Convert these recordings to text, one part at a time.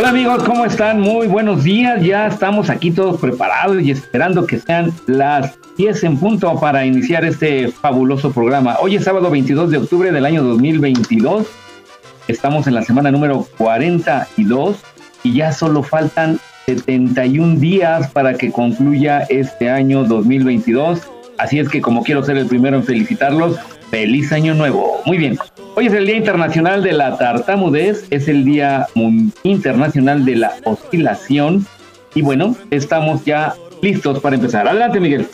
Hola amigos, ¿cómo están? Muy buenos días. Ya estamos aquí todos preparados y esperando que sean las 10 en punto para iniciar este fabuloso programa. Hoy es sábado 22 de octubre del año 2022. Estamos en la semana número 42 y ya solo faltan 71 días para que concluya este año 2022. Así es que como quiero ser el primero en felicitarlos, feliz año nuevo. Muy bien. Hoy es el Día Internacional de la Tartamudez, es el Día Internacional de la Oscilación y bueno, estamos ya listos para empezar. Adelante, Miguel.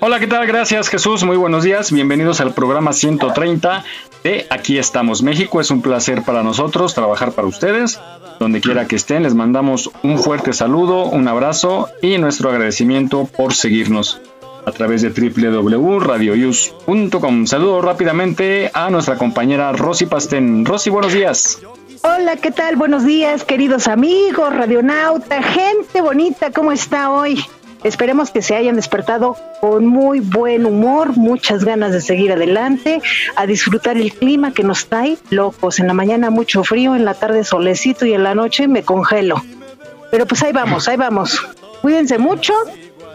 Hola, ¿qué tal? Gracias, Jesús. Muy buenos días. Bienvenidos al programa 130 de Aquí estamos, México. Es un placer para nosotros trabajar para ustedes. Donde quiera que estén, les mandamos un fuerte saludo, un abrazo y nuestro agradecimiento por seguirnos a través de www.radioyus.com. Saludo rápidamente a nuestra compañera Rosy Pastén. Rosy, buenos días. Hola, ¿qué tal? Buenos días, queridos amigos, radionauta, gente bonita, ¿cómo está hoy? Esperemos que se hayan despertado con muy buen humor, muchas ganas de seguir adelante, a disfrutar el clima que nos trae locos. En la mañana mucho frío, en la tarde solecito y en la noche me congelo. Pero pues ahí vamos, ahí vamos. Cuídense mucho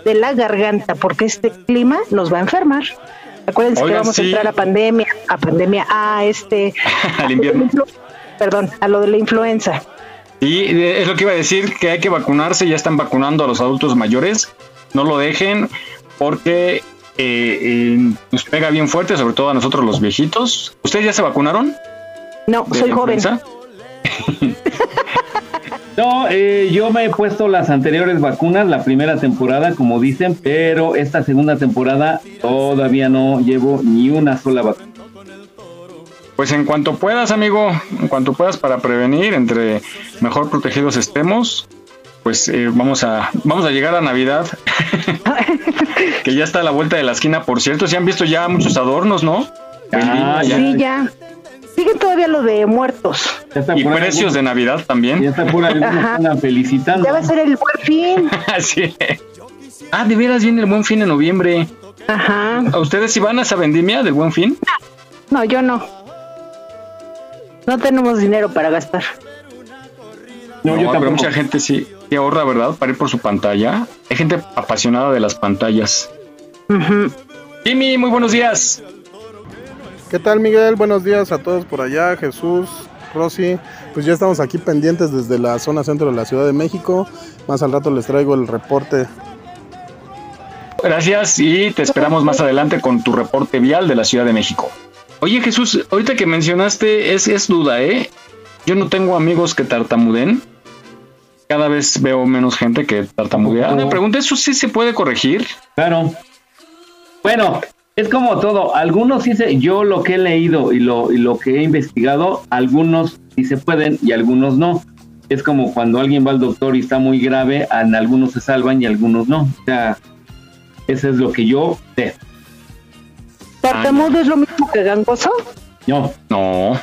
de la garganta porque este clima nos va a enfermar. Acuérdense que vamos sí. a entrar a pandemia, a pandemia, a este, Al invierno. perdón, a lo de la influenza. Y es lo que iba a decir, que hay que vacunarse, ya están vacunando a los adultos mayores, no lo dejen porque eh, eh, nos pega bien fuerte, sobre todo a nosotros los viejitos. ¿Ustedes ya se vacunaron? No, soy joven. No, eh, yo me he puesto las anteriores vacunas, la primera temporada, como dicen, pero esta segunda temporada todavía no llevo ni una sola vacuna. Pues en cuanto puedas, amigo, en cuanto puedas para prevenir, entre mejor protegidos estemos, pues eh, vamos a vamos a llegar a Navidad, que ya está a la vuelta de la esquina, por cierto, si han visto ya muchos adornos, ¿no? Ah, ya. Sí, ya. Sigue todavía lo de muertos. Ya está Y precios de Navidad Ya también. está por ahí, felicitando. Ya va a ser el buen fin. Así. Ah, de veras viene el buen fin en noviembre. Ajá. ¿A ustedes si van a esa vendimia del buen fin? No, yo no. No tenemos dinero para gastar. No, yo pero tampoco. mucha gente sí, sí ahorra, ¿verdad? Para ir por su pantalla. Hay gente apasionada de las pantallas. Ujú. Jimmy, muy buenos días. ¿Qué tal Miguel? Buenos días a todos por allá, Jesús, Rosy. Pues ya estamos aquí pendientes desde la zona centro de la Ciudad de México. Más al rato les traigo el reporte. Gracias y te esperamos más adelante con tu reporte vial de la Ciudad de México. Oye Jesús, ahorita que mencionaste es, es duda, ¿eh? Yo no tengo amigos que tartamuden. Cada vez veo menos gente que tartamudea. Me pregunta, ¿eso sí se puede corregir? Claro. Bueno, es como todo. Algunos sí se, yo lo que he leído y lo, y lo que he investigado, algunos sí se pueden y algunos no. Es como cuando alguien va al doctor y está muy grave, en algunos se salvan y algunos no. O sea, eso es lo que yo sé. ¿Tartamudo es lo mismo que gangoso? Yo, No.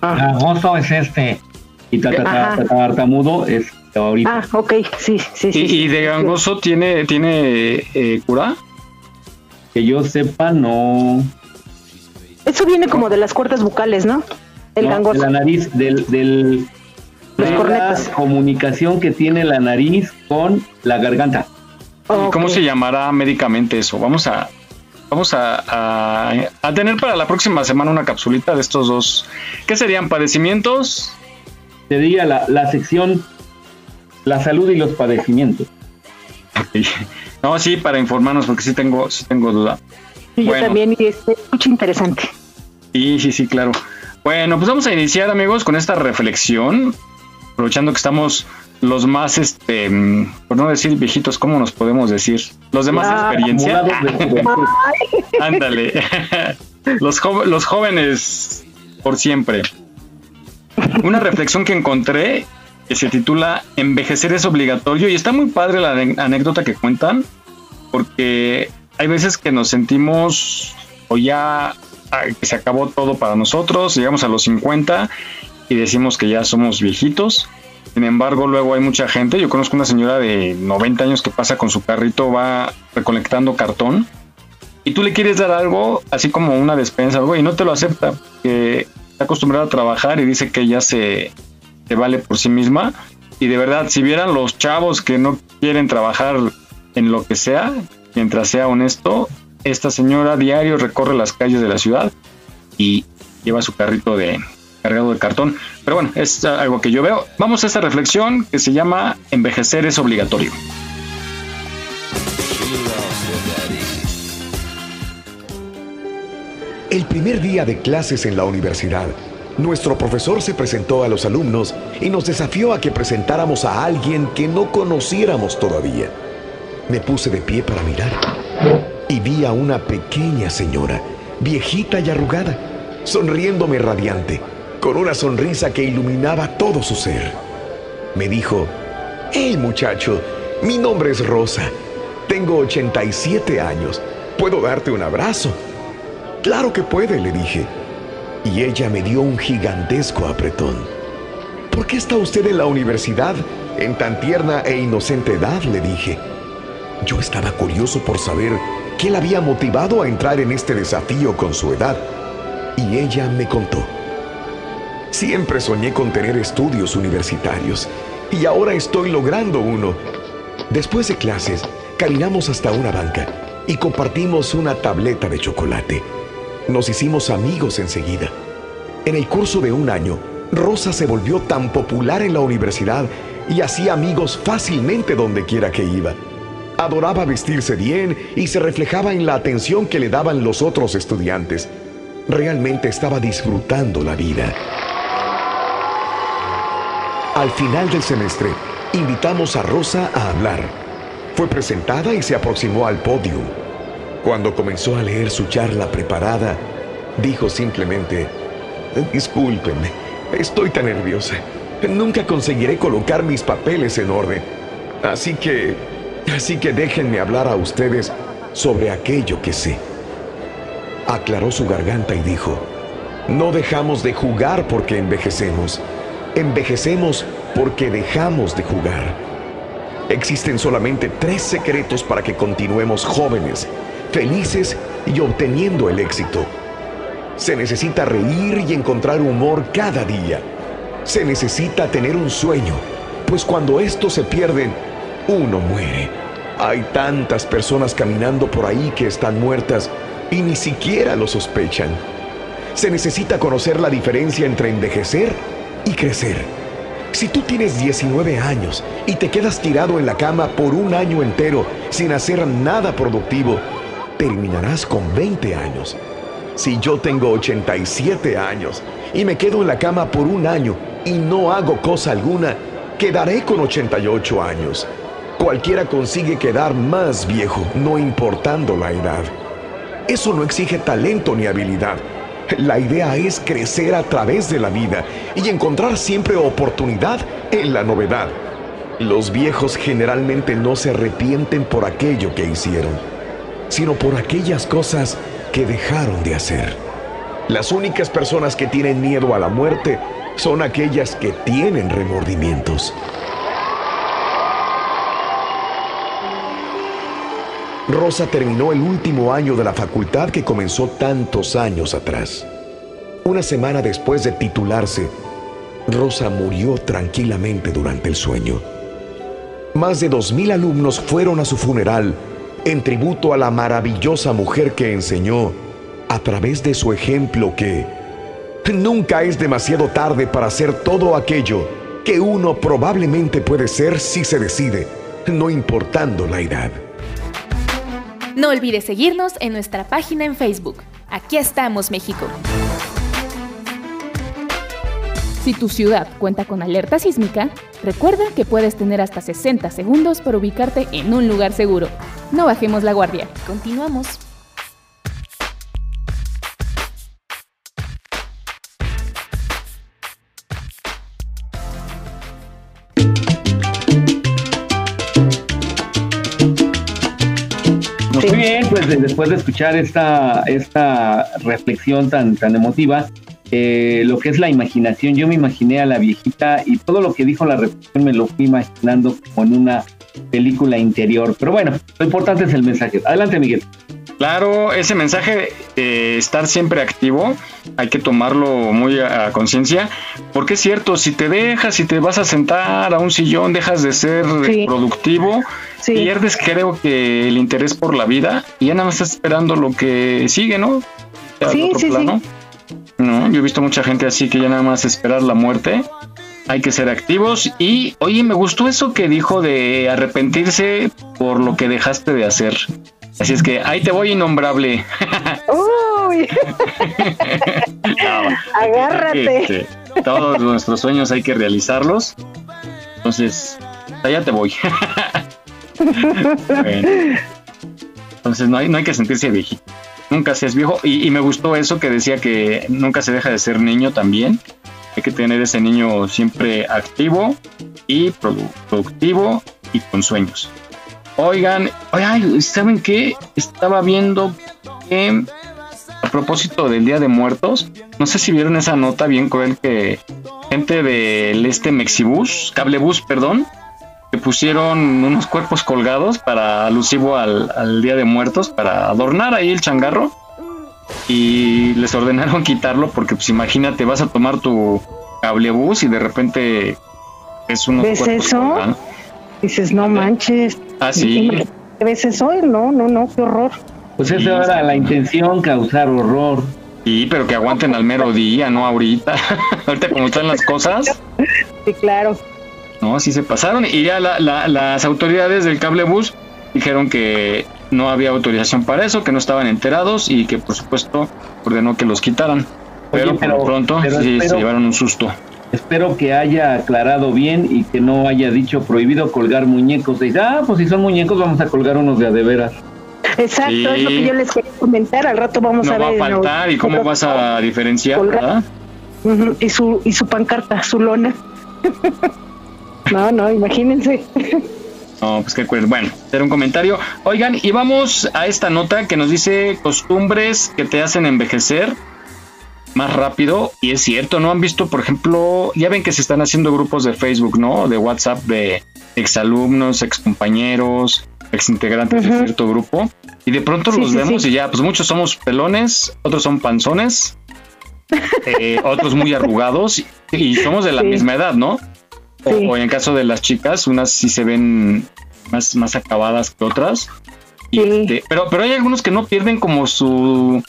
Ah, gozo es este. Y tartamudo es ahorita. ah ok, sí, sí, sí. ¿Y, sí. y de gangoso tiene, tiene eh, cura? Que yo sepa, no. Eso viene como de las cuerdas bucales, ¿no? El no, gangoso. De la nariz, del, del Los de la comunicación que tiene la nariz con la garganta. Ok. ¿Cómo se llamará médicamente eso? Vamos a, vamos a, a, tener para la próxima semana una capsulita de estos dos. ¿Qué serían padecimientos? Sería la, la sección La salud y los padecimientos. No, sí, para informarnos, porque sí tengo, sí tengo duda. yo también, y es mucho interesante. Sí, sí, sí, claro. Bueno, pues vamos a iniciar, amigos, con esta reflexión, aprovechando que estamos los más, este, por no decir viejitos, ¿cómo nos podemos decir? Los de más ah, experiencia. Ándale. los, los jóvenes por siempre. Una reflexión que encontré que se titula Envejecer es obligatorio y está muy padre la anécdota que cuentan porque hay veces que nos sentimos o ya que se acabó todo para nosotros, llegamos a los 50 y decimos que ya somos viejitos sin embargo, luego hay mucha gente. Yo conozco una señora de 90 años que pasa con su carrito, va recolectando cartón. Y tú le quieres dar algo, así como una despensa, algo, y no te lo acepta. Que está acostumbrada a trabajar y dice que ya se, se vale por sí misma. Y de verdad, si vieran los chavos que no quieren trabajar en lo que sea, mientras sea honesto, esta señora diario recorre las calles de la ciudad y lleva su carrito de, cargado de cartón. Pero bueno, es algo que yo veo. Vamos a esta reflexión que se llama Envejecer es obligatorio. El primer día de clases en la universidad, nuestro profesor se presentó a los alumnos y nos desafió a que presentáramos a alguien que no conociéramos todavía. Me puse de pie para mirar y vi a una pequeña señora, viejita y arrugada, sonriéndome radiante con una sonrisa que iluminaba todo su ser. Me dijo, hey muchacho, mi nombre es Rosa, tengo 87 años, ¿puedo darte un abrazo? Claro que puede, le dije. Y ella me dio un gigantesco apretón. ¿Por qué está usted en la universidad en tan tierna e inocente edad? le dije. Yo estaba curioso por saber qué la había motivado a entrar en este desafío con su edad. Y ella me contó. Siempre soñé con tener estudios universitarios y ahora estoy logrando uno. Después de clases, caminamos hasta una banca y compartimos una tableta de chocolate. Nos hicimos amigos enseguida. En el curso de un año, Rosa se volvió tan popular en la universidad y hacía amigos fácilmente donde quiera que iba. Adoraba vestirse bien y se reflejaba en la atención que le daban los otros estudiantes. Realmente estaba disfrutando la vida. Al final del semestre, invitamos a Rosa a hablar. Fue presentada y se aproximó al podio. Cuando comenzó a leer su charla preparada, dijo simplemente, discúlpenme, estoy tan nerviosa. Nunca conseguiré colocar mis papeles en orden. Así que, así que déjenme hablar a ustedes sobre aquello que sé. Aclaró su garganta y dijo, no dejamos de jugar porque envejecemos Envejecemos porque dejamos de jugar. Existen solamente tres secretos para que continuemos jóvenes, felices y obteniendo el éxito. Se necesita reír y encontrar humor cada día. Se necesita tener un sueño, pues cuando estos se pierden, uno muere. Hay tantas personas caminando por ahí que están muertas y ni siquiera lo sospechan. Se necesita conocer la diferencia entre envejecer y crecer. Si tú tienes 19 años y te quedas tirado en la cama por un año entero sin hacer nada productivo, terminarás con 20 años. Si yo tengo 87 años y me quedo en la cama por un año y no hago cosa alguna, quedaré con 88 años. Cualquiera consigue quedar más viejo, no importando la edad. Eso no exige talento ni habilidad la idea es crecer a través de la vida y encontrar siempre oportunidad en la novedad. Los viejos generalmente no se arrepienten por aquello que hicieron, sino por aquellas cosas que dejaron de hacer. Las únicas personas que tienen miedo a la muerte son aquellas que tienen remordimientos. Rosa terminó el último año de la facultad que comenzó tantos años atrás. Una semana después de titularse, Rosa murió tranquilamente durante el sueño. Más de dos mil alumnos fueron a su funeral en tributo a la maravillosa mujer que enseñó, a través de su ejemplo, que nunca es demasiado tarde para hacer todo aquello que uno probablemente puede ser si se decide, no importando la edad. No olvides seguirnos en nuestra página en Facebook. Aquí estamos, México. Si tu ciudad cuenta con alerta sísmica, recuerda que puedes tener hasta 60 segundos para ubicarte en un lugar seguro. No bajemos la guardia. Continuamos. Muy bien, pues después de escuchar esta, esta reflexión tan, tan emotiva, eh, lo que es la imaginación, yo me imaginé a la viejita y todo lo que dijo la reflexión me lo fui imaginando como en una película interior. Pero bueno, lo importante es el mensaje. Adelante, Miguel. Claro, ese mensaje de estar siempre activo, hay que tomarlo muy a, conciencia, porque es cierto, si te dejas, si te vas a sentar a un sillón, dejas de ser productivo, pierdes creo que el interés por la vida y ya nada más estás esperando lo que sigue, ¿no? Sí, sí, sí. No, yo he visto mucha gente así que ya nada más esperar la muerte. Hay que ser activos y, oye, me gustó eso que dijo de arrepentirse por lo que dejaste de hacer. Así es que ahí te voy innombrable. Uy. Agárrate. todos nuestros sueños hay que realizarlos. Entonces, allá te voy. Entonces no hay, no hay que sentirse viejito. Nunca seas viejo. Y, y, me gustó eso que decía que nunca se deja de ser niño también. Hay que tener ese niño siempre activo y productivo y con sueños. Oigan, ¿saben qué? Estaba viendo que a propósito del Día de Muertos, no sé si vieron esa nota bien cruel que gente del este Mexibus, Cablebus, perdón, pusieron unos cuerpos colgados para alusivo al, al Día de Muertos, para adornar ahí el changarro. Y les ordenaron quitarlo porque, pues imagínate, vas a tomar tu cablebus y de repente es unos ¿Ves eso? Dices, no manches. Ah, sí. ¿Qué veces hoy? No, no, no, qué horror. Pues esa era la intención, causar horror. Sí, pero que aguanten al mero día, no ahorita. ahorita como están las cosas. Sí, claro. No, sí se pasaron. Y ya la, la, las autoridades del cable bus dijeron que no había autorización para eso, que no estaban enterados y que por supuesto ordenó que los quitaran. Pero, Oye, pero pronto pero sí espero, se llevaron un susto. Espero que haya aclarado bien y que no haya dicho prohibido colgar muñecos. Dice, ah, pues si son muñecos vamos a colgar unos de a de veras. Exacto, sí. es lo que yo les quería comentar. Al rato vamos no a ver. No va a faltar. ¿Y cómo vas a diferenciar? ¿verdad? Uh -huh. Y su y su pancarta, su lona. no, no, imagínense. No, pues qué bueno, hacer un comentario. Oigan, y vamos a esta nota que nos dice costumbres que te hacen envejecer más rápido. Y es cierto, ¿no? Han visto, por ejemplo, ya ven que se están haciendo grupos de Facebook, ¿no? De WhatsApp de exalumnos, excompañeros, exintegrantes uh -huh. de cierto grupo. Y de pronto sí, los sí, vemos sí. y ya, pues muchos somos pelones, otros son panzones, eh, otros muy arrugados y, y somos de la misma edad, ¿no? O, sí. o, en el caso de las chicas, unas sí se ven más, más acabadas que otras. Y este, pero, pero hay algunos que no pierden como su,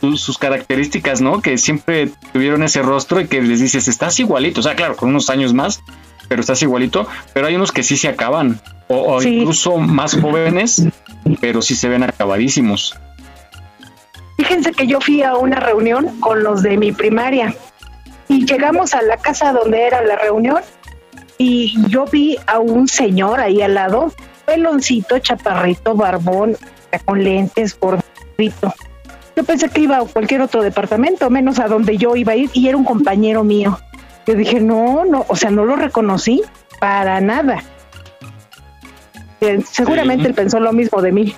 su, sus características, ¿no? Que siempre tuvieron ese rostro y que les dices, estás igualito. O sea, claro, con unos años más, pero estás igualito. Pero hay unos que sí se acaban. O, o sí. incluso más jóvenes, pero sí se ven acabadísimos. Fíjense que yo fui a una reunión con los de mi primaria y llegamos a la casa donde era la reunión y yo vi a un señor ahí al lado, peloncito, chaparrito, barbón, con lentes, gordito. Yo pensé que iba a cualquier otro departamento, menos a donde yo iba a ir, y era un compañero mío. Yo dije, no, no, o sea, no lo reconocí para nada. Eh, seguramente sí. él pensó lo mismo de mí.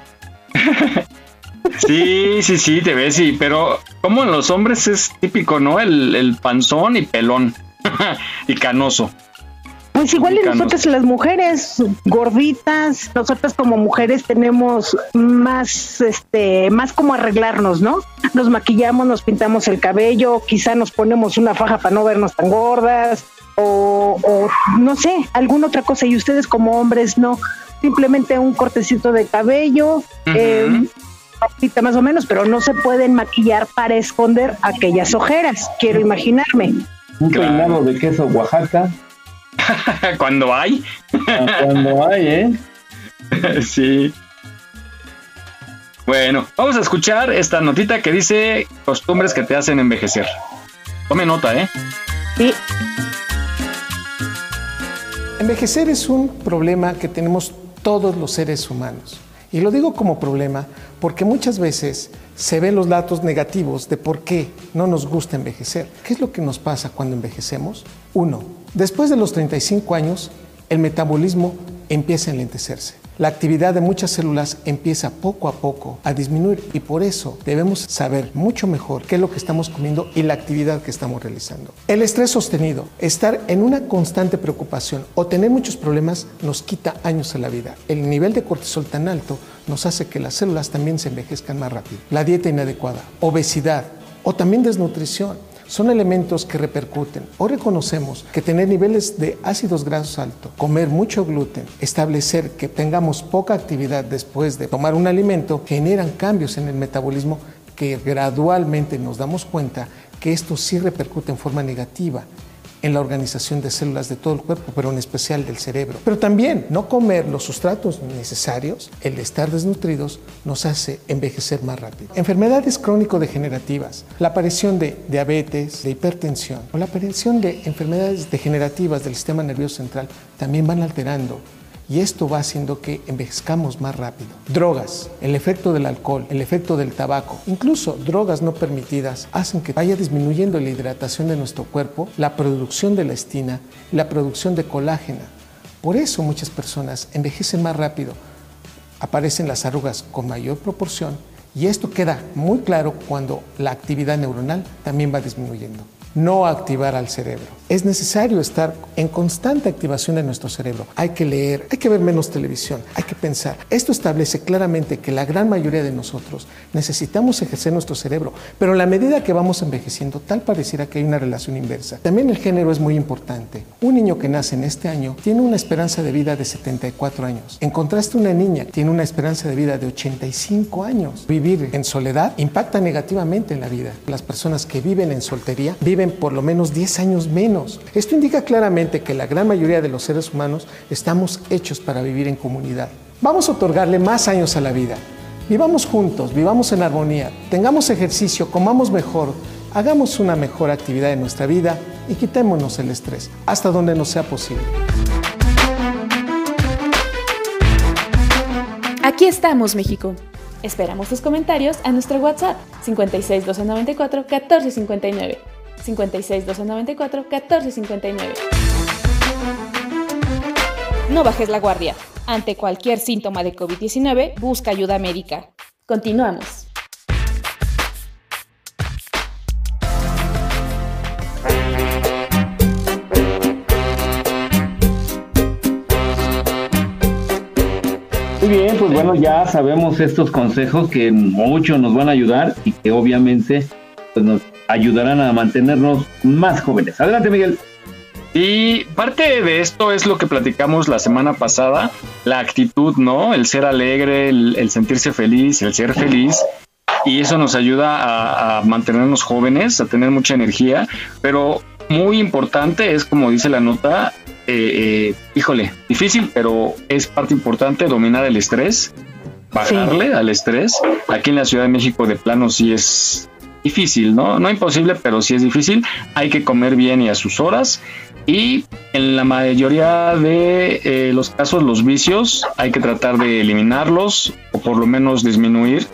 Sí, sí, sí, te ves, sí, pero como en los hombres es típico, ¿no? El, el panzón y pelón y canoso. Pues igual en nosotras las mujeres gorditas, nosotras como mujeres tenemos más, este, más como arreglarnos, ¿no? Nos maquillamos, nos pintamos el cabello, quizá nos ponemos una faja para no vernos tan gordas, o, o no sé, alguna otra cosa, y ustedes como hombres no. simplemente un cortecito de cabello, eh, más o menos, pero no se pueden maquillar para esconder aquellas ojeras, quiero imaginarme. Un peinado de queso Oaxaca. cuando hay. cuando hay, ¿eh? sí. Bueno, vamos a escuchar esta notita que dice costumbres que te hacen envejecer. Tome nota, ¿eh? Sí. Envejecer es un problema que tenemos todos los seres humanos. Y lo digo como problema porque muchas veces se ven los datos negativos de por qué no nos gusta envejecer. ¿Qué es lo que nos pasa cuando envejecemos? Uno, después de los 35 años, el metabolismo empieza a enlentecerse la actividad de muchas células empieza poco a poco a disminuir y por eso debemos saber mucho mejor qué es lo que estamos comiendo y la actividad que estamos realizando. El estrés sostenido, estar en una constante preocupación o tener muchos problemas nos quita años a la vida. El nivel de cortisol tan alto nos hace que las células también se envejezcan más rápido. La dieta inadecuada, obesidad o también desnutrición son elementos que repercuten. Hoy reconocemos que tener niveles de ácidos grasos altos, comer mucho gluten, establecer que tengamos poca actividad después de tomar un alimento, generan cambios en el metabolismo que gradualmente nos damos cuenta que esto sí repercute en forma negativa en la organización de células de todo el cuerpo, pero en especial del cerebro. Pero también no comer los sustratos necesarios, el estar desnutridos, nos hace envejecer más rápido. Enfermedades crónico-degenerativas, la aparición de diabetes, de hipertensión o la aparición de enfermedades degenerativas del sistema nervioso central también van alterando y esto va haciendo que envejezcamos más rápido. Drogas, el efecto del alcohol, el efecto del tabaco, incluso drogas no permitidas hacen que vaya disminuyendo la hidratación de nuestro cuerpo, la producción de la estina, la producción de colágena. Por eso muchas personas envejecen más rápido, aparecen las arrugas con mayor proporción y esto queda muy claro cuando la actividad neuronal también va disminuyendo no activar al cerebro. Es necesario estar en constante activación de nuestro cerebro. Hay que leer, hay que ver menos televisión, hay que pensar. Esto establece claramente que la gran mayoría de nosotros necesitamos ejercer nuestro cerebro, pero en la medida que vamos envejeciendo, tal pareciera que hay una relación inversa. También el género es muy importante. Un niño que nace en este año tiene una esperanza de vida de 74 años. En contraste, una niña tiene una esperanza de vida de 85 años. Vivir en soledad impacta negativamente en la vida. Las personas que viven en soltería viven por lo menos 10 años menos. Esto indica claramente que la gran mayoría de los seres humanos estamos hechos para vivir en comunidad. Vamos a otorgarle más años a la vida. Vivamos juntos, vivamos en armonía, tengamos ejercicio, comamos mejor, hagamos una mejor actividad en nuestra vida y quitémonos el estrés hasta donde nos sea posible. Aquí estamos, México. Esperamos tus comentarios a nuestro WhatsApp 56 294 1459. 56 294 1459. No bajes la guardia. Ante cualquier síntoma de COVID-19, busca ayuda médica. Continuamos. Muy bien, pues bueno, ya sabemos estos consejos que mucho nos van a ayudar y que obviamente pues nos ayudarán a mantenernos más jóvenes. Adelante, Miguel. Y parte de esto es lo que platicamos la semana pasada, la actitud, ¿no? El ser alegre, el, sentirse feliz, el ser feliz. Y eso nos ayuda a, mantenernos jóvenes, a tener mucha energía. Pero muy importante es, como dice la nota, eh, eh, híjole, difícil, pero es parte importante dominar el estrés, bajarle al estrés. Aquí en la Ciudad de México de plano sí es difícil, ¿no? No imposible, pero sí es difícil. Hay que comer bien y a sus horas. Y en la mayoría de eh, los casos, los vicios hay que tratar de eliminarlos o por lo menos disminuir,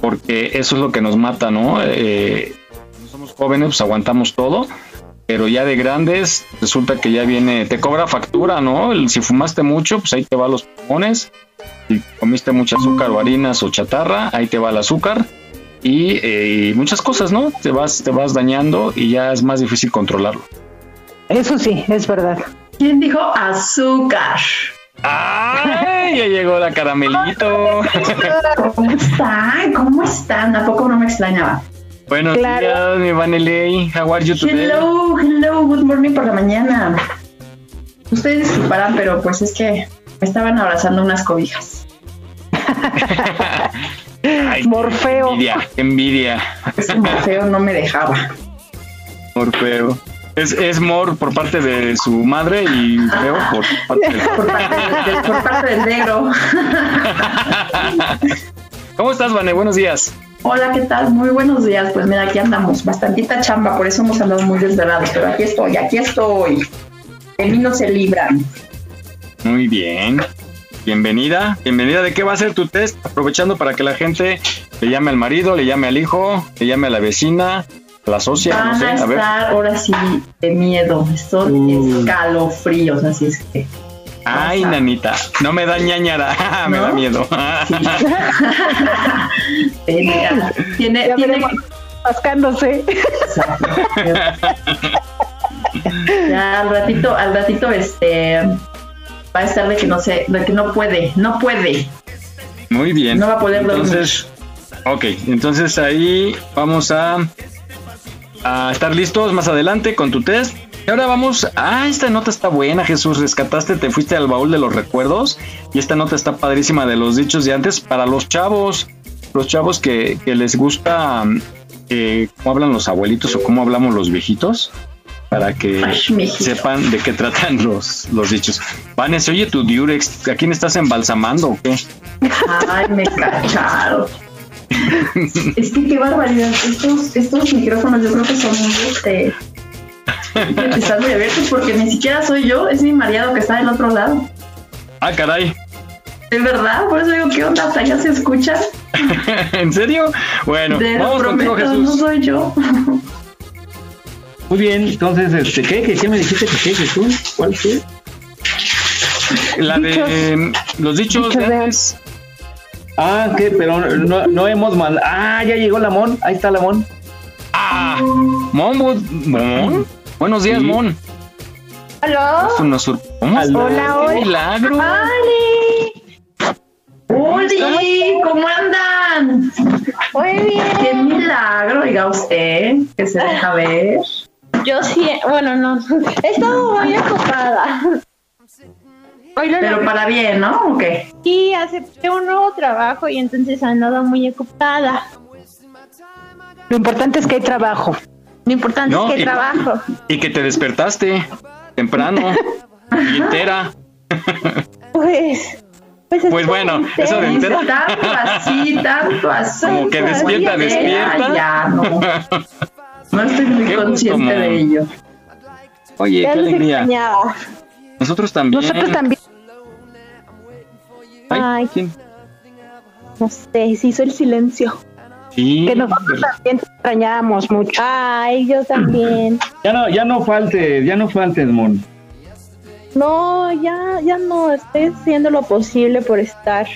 porque eso es lo que nos mata, ¿no? Eh, somos jóvenes, pues aguantamos todo, pero ya de grandes resulta que ya viene, te cobra factura, ¿no? si fumaste mucho, pues ahí te va los pulmones. Si comiste mucho azúcar o harinas o chatarra, ahí te va el azúcar eh, y, muchas cosas, ¿no? Te vas, te vas dañando y ya es más difícil controlarlo. Eso sí, es verdad. ¿Quién dijo azúcar? ¡Ay! Ya llegó la caramelito. ¿Cómo están? ¿Cómo están? ¿A poco no me extrañaba? Buenos días, mi Vanelei. How are you today? Hello, hello, good morning por la mañana. Ustedes disculparán, pero pues es que me estaban abrazando unas cobijas. Morfeo. Envidia, envidia. Ese Morfeo no me dejaba. Morfeo. Es, es Mor por parte de su madre y Feo por parte del... Por parte por parte del negro. ¿Cómo estás, Vane? Buenos días. Hola, ¿qué tal? Muy buenos días. Pues mira, aquí andamos. Bastantita chamba, por eso hemos andado muy desvelados. Pero aquí estoy, aquí estoy. De mí no se libran. Muy bien. Bienvenida. Bienvenida. ¿De qué va a ser tu test? Aprovechando para que la gente le llame al marido, le llame al hijo, le llame a la vecina, a la socia, Van no sé. a A ver. estar ahora sí de miedo. Son Uh. escalofríos, así es que. Ay, nanita. No me da ñañara. me da miedo. Mira, tiene, Ya tiene, veremos, Rascándose. ya al ratito, al ratito, este va a estar de que no sé, de que no puede, no puede. Muy bien. No va a poder dormir. Entonces, ok. Entonces ahí vamos a, a estar listos más adelante con tu test. Y ahora vamos. Ah, esta nota está buena, Jesús. Rescataste, te fuiste al baúl de los recuerdos. Y esta nota está padrísima de los dichos de antes para los chavos. Los chavos que, que les gusta eh, cómo hablan los abuelitos o cómo hablamos los viejitos. Para que sepan de qué tratan los, los dichos. Vanes, oye tu Durex, ¿a quién estás embalsamando o qué? Ay, me cacharon. Es que qué barbaridad. Estos, estos micrófonos yo creo que son muy este. Están muy abiertos porque ni siquiera soy yo, es mi marido que está del otro lado. Ah, caray. Es verdad, por eso digo, ¿qué onda? Hasta allá se escucha. ¿En serio? Bueno, Te lo vamos contigo, Jesús. no soy yo. Muy bien, entonces, este, ¿qué? ¿Qué, qué me dijiste que qué, Jesús? ¿Cuál fue? La de los dichos de antes. Ah, ¿qué? Pero no, no hemos mandado. Ah, ya llegó la Mon. Ahí está la Mon. Ah, Mon, bu- Mon. Buenos días, Mon. ¿Aló? Es una sor- ¿Cómo? Hola, ¡Qué hola. milagro! ¡Uli! ¿Cómo andan? Muy bien. ¡Qué milagro! Diga usted, que se deja ver. Yo sí, bueno, no, he estado muy ocupada. Hoy lo Pero para bien, ¿no? ¿O qué? Sí, acepté un nuevo trabajo y entonces he andado muy ocupada. Lo importante es que hay trabajo. Lo importante No, es que y- trabajo. Y que te despertaste temprano y entera. Pues, pues, Pues bueno, eso de entera. Tanto así, tanto así. Como que despierta, Oye, despierta. Ya, no. No estoy muy Qué gusto, consciente de ello. Oye, qué los alegría. extrañaba. Nosotros también. Nosotros también. Ay, ¿quién? no sé, se hizo el silencio. Sí. Que nosotros también te extrañábamos mucho. Ay, yo también. Ya no, ya no faltes, ya no faltes, Mon. No, ya, ya no, estoy haciendo lo posible por estar.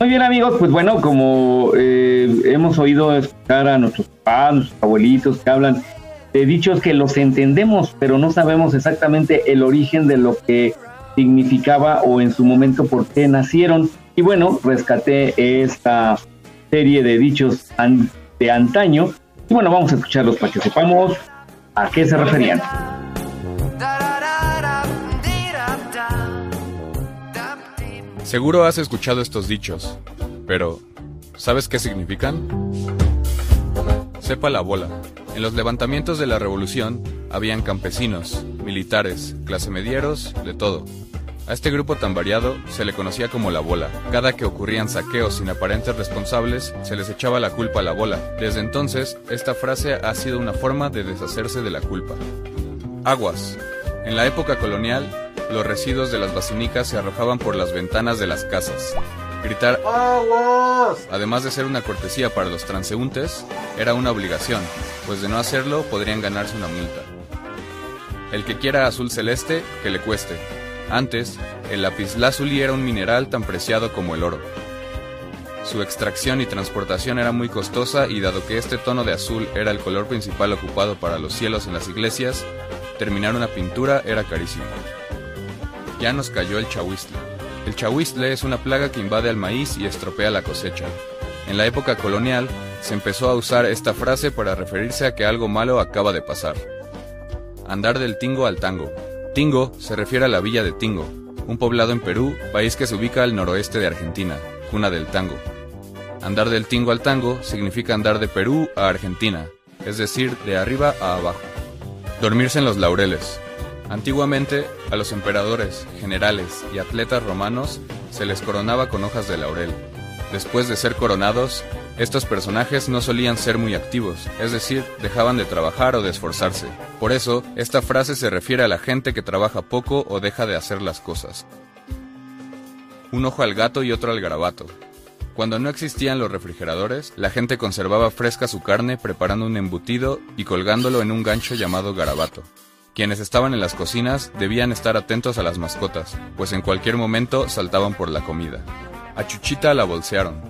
Muy bien, amigos, pues bueno, como eh, hemos oído escuchar a nuestros papás, nuestros abuelitos que hablan de dichos que los entendemos, pero no sabemos exactamente el origen de lo que significaba o en su momento por qué nacieron. Y bueno, rescaté esta serie de dichos an- de antaño. Y bueno, vamos a escucharlos para que sepamos a qué se referían. Seguro has escuchado estos dichos, pero ¿sabes qué significan? Sepa la bola. En los levantamientos de la revolución habían campesinos, militares, clase medieros, de todo. A este grupo tan variado se le conocía como la bola. Cada que ocurrían saqueos sin aparentes responsables, se les echaba la culpa a la bola. Desde entonces, esta frase ha sido una forma de deshacerse de la culpa. Aguas. En la época colonial, los residuos de las basinicas se arrojaban por las ventanas de las casas. Gritar además de ser una cortesía para los transeúntes, era una obligación, pues de no hacerlo podrían ganarse una multa. El que quiera azul celeste, que le cueste. Antes, el lapislázuli era un mineral tan preciado como el oro. Su extracción y transportación era muy costosa y dado que este tono de azul era el color principal ocupado para los cielos en las iglesias, terminar una pintura era carísimo. Ya nos cayó el chahuistle. El chahuistle es una plaga que invade al maíz y estropea la cosecha. En la época colonial, se empezó a usar esta frase para referirse a que algo malo acaba de pasar. Andar del tingo al tango. Tingo se refiere a la villa de Tingo, un poblado en Perú, país que se ubica al noroeste de Argentina, cuna del tango. Andar del tingo al tango significa andar de Perú a Argentina, es decir, de arriba a abajo. Dormirse en los laureles. Antiguamente, a los emperadores, generales y atletas romanos se les coronaba con hojas de laurel. Después de ser coronados, estos personajes no solían ser muy activos, es decir, dejaban de trabajar o de esforzarse. Por eso, esta frase se refiere a la gente que trabaja poco o deja de hacer las cosas. Un ojo al gato y otro al garabato. Cuando no existían los refrigeradores, la gente conservaba fresca su carne preparando un embutido y colgándolo en un gancho llamado garabato. Quienes estaban en las cocinas debían estar atentos a las mascotas, pues en cualquier momento saltaban por la comida. A Chuchita la bolsearon.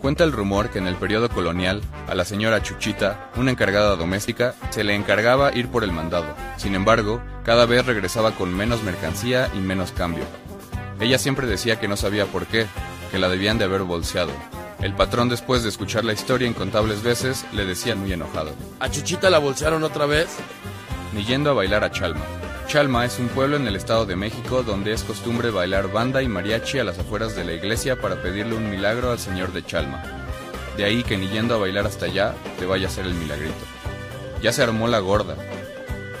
Cuenta el rumor que en el periodo colonial, a la señora Chuchita, una encargada doméstica, se le encargaba ir por el mandado. Sin embargo, cada vez regresaba con menos mercancía y menos cambio. Ella siempre decía que no sabía por qué, que la debían de haber bolseado. El patrón después de escuchar la historia incontables veces le decía muy enojado. ¿A Chuchita la bolsearon otra vez? Ni yendo a bailar a Chalma. Chalma es un pueblo en el Estado de México donde es costumbre bailar banda y mariachi a las afueras de la iglesia para pedirle un milagro al señor de Chalma. De ahí que ni yendo a bailar hasta allá te vaya a hacer el milagrito. Ya se armó la gorda.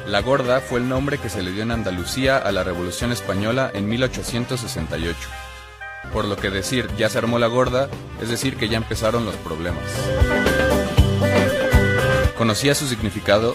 La gorda fue el nombre que se le dio en Andalucía a la Revolución Española en 1868. Por lo que decir ya se armó la gorda es decir que ya empezaron los problemas. ¿Conocías su significado?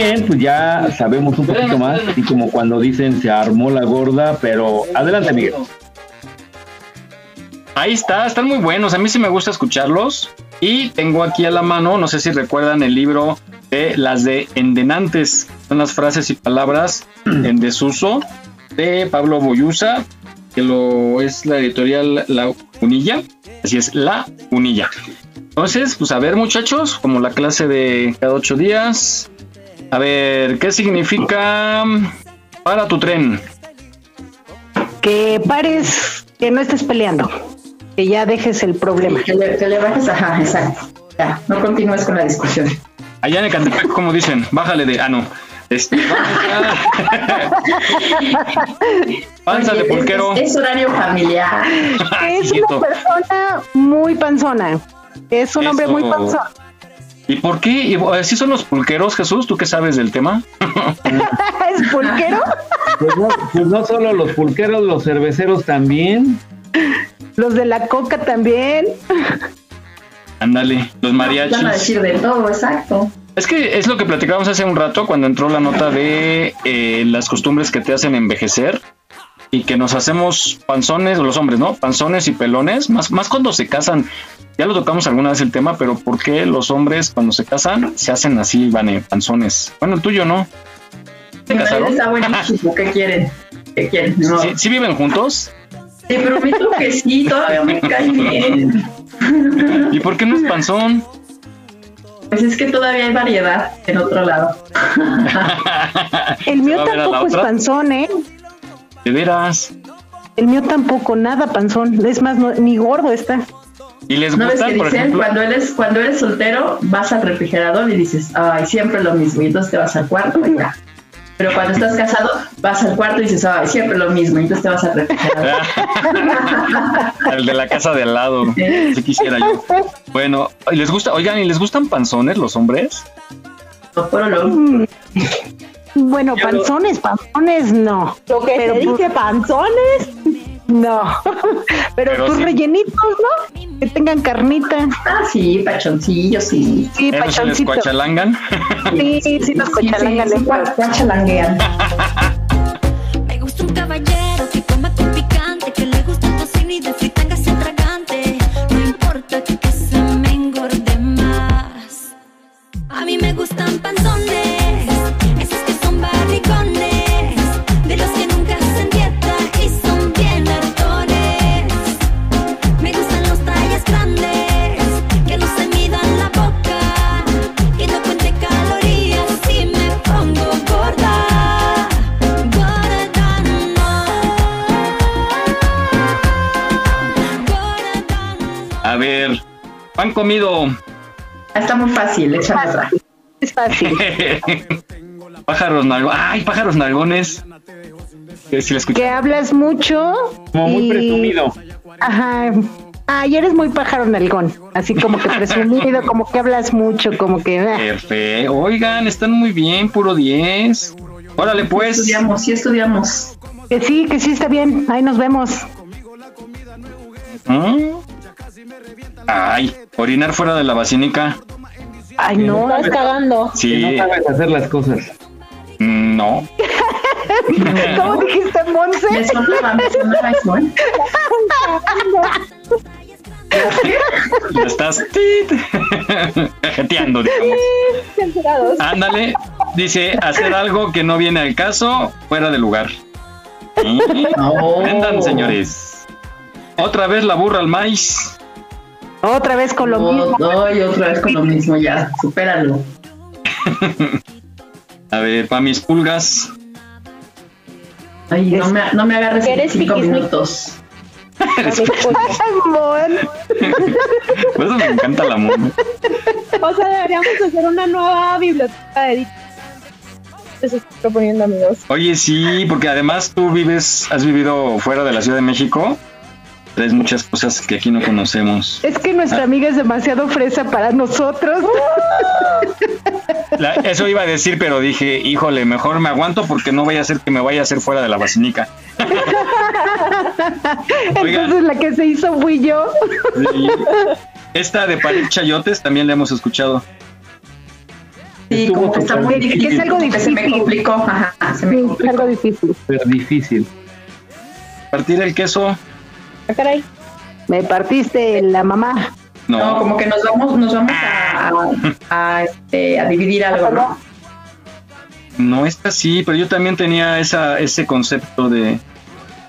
Bien, pues ya sabemos un poquito más, así como cuando dicen se armó la gorda, pero adelante, Miguel. Ahí está, están muy buenos. A mí sí me gusta escucharlos. Y tengo aquí a la mano, no sé si recuerdan el libro de las de endenantes. Son las frases y palabras en desuso de Pablo Boyusa, que lo es la editorial La Unilla. Así es, La Unilla. Entonces, pues a ver, muchachos, como la clase de cada ocho días. A ver, ¿qué significa para tu tren? Que pares, que no estés peleando, que ya dejes el problema. Que le, que le bajes, ajá, exacto. Ya, no continúes con la discusión. Allá en Ecatepec, como dicen, bájale de. Ah, no. Este, panza de pulquero. Es, es horario familiar. Es una persona muy panzona. Es un hombre muy panzón. ¿Y por qué? ¿Y ¿Así son los pulqueros, Jesús? ¿Tú qué sabes del tema? ¿Es pulquero? Pues no, pues no solo los pulqueros, los cerveceros también. Los de la coca también. Ándale, los Van a mariachis. decir de todo, exacto. Es que es lo que platicábamos hace un rato cuando entró la nota de eh, las costumbres que te hacen envejecer y que nos hacemos panzones, los hombres, ¿no? Panzones y pelones, más, más cuando se casan. Ya lo tocamos alguna vez el tema, pero ¿por qué los hombres cuando se casan se hacen así, Vane, panzones? Bueno, el tuyo no. ¿Se Mi marido casaron? está buenísimo. ¿Qué quieren? ¿Qué quieren? No. ¿Sí, sí viven juntos? Te prometo que sí, todavía me cae bien. ¿Y por qué no es panzón? Pues es que todavía hay variedad en otro lado. El mío ¿Va a ver a la tampoco es otra? panzón, ¿eh? De veras. El mío tampoco, nada panzón. Es más, no- ni gordo está. ¿Y les ¿No ves que por dicen ejemplo? cuando eres, cuando eres soltero, vas al refrigerador y dices, ay, siempre lo mismo, y entonces te vas al cuarto y ya. Pero cuando estás casado, vas al cuarto y dices, ay, siempre lo mismo, y entonces te vas al refrigerador. El de la casa de al lado. Si quisiera yo. Bueno, ¿y ¿les gusta? Oigan, ¿y les gustan panzones los hombres? Mm. Bueno, panzones, panzones no. Lo que Pero te pues- dije, panzones. No. Pero, Pero pues sí. rellenitos, ¿no? Que tengan carnita. Ah, sí, pachoncillos, sí. Sí, ¿Esos se les pachoncitos. cuachalangan? Sí, sí, los cochalangan. sí, cua- cuachalanguean. Comido. Está muy fácil. Es fácil. pájaros nalgones. Ay, pájaros nalgones. Que si la escuché. Que hablas mucho. Como muy y- presumido. Ajá. Ay, eres muy pájaro nalgón. Así como que presumido, como que hablas mucho, como que. ah. Perfecto. Oigan, están muy bien, puro 10. Órale, pues. Estudiamos, sí estudiamos. Que sí, que sí está bien. Ahí nos vemos. ¿Mm? Ay, orinar fuera de la basílica. Ay, no. Estás cagando. Sí. No sabes hacer las cosas. Mm, No. ¿Cómo dijiste, Monse? Me sonaba, me sonaba eso, ¿eh? Ya estás tit, cajeteando, digamos. Censurados. Ándale, dice hacer algo que no viene al caso, fuera de lugar. Aprendan, señores. Otra vez la burra al maíz. Otra vez con lo mismo. No, y otra vez con lo mismo, ya, supéralo. A ver, para mis pulgas. Ay, no me, no me agarres en Eres cinco minutos. Mon. Por eso me encanta la mona. O sea, deberíamos hacer una nueva biblioteca de. Les estoy proponiendo, amigos. Oye, sí, porque además tú vives, has vivido fuera de la Ciudad de México. Traes muchas cosas que aquí no conocemos. Es que nuestra amiga es demasiado fresa para nosotros. La- eso iba a decir, pero dije, híjole, mejor me aguanto porque no vaya a ser que me vaya a hacer fuera de la basílica. Entonces la que se hizo fui yo. Sí. Esta de parir chayotes también la hemos escuchado. Sí, como que está muy que difícil. es algo que Se me difícil. complicó. Ajá, se me Sí, es complicó. algo difícil. Pero difícil. Partir el queso, Ah, caray. Me partiste la mamá. No, no. como que nos vamos, nos vamos a, a, a, este, a dividir algo, ¿no? No está así, pero yo también tenía esa, ese concepto de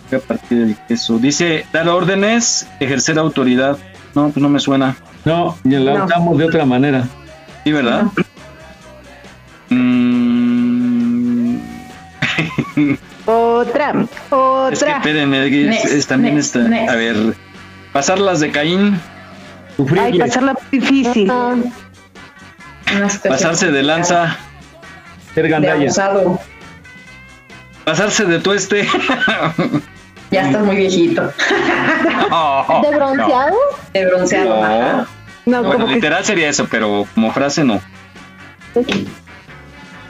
de partir el queso. Dice, dar órdenes, ejercer autoridad. No, pues no me suena. No, y la No. usamos de otra manera. Sí, ¿verdad? Mm, Otra, es que otra. espérenme, es- Next, es también next, está. next. A ver, pasar las de Caín, Ay, Sufrirle. pasarla difícil. Pasarse de lanza, Ser de gandalla. abusado. pasarse de tueste. Ya estás muy viejito. Oh, ¿De bronceado? De bronceado. No. ajá. No, Bueno, como que literal sería eso, pero como frase no.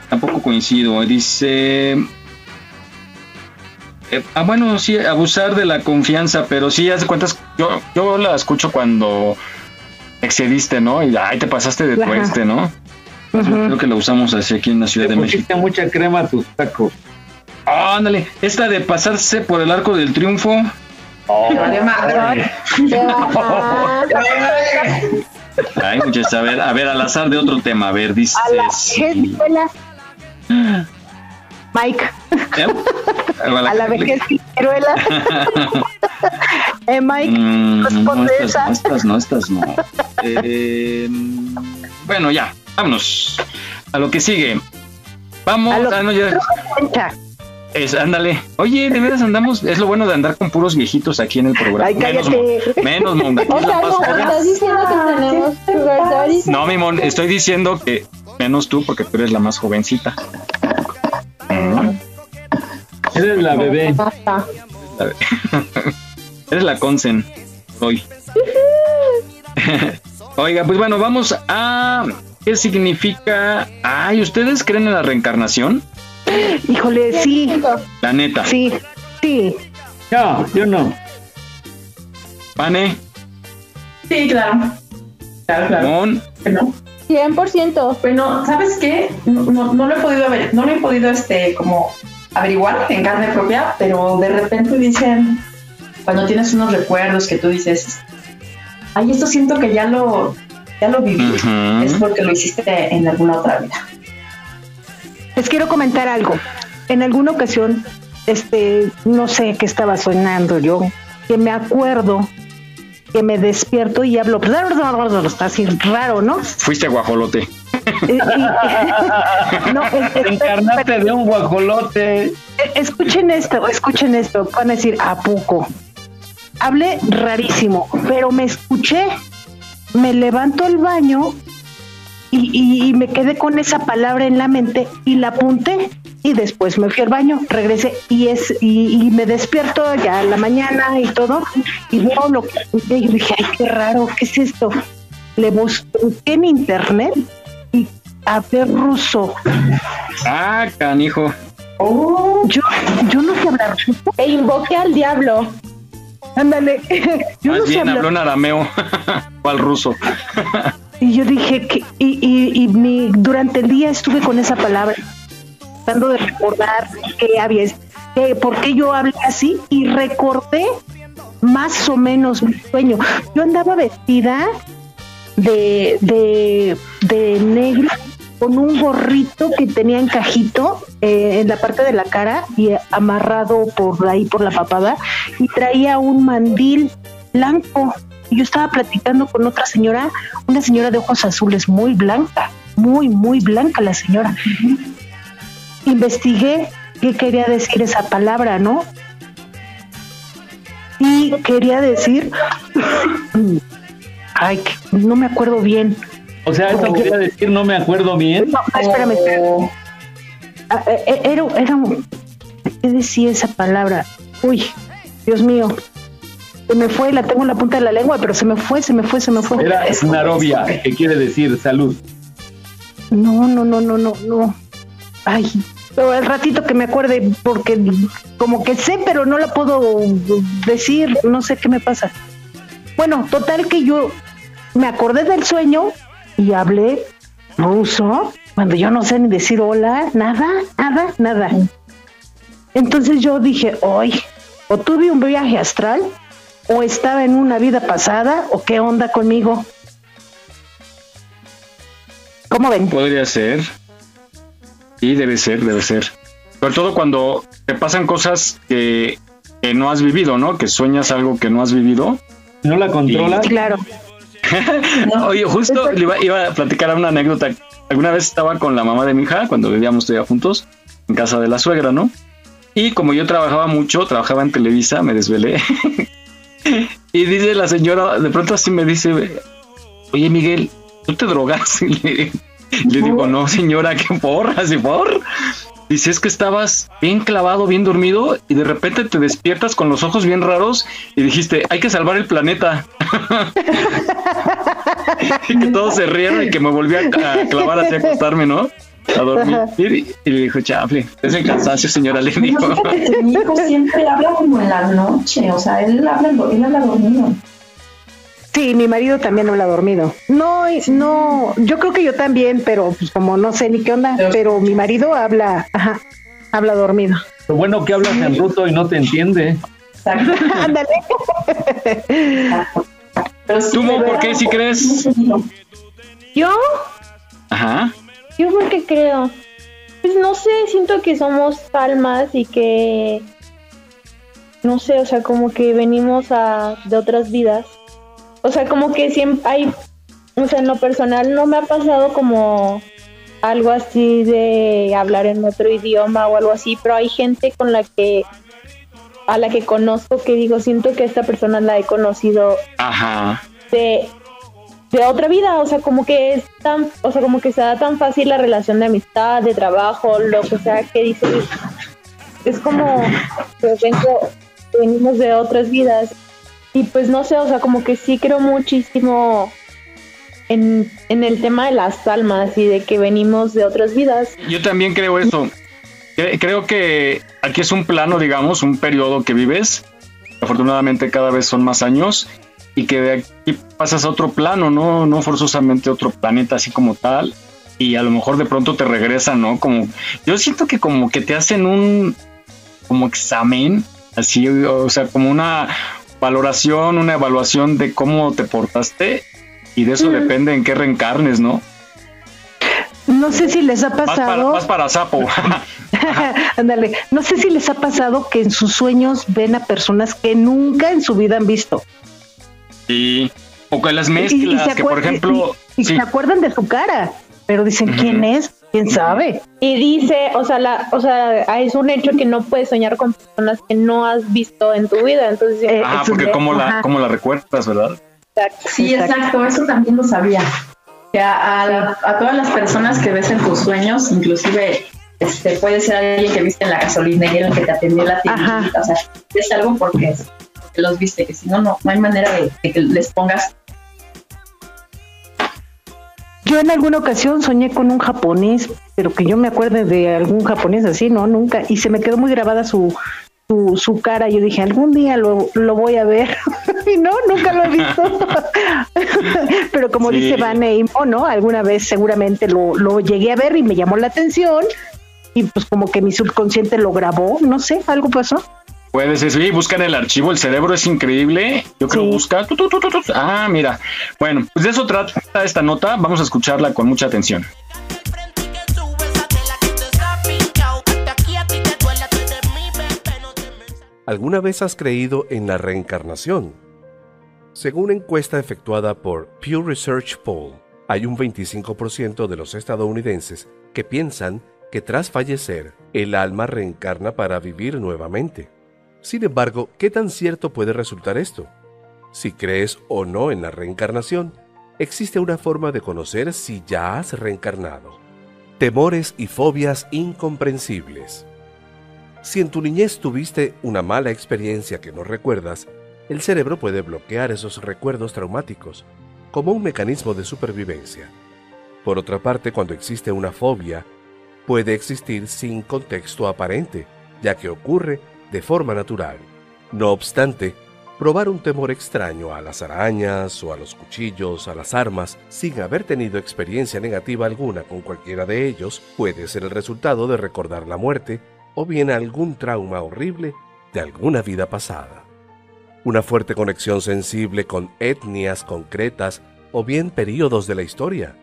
Tampoco coincido. Dice. Eh, ah, bueno, sí, abusar de la confianza, pero sí, hace cuentas. Yo, yo la escucho cuando excediste, ¿no? Y ay, te pasaste de Ajá. tueste, ¿no? Creo que la usamos así aquí en la Ciudad de México. pusiste mucha crema a tus tacos. Ah, ándale, esta de pasarse por el arco del triunfo. Ah, Ay, muchachos, a ver, a ver, al azar de otro tema. A ver, dice. a la. Mike, ¿Eh? a la vejez piruela. eh, Mike, Mm, no, estas esa. no, estas no, estas no. Eh, bueno, ya, vámonos. A lo que sigue. Vamos, A lo ah, no, ya- es, ándale. Oye, de veras andamos, es lo bueno de andar con puros viejitos aquí en el programa. Ay, menos, cállate. Mon, menos, Mon, aquí O la sea, no, estás diciendo que tenemos. No, mi Mon, estoy diciendo que menos tú porque tú eres la más jovencita. Eres la bebé. Basta. eres la consen hoy. Oiga, pues bueno, vamos a... ¿Qué significa? Ay, ¿ustedes creen en la reencarnación? Híjole, sí, La neta. sí, sí. No, yo no. Pane, Sí, claro. Claro, claro. Mon, Bueno, 100%. bueno, ¿sabes qué? No, no, no lo he podido ver, no lo he podido este como averiguar en carne propia, pero de repente dicen, cuando tienes unos recuerdos que tú dices, ay, esto siento que ya lo, ya lo viví, es porque lo hiciste en alguna otra vida. Les quiero comentar algo. En alguna ocasión, este, no sé qué estaba soñando yo, que me acuerdo que me despierto y hablo, está así raro, ¿no? fuiste guajolote. Y- no, Encarnaste de un guajolote. Eh, Escuchen esto, escuchen esto. Van a decir, ¿a poco? Hablé rarísimo, pero me escuché me levanto al baño y, y- y me quedé con esa palabra en la mente y la apunté y después me fui al baño, regresé y es y, y me despierto ya a la mañana y todo y veo lo que y dije, ay, qué raro, ¿qué es esto? Le bus- busqué en internet ver ruso. Ah, canijo. Yo, yo no sé hablar ruso. E invoque al diablo. Ándale. Yo Más no sé bien hablar habló en arameo o al ruso. Y yo dije que, y, y, y mi, durante el día estuve con esa palabra, tratando de recordar qué había, que, por qué yo hablé así, y recordé más o menos mi sueño. Yo andaba vestida de, de, de negro con un gorrito que tenía encajito eh, en la parte de la cara y amarrado por ahí por la papada y traía un mandil blanco. Yo estaba platicando con otra señora, una señora de ojos azules muy blanca, muy, muy blanca la señora. Investigué qué quería decir esa palabra, ¿no? Y quería decir, ay, no me acuerdo bien. O sea, eso quería decir, no me acuerdo bien. No, espérame, espérame. Ah, eh, eh, Era, era ¿Qué decía esa palabra? Uy, Dios mío. Se me fue, la tengo en la punta de la lengua, pero se me fue, se me fue, se me fue. Era Narovia, que quiere decir salud. No, no, no, no, no, no. Ay, pero el ratito que me acuerde, porque como que sé, pero no la puedo decir, no sé qué me pasa. Bueno, total que yo me acordé del sueño y hablé ruso, cuando yo no sé ni decir hola, nada, nada, nada. Entonces yo dije, hoy, o tuve un viaje astral, o estaba en una vida pasada, o qué onda conmigo. ¿Cómo ven? Podría ser. Sí, debe ser, debe ser. Sobre todo cuando te pasan cosas que, que no has vivido, ¿no? Que sueñas algo que no has vivido. ¿No la controlas? Claro. Oye, justo le iba, iba a platicar una anécdota. Alguna vez estaba con la mamá de mi hija, cuando vivíamos todavía juntos, en casa de la suegra, ¿no? Y como yo trabajaba mucho, trabajaba en Televisa, me desvelé. y dice la señora, de pronto así me dice, oye Miguel, ¿tú te drogas? Y le, le digo, no señora, ¿qué por? Así por. Dice, es que estabas bien clavado, bien dormido y de repente te despiertas con los ojos bien raros y dijiste, hay que salvar el planeta. y que todos se rieron y que me volví a, clavar así a acostarme, ¿no? A dormir. Y, y le dijo, chafle, es el cansancio, señora, le dijo. Pero fíjate que mi hijo siempre habla como en la noche, o sea, él habla, él habla dormido. Sí, mi marido también habla dormido. No, no, yo creo que yo también, pero pues como no sé ni qué onda, pero mi marido habla, ajá, habla dormido. Lo bueno que hablas en ruso y no te entiende. Ándale. ¿Tú, Mo, por qué si crees? ¿Yo? Ajá. Yo porque creo. Pues no sé, siento que somos almas y que. No sé, o sea, como que venimos a, de otras vidas. O sea, como que siempre hay. O sea, en lo personal no me ha pasado como algo así de hablar en otro idioma o algo así, pero hay gente con la que. a la que conozco que digo, siento que esta persona la he conocido Ajá. de, de otra vida, o sea, como que es tan, o sea, como que se da tan fácil la relación de amistad, de trabajo, lo que sea que dices, es como vengo- venimos de otras vidas y pues no sé, o sea, como que sí creo muchísimo en, en el tema de las almas y de que venimos de otras vidas. Yo también creo eso. Cre- Creo que aquí es un plano, digamos, un periodo que vives. Afortunadamente cada vez son más años y que de aquí pasas a otro plano, no, no forzosamente otro planeta así como tal. Y a lo mejor de pronto te regresan, ¿no? Como yo siento que como que te hacen un como examen, así, o sea, como una valoración, una evaluación de cómo te portaste y de eso depende en qué reencarnes, ¿no? No sé si les ha para, pasado, vas para sapo. ándale, no sé si les ha pasado que en sus sueños ven a personas que nunca en su vida han visto. Sí. O con las Y- y mezclas, se que por ejemplo. y, y sí. se acuerdan de su cara, pero dicen quién es, quién sabe. Y dice, o sea, la, o sea, es un hecho que no puedes soñar con personas que no has visto en tu vida, entonces Eh, Ajá, porque cómo la, cómo la recuerdas, ¿verdad? Sí, exacto, eso también lo sabía. Que a, a- a todas las personas que ves en tus sueños, inclusive este, puede ser alguien que viste en la gasolinera, el que te atendió en la tiendita, o sea, es algo porque los viste, que si no, no, no hay manera de, de que les pongas Yo en alguna ocasión soñé con un japonés, pero que yo me acuerde de algún japonés así, no, nunca. Y se me quedó muy grabada su, su, su cara. Yo dije, algún día lo, lo voy a ver. y no, nunca lo he visto. pero como Sí. dice Van Eymo, ¿no? Alguna vez seguramente lo, lo llegué a ver y me llamó la atención. Y pues como que mi subconsciente lo grabó, no sé, algo pasó. Puede ser, sí, buscan el archivo, el cerebro es increíble. Yo creo busca. tu, tu, tu, tu, tu. Ah, mira. Bueno, pues de eso trata esta nota. Vamos a escucharla con mucha atención. ¿Alguna vez has creído en la reencarnación? Según una encuesta efectuada por Pew Research Poll, hay un 25% de los estadounidenses que piensan que tras fallecer, el alma reencarna para vivir nuevamente. Sin embargo, ¿qué tan cierto puede resultar esto? Si crees o no en la reencarnación, existe una forma de conocer si ya has reencarnado. Temores y fobias incomprensibles. Si en tu niñez tuviste una mala experiencia que no recuerdas, el cerebro puede bloquear esos recuerdos traumáticos como un mecanismo de supervivencia. Por otra parte, cuando existe una fobia, puede existir sin contexto aparente, ya que ocurre de forma natural. No obstante, probar un temor extraño a las arañas o a los cuchillos, a las armas, sin haber tenido experiencia negativa alguna con cualquiera de ellos, puede ser el resultado de recordar la muerte o bien algún trauma horrible de alguna vida pasada. Una fuerte conexión sensible con etnias concretas o bien períodos de la historia.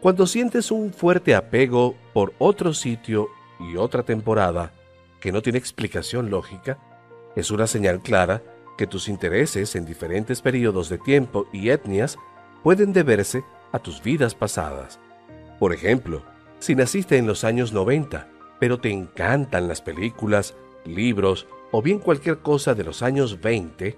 Cuando sientes un fuerte apego por otro sitio y otra temporada que no tiene explicación lógica, es una señal clara que tus intereses en diferentes periodos de tiempo y etnias pueden deberse a tus vidas pasadas. Por ejemplo, si naciste en los años 90, pero te encantan las películas, libros o bien cualquier cosa de los años 20,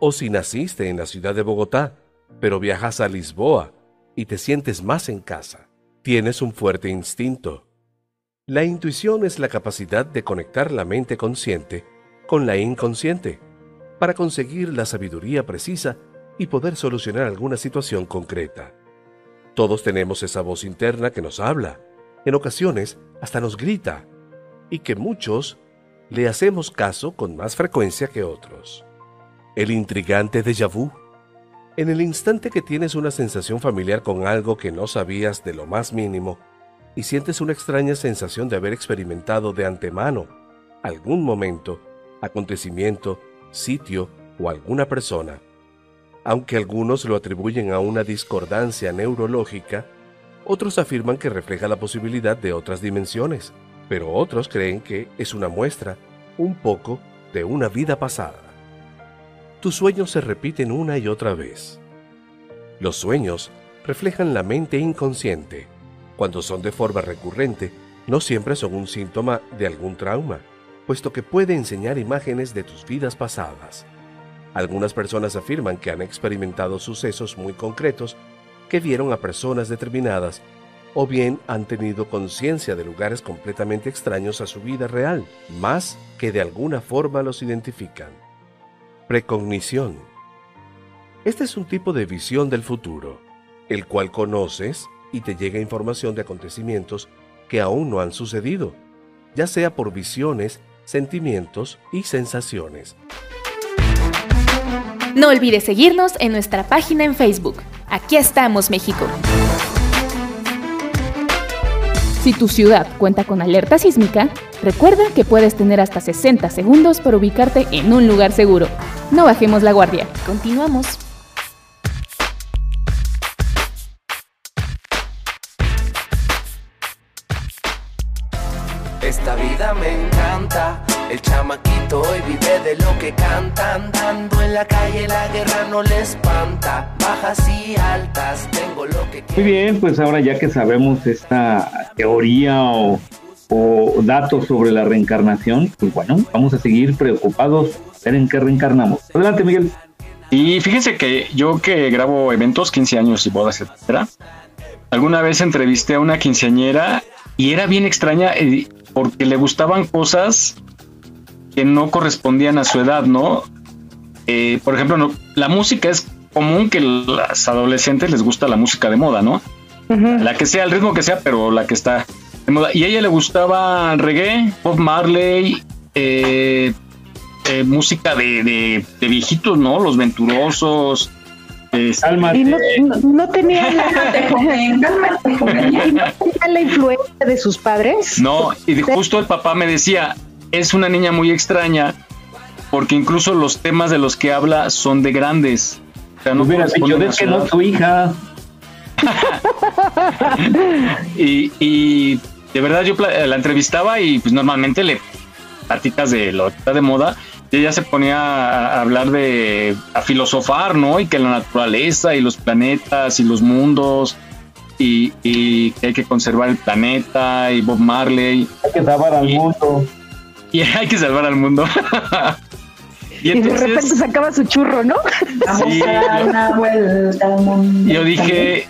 o si naciste en la ciudad de Bogotá, pero viajas a Lisboa y te sientes más en casa, tienes un fuerte instinto. La intuición es la capacidad de conectar la mente consciente con la inconsciente para conseguir la sabiduría precisa y poder solucionar alguna situación concreta. Todos tenemos esa voz interna que nos habla, en ocasiones hasta nos grita, y que muchos le hacemos caso con más frecuencia que otros. El intrigante déjà vu. En el instante que tienes una sensación familiar con algo que no sabías de lo más mínimo y sientes una extraña sensación de haber experimentado de antemano algún momento, acontecimiento, sitio o alguna persona. Aunque algunos lo atribuyen a una discordancia neurológica, otros afirman que refleja la posibilidad de otras dimensiones, pero otros creen que es una muestra, un poco, de una vida pasada. Tus sueños se repiten una y otra vez. Los sueños reflejan la mente inconsciente. Cuando son de forma recurrente, no siempre son un síntoma de algún trauma, puesto que puede enseñar imágenes de tus vidas pasadas. Algunas personas afirman que han experimentado sucesos muy concretos que vieron a personas determinadas o bien han tenido conciencia de lugares completamente extraños a su vida real, más que de alguna forma los identifican. Precognición. Este es un tipo de visión del futuro, el cual conoces y te llega información de acontecimientos que aún no han sucedido, ya sea por visiones, sentimientos y sensaciones. No olvides seguirnos en nuestra página en Facebook. Aquí estamos, México. Si tu ciudad cuenta con alerta sísmica, recuerda que puedes tener hasta 60 segundos para ubicarte en un lugar seguro. No bajemos la guardia. Continuamos. Esta vida me encanta, el chamaquito hoy vive de lo que canta, andando en la calle la guerra no le espanta, bajas y altas, tengo lo que Muy bien, pues ahora ya que sabemos esta teoría o, o datos sobre la reencarnación, pues bueno, vamos a seguir preocupados a ver en qué reencarnamos. Adelante, Miguel. Y fíjense que yo que grabo eventos, 15 años y bodas, etcétera, alguna vez entrevisté a una quinceañera y era bien extraña eh, porque le gustaban cosas que no correspondían a su edad, ¿no? Eh, por ejemplo, no- la música es común que las adolescentes les gusta la música de moda, ¿no? La que sea, el ritmo que sea, pero la que está de moda. Y a ella le gustaba reggae, Bob Marley, eh, eh, música de, de- de viejitos, ¿no? Los venturosos. Este, Y no, no- no tenía la, y no tenía la influencia de sus padres. No, y justo el papá me decía, es una niña muy extraña porque incluso los temas de los que habla son de grandes. O sea, no Hubieras dicho, es que no edad". es tu hija. y, y de verdad yo la entrevistaba y pues normalmente le platicas de lo que está de moda y ella se ponía a hablar de a filosofar, ¿no? Y que la naturaleza y los planetas y los mundos y, y que hay que conservar el planeta y Bob Marley. Hay que salvar al mundo. Y hay que salvar al mundo. y Y de entonces repente sacaba su churro, ¿no? Sí, yo- yo dije,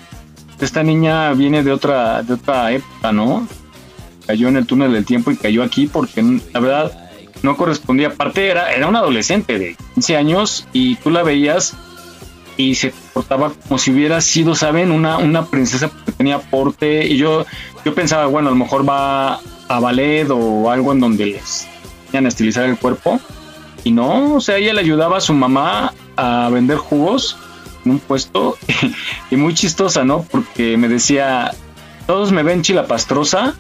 esta niña viene de otra, de otra época, ¿no? Cayó en el túnel del tiempo y cayó aquí porque la verdad no correspondía. Aparte era, era una adolescente de 15 años y tú la veías y se portaba como si hubiera sido, ¿saben? Una, una princesa porque tenía porte y yo, yo pensaba, bueno, a lo mejor va a ballet o algo en donde les enseñan a estilizar el cuerpo. Y no, o sea, ella le ayudaba a su mamá a vender jugos en un puesto y muy chistosa, ¿no? Porque me decía, todos me ven chilapastrosa,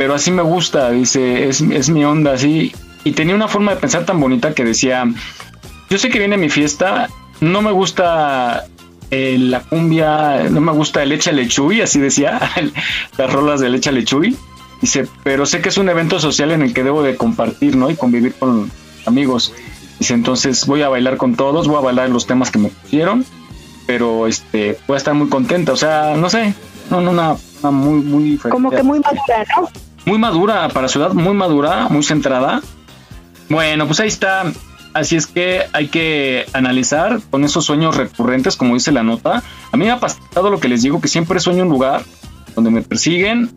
pero así me gusta, dice, es, es mi onda, así. Y tenía una forma de pensar tan bonita que decía, yo sé que viene mi fiesta, no me gusta eh, la cumbia, no me gusta el Échale Chuy, así decía, las rolas del Échale Chuy. Dice, pero sé que es un evento social en el que debo de compartir, ¿no? Y convivir con amigos. Dice, entonces voy a bailar con todos, voy a bailar los temas que me pusieron, pero este, voy a estar muy contenta. O sea, no sé, no, no, una, una muy, muy Como que muy madura, ¿no? Muy madura para su edad, muy madura, muy centrada. Bueno, pues ahí está. Así es que hay que analizar con esos sueños recurrentes, como dice la nota. A mí me ha pasado lo que les digo, que siempre sueño un lugar donde me persiguen.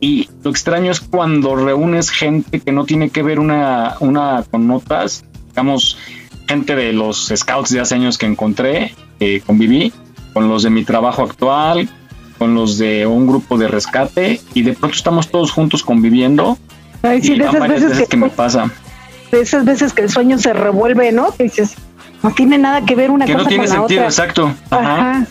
Y lo extraño es cuando reúnes gente que no tiene que ver una, una con notas, digamos, gente de los scouts de hace años que encontré, que conviví, con los de mi trabajo actual, con los de un grupo de rescate, y de pronto estamos todos juntos conviviendo. Ay, sí, y de esas varias veces veces que- que me pasa. De esas veces que el sueño se revuelve, ¿no? Que dices, no tiene nada que ver una Que cosa no tiene con la sentido, otra. exacto. Ajá. Ajá.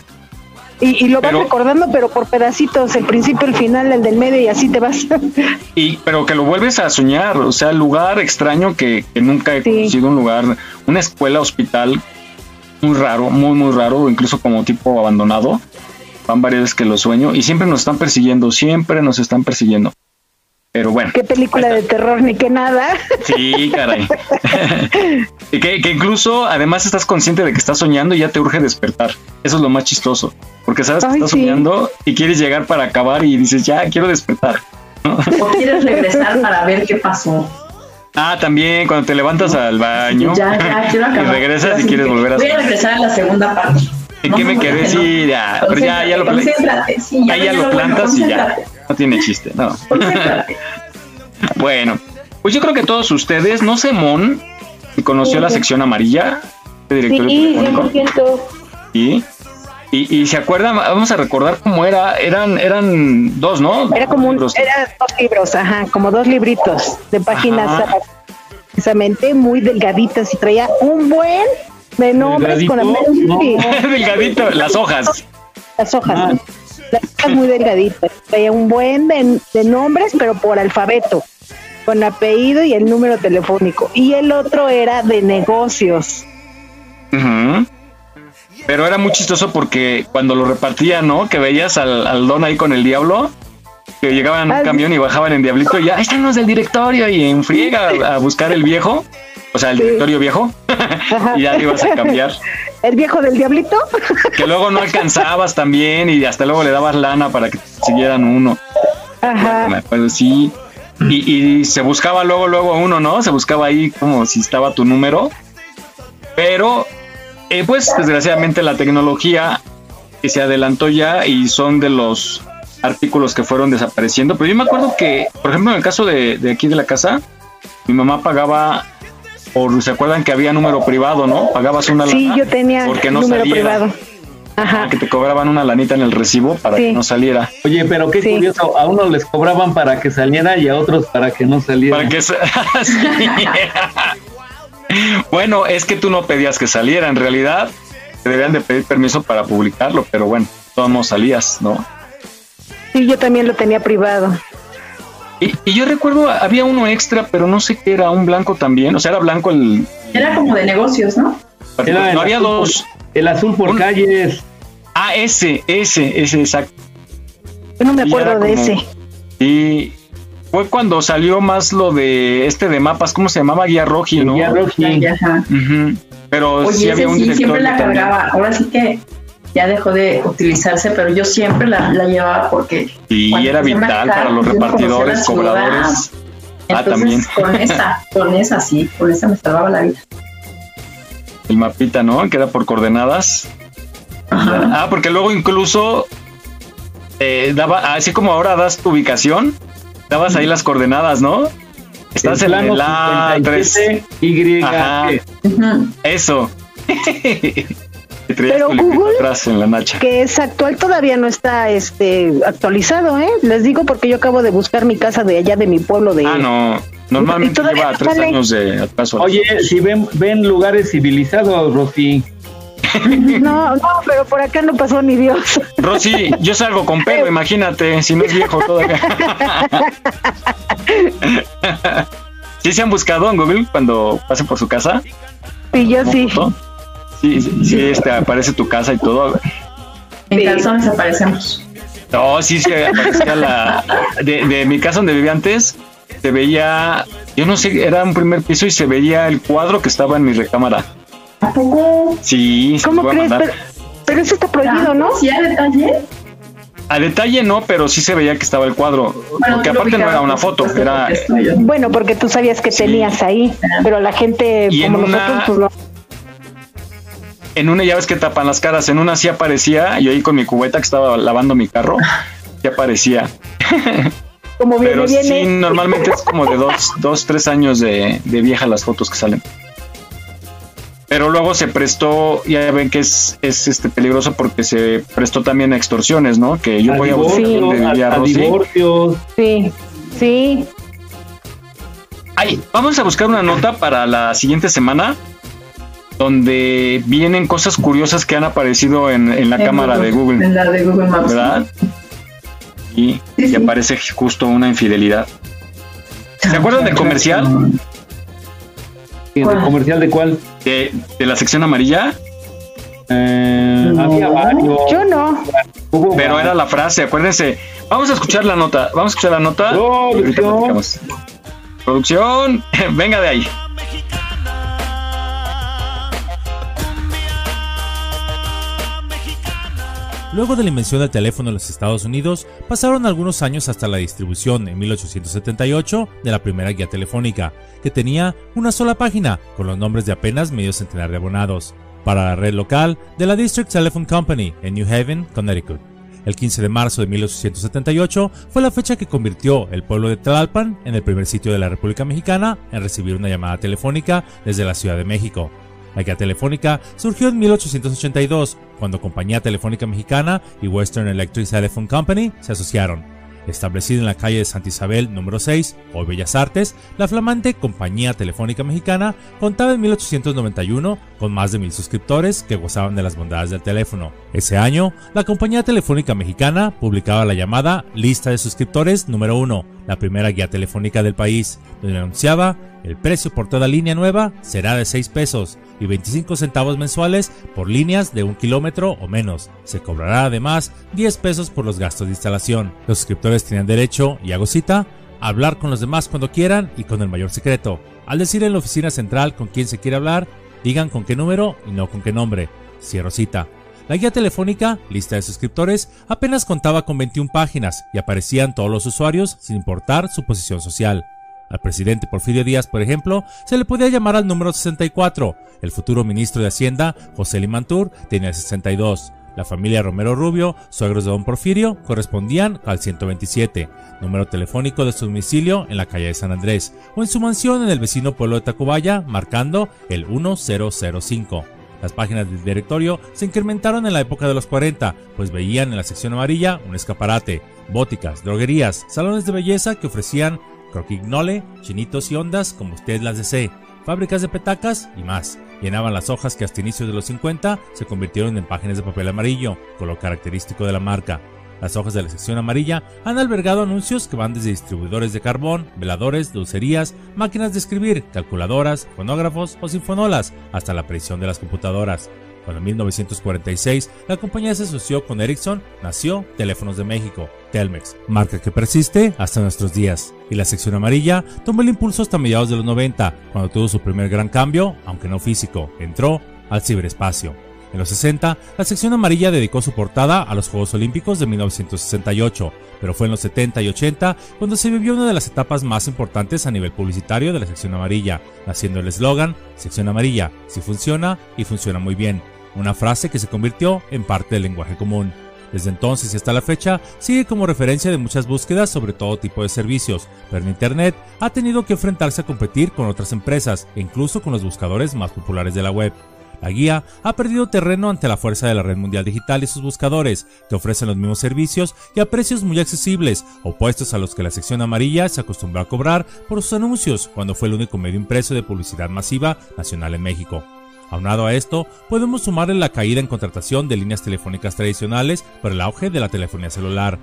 Y, y lo vas recordando, pero por pedacitos, el principio, el final, el del medio, y así te vas. Y, pero que lo vuelves a soñar, o sea, lugar extraño que, que nunca he conocido un lugar, una escuela, hospital, muy raro, muy, muy raro, incluso como tipo abandonado. Van varias veces que lo sueño y siempre nos están persiguiendo, siempre nos están persiguiendo. Pero bueno, Qué película de terror, ni que nada. sí, caray. y que, que incluso además estás consciente de que estás soñando y ya te urge despertar. Eso es lo más chistoso, porque sabes que Ay, estás sí. soñando y quieres llegar para acabar y dices, ya, quiero despertar. O quieres regresar para ver qué pasó. Ah, también cuando te levantas al baño Ya, ya, quiero y acabar. regresas y quieres volver a Voy a regresar a la segunda parte. ¿En qué me quedé? Sí, ya, pero ya, ya lo, pla- Concéntrate, sí, ya ahí ya lo plantas y ya. No tiene chiste, no. Bueno, pues yo creo que todos ustedes, no sé, Mon, si conoció la sección amarilla directorio Sí, telefónico. 100%. Sí. Y, y se acuerdan, vamos a recordar cómo era, eran, eran dos, ¿no? Era como un, Libros. era dos libros, ajá, como dos libritos de páginas Ajá. precisamente muy delgaditas y traía un buen de nombres con ¿Delgadito? sí, No, delgadito, las hojas. las hojas, las hojas muy delgaditas. Traía un buen de, de nombres, pero por alfabeto, con apellido y el número telefónico. Y el otro era de negocios. Ujú. Pero era muy chistoso porque cuando lo repartían, ¿no? Que veías al, al don ahí con el diablo, que llegaban en un Ah, camión y bajaban en diablito y ya, están los del directorio y en friega a, a buscar el viejo, o sea, el directorio viejo, y ya te ibas a cambiar. El viejo del diablito. Que luego no alcanzabas también y hasta luego le dabas lana para que te siguieran uno. Ajá. Me acuerdo, sí. Y, y se buscaba luego, luego uno, ¿no? Se buscaba ahí como si estaba tu número. Pero eh, pues desgraciadamente la tecnología que se adelantó ya y son de los artículos que fueron desapareciendo. Pero yo me acuerdo que, por ejemplo, en el caso de, de aquí de la casa, mi mamá pagaba por, ¿se acuerdan que había número privado, no? Pagabas una Sí, lana yo tenía porque no número saliera. privado. Ajá. Que te cobraban una lanita en el recibo para Sí. que no saliera. Oye, pero qué curioso, a unos les cobraban para que saliera y a otros para que no saliera. Para que. Bueno, es que tú no pedías que saliera, en realidad te debían de pedir permiso para publicarlo, pero bueno, todos no salías, ¿no? Sí, yo también lo tenía privado. Y, y yo recuerdo, había uno extra, pero no sé qué era, un blanco también, o sea, era blanco el... Era como de negocios, ¿no? Era no había por- dos. el azul por calles. Ah, ese, ese, ese, exacto. Yo no me acuerdo de como- ese. Y fue cuando salió más lo de este de mapas, ¿cómo se llamaba? Guía Roji, ¿no? Guía Roji. Ajá. Ujú. Pero Oye, sí ese había un sí, siempre la también. cargaba. Ahora sí que ya dejó de utilizarse, pero yo siempre la, la llevaba porque Y era vital para los repartidores, cobradores. Ah, también. con esa, con esa sí, con esa me salvaba la vida. El mapita, ¿no? Que era por coordenadas. Ah, porque luego incluso eh, daba, así como ahora das tu ubicación, dabas ahí las coordenadas, ¿no? Estás en el A3. 57, Y, Ajá. Eso. Pero Google- atrás en la nacha. Que es actual, todavía no está este actualizado, ¿eh? Les digo porque yo acabo de buscar mi casa de allá de mi pueblo de... Ah, no. Normalmente lleva no tres sale. años de atraso. Oye, si ven, ven lugares civilizados, Rosy. No, no, pero por acá no pasó ni Dios. Rosy, yo salgo con pelo, imagínate, si no es viejo todavía. ¿Sí se han buscado en Google cuando pasen por su casa? Y yo sí. foto? Sí, sí, sí, este, aparece tu casa y todo. En calzones aparecemos. No, sí, sí, aparecía la... De, de mi casa donde vivía antes, se veía... Yo no sé, era un primer piso y se veía el cuadro que estaba en mi recámara. ¿A poco? Sí, ¿Cómo crees? Pero, pero eso está prohibido, ¿no? ¿Sí a detalle? A detalle no, pero sí se veía que estaba el cuadro. Bueno, porque aparte no era una por foto, supuesto, era... porque. Bueno, porque tú sabías que tenías ahí, pero la gente Y en como una- nosotros, pues no. En una ya ves que tapan las caras, en una sí aparecía, yo ahí con mi cubeta que estaba lavando mi carro, sí aparecía. Como viene, Pero viene. sí, normalmente es como de dos, dos tres años de, de vieja las fotos que salen. Pero luego se prestó, ya ven que es, es este peligroso porque se prestó también a extorsiones, ¿no? Que yo A voy a buscar vivía a- a Rosy. divorcios. Sí, sí. Ay, vamos a buscar una nota para la siguiente semana donde vienen cosas curiosas que han aparecido en, en la En cámara de Google. En la de Google Maps. ¿verdad? Y, y aparece justo una infidelidad. ¿Se acuerdan del comercial? ¿El comercial de cuál? De, de la sección amarilla. Eh, había varios. Yo no. Pero era la frase, acuérdense. Vamos a escuchar la nota. Vamos a escuchar la nota. platicamos. Producción, venga de ahí. Luego de la invención del teléfono en los Estados Unidos, pasaron algunos años hasta la distribución en 1878 de la primera guía telefónica, que tenía una sola página con los nombres de apenas medio centenar de abonados, para la red local de la District Telephone Company en New Haven, Connecticut. El 15 de marzo de 1878 fue la fecha que convirtió el pueblo de Tlalpan en el primer sitio de la República Mexicana en recibir una llamada telefónica desde la Ciudad de México. La guía telefónica surgió en 1882, cuando Compañía Telefónica Mexicana y Western Electric Telephone Company se asociaron. Establecida en la calle de Santa Isabel número 6, hoy Bellas Artes, la flamante Compañía Telefónica Mexicana contaba en 1891 con más de mil suscriptores que gozaban de las bondades del teléfono. Ese año, la Compañía Telefónica Mexicana publicaba la llamada Lista de Suscriptores número 1, la primera guía telefónica del país, donde anunciaba el precio por toda línea nueva será de 6 pesos y 25 centavos mensuales por líneas de un kilómetro o menos. Se cobrará además 10 pesos por los gastos de instalación. Los suscriptores tenían derecho, y hago cita, a hablar con los demás cuando quieran y con el mayor secreto. Al decir en la oficina central con quién se quiere hablar, digan con qué número y no con qué nombre. Cierro cita. La guía telefónica, lista de suscriptores, apenas contaba con 21 páginas y aparecían todos los usuarios sin importar su posición social. Al presidente Porfirio Díaz, por ejemplo, se le podía llamar al número 64. El futuro ministro de Hacienda, José Limantur, tenía el 62. La familia Romero Rubio, suegros de don Porfirio, correspondían al 127, número telefónico de su domicilio en la calle de San Andrés, o en su mansión en el vecino pueblo de Tacubaya, marcando el 1005. Las páginas del directorio se incrementaron en la época de los 40, pues veían en la sección amarilla un escaparate, bóticas, droguerías, salones de belleza que ofrecían croquignole, chinitos y ondas como usted las desee, fábricas de petacas y más. Llenaban las hojas que hasta inicios de los 50 se convirtieron en páginas de papel amarillo, con lo característico de la marca. Las hojas de la sección amarilla han albergado anuncios que van desde distribuidores de carbón, veladores, dulcerías, máquinas de escribir, calculadoras, fonógrafos o sinfonolas, hasta la aparición de las computadoras. Cuando en 1946 la compañía se asoció con Ericsson, nació Teléfonos de México, Telmex, marca que persiste hasta nuestros días. Y la sección amarilla tomó el impulso hasta mediados de los 90, cuando tuvo su primer gran cambio, aunque no físico, entró al ciberespacio. En los 60, la sección amarilla dedicó su portada a los Juegos Olímpicos de 1968, pero fue en los 70 y 80 cuando se vivió una de las etapas más importantes a nivel publicitario de la sección amarilla, naciendo el eslogan Sección amarilla, si funciona y funciona muy bien, una frase que se convirtió en parte del lenguaje común. Desde entonces y hasta la fecha, sigue como referencia de muchas búsquedas sobre todo tipo de servicios, pero en Internet ha tenido que enfrentarse a competir con otras empresas e incluso con los buscadores más populares de la web. La guía ha perdido terreno ante la fuerza de la red mundial digital y sus buscadores, que ofrecen los mismos servicios y a precios muy accesibles, opuestos a los que la sección amarilla se acostumbró a cobrar por sus anuncios cuando fue el único medio impreso de publicidad masiva nacional en México. Aunado a esto, podemos sumarle la caída en contratación de líneas telefónicas tradicionales por el auge de la telefonía celular.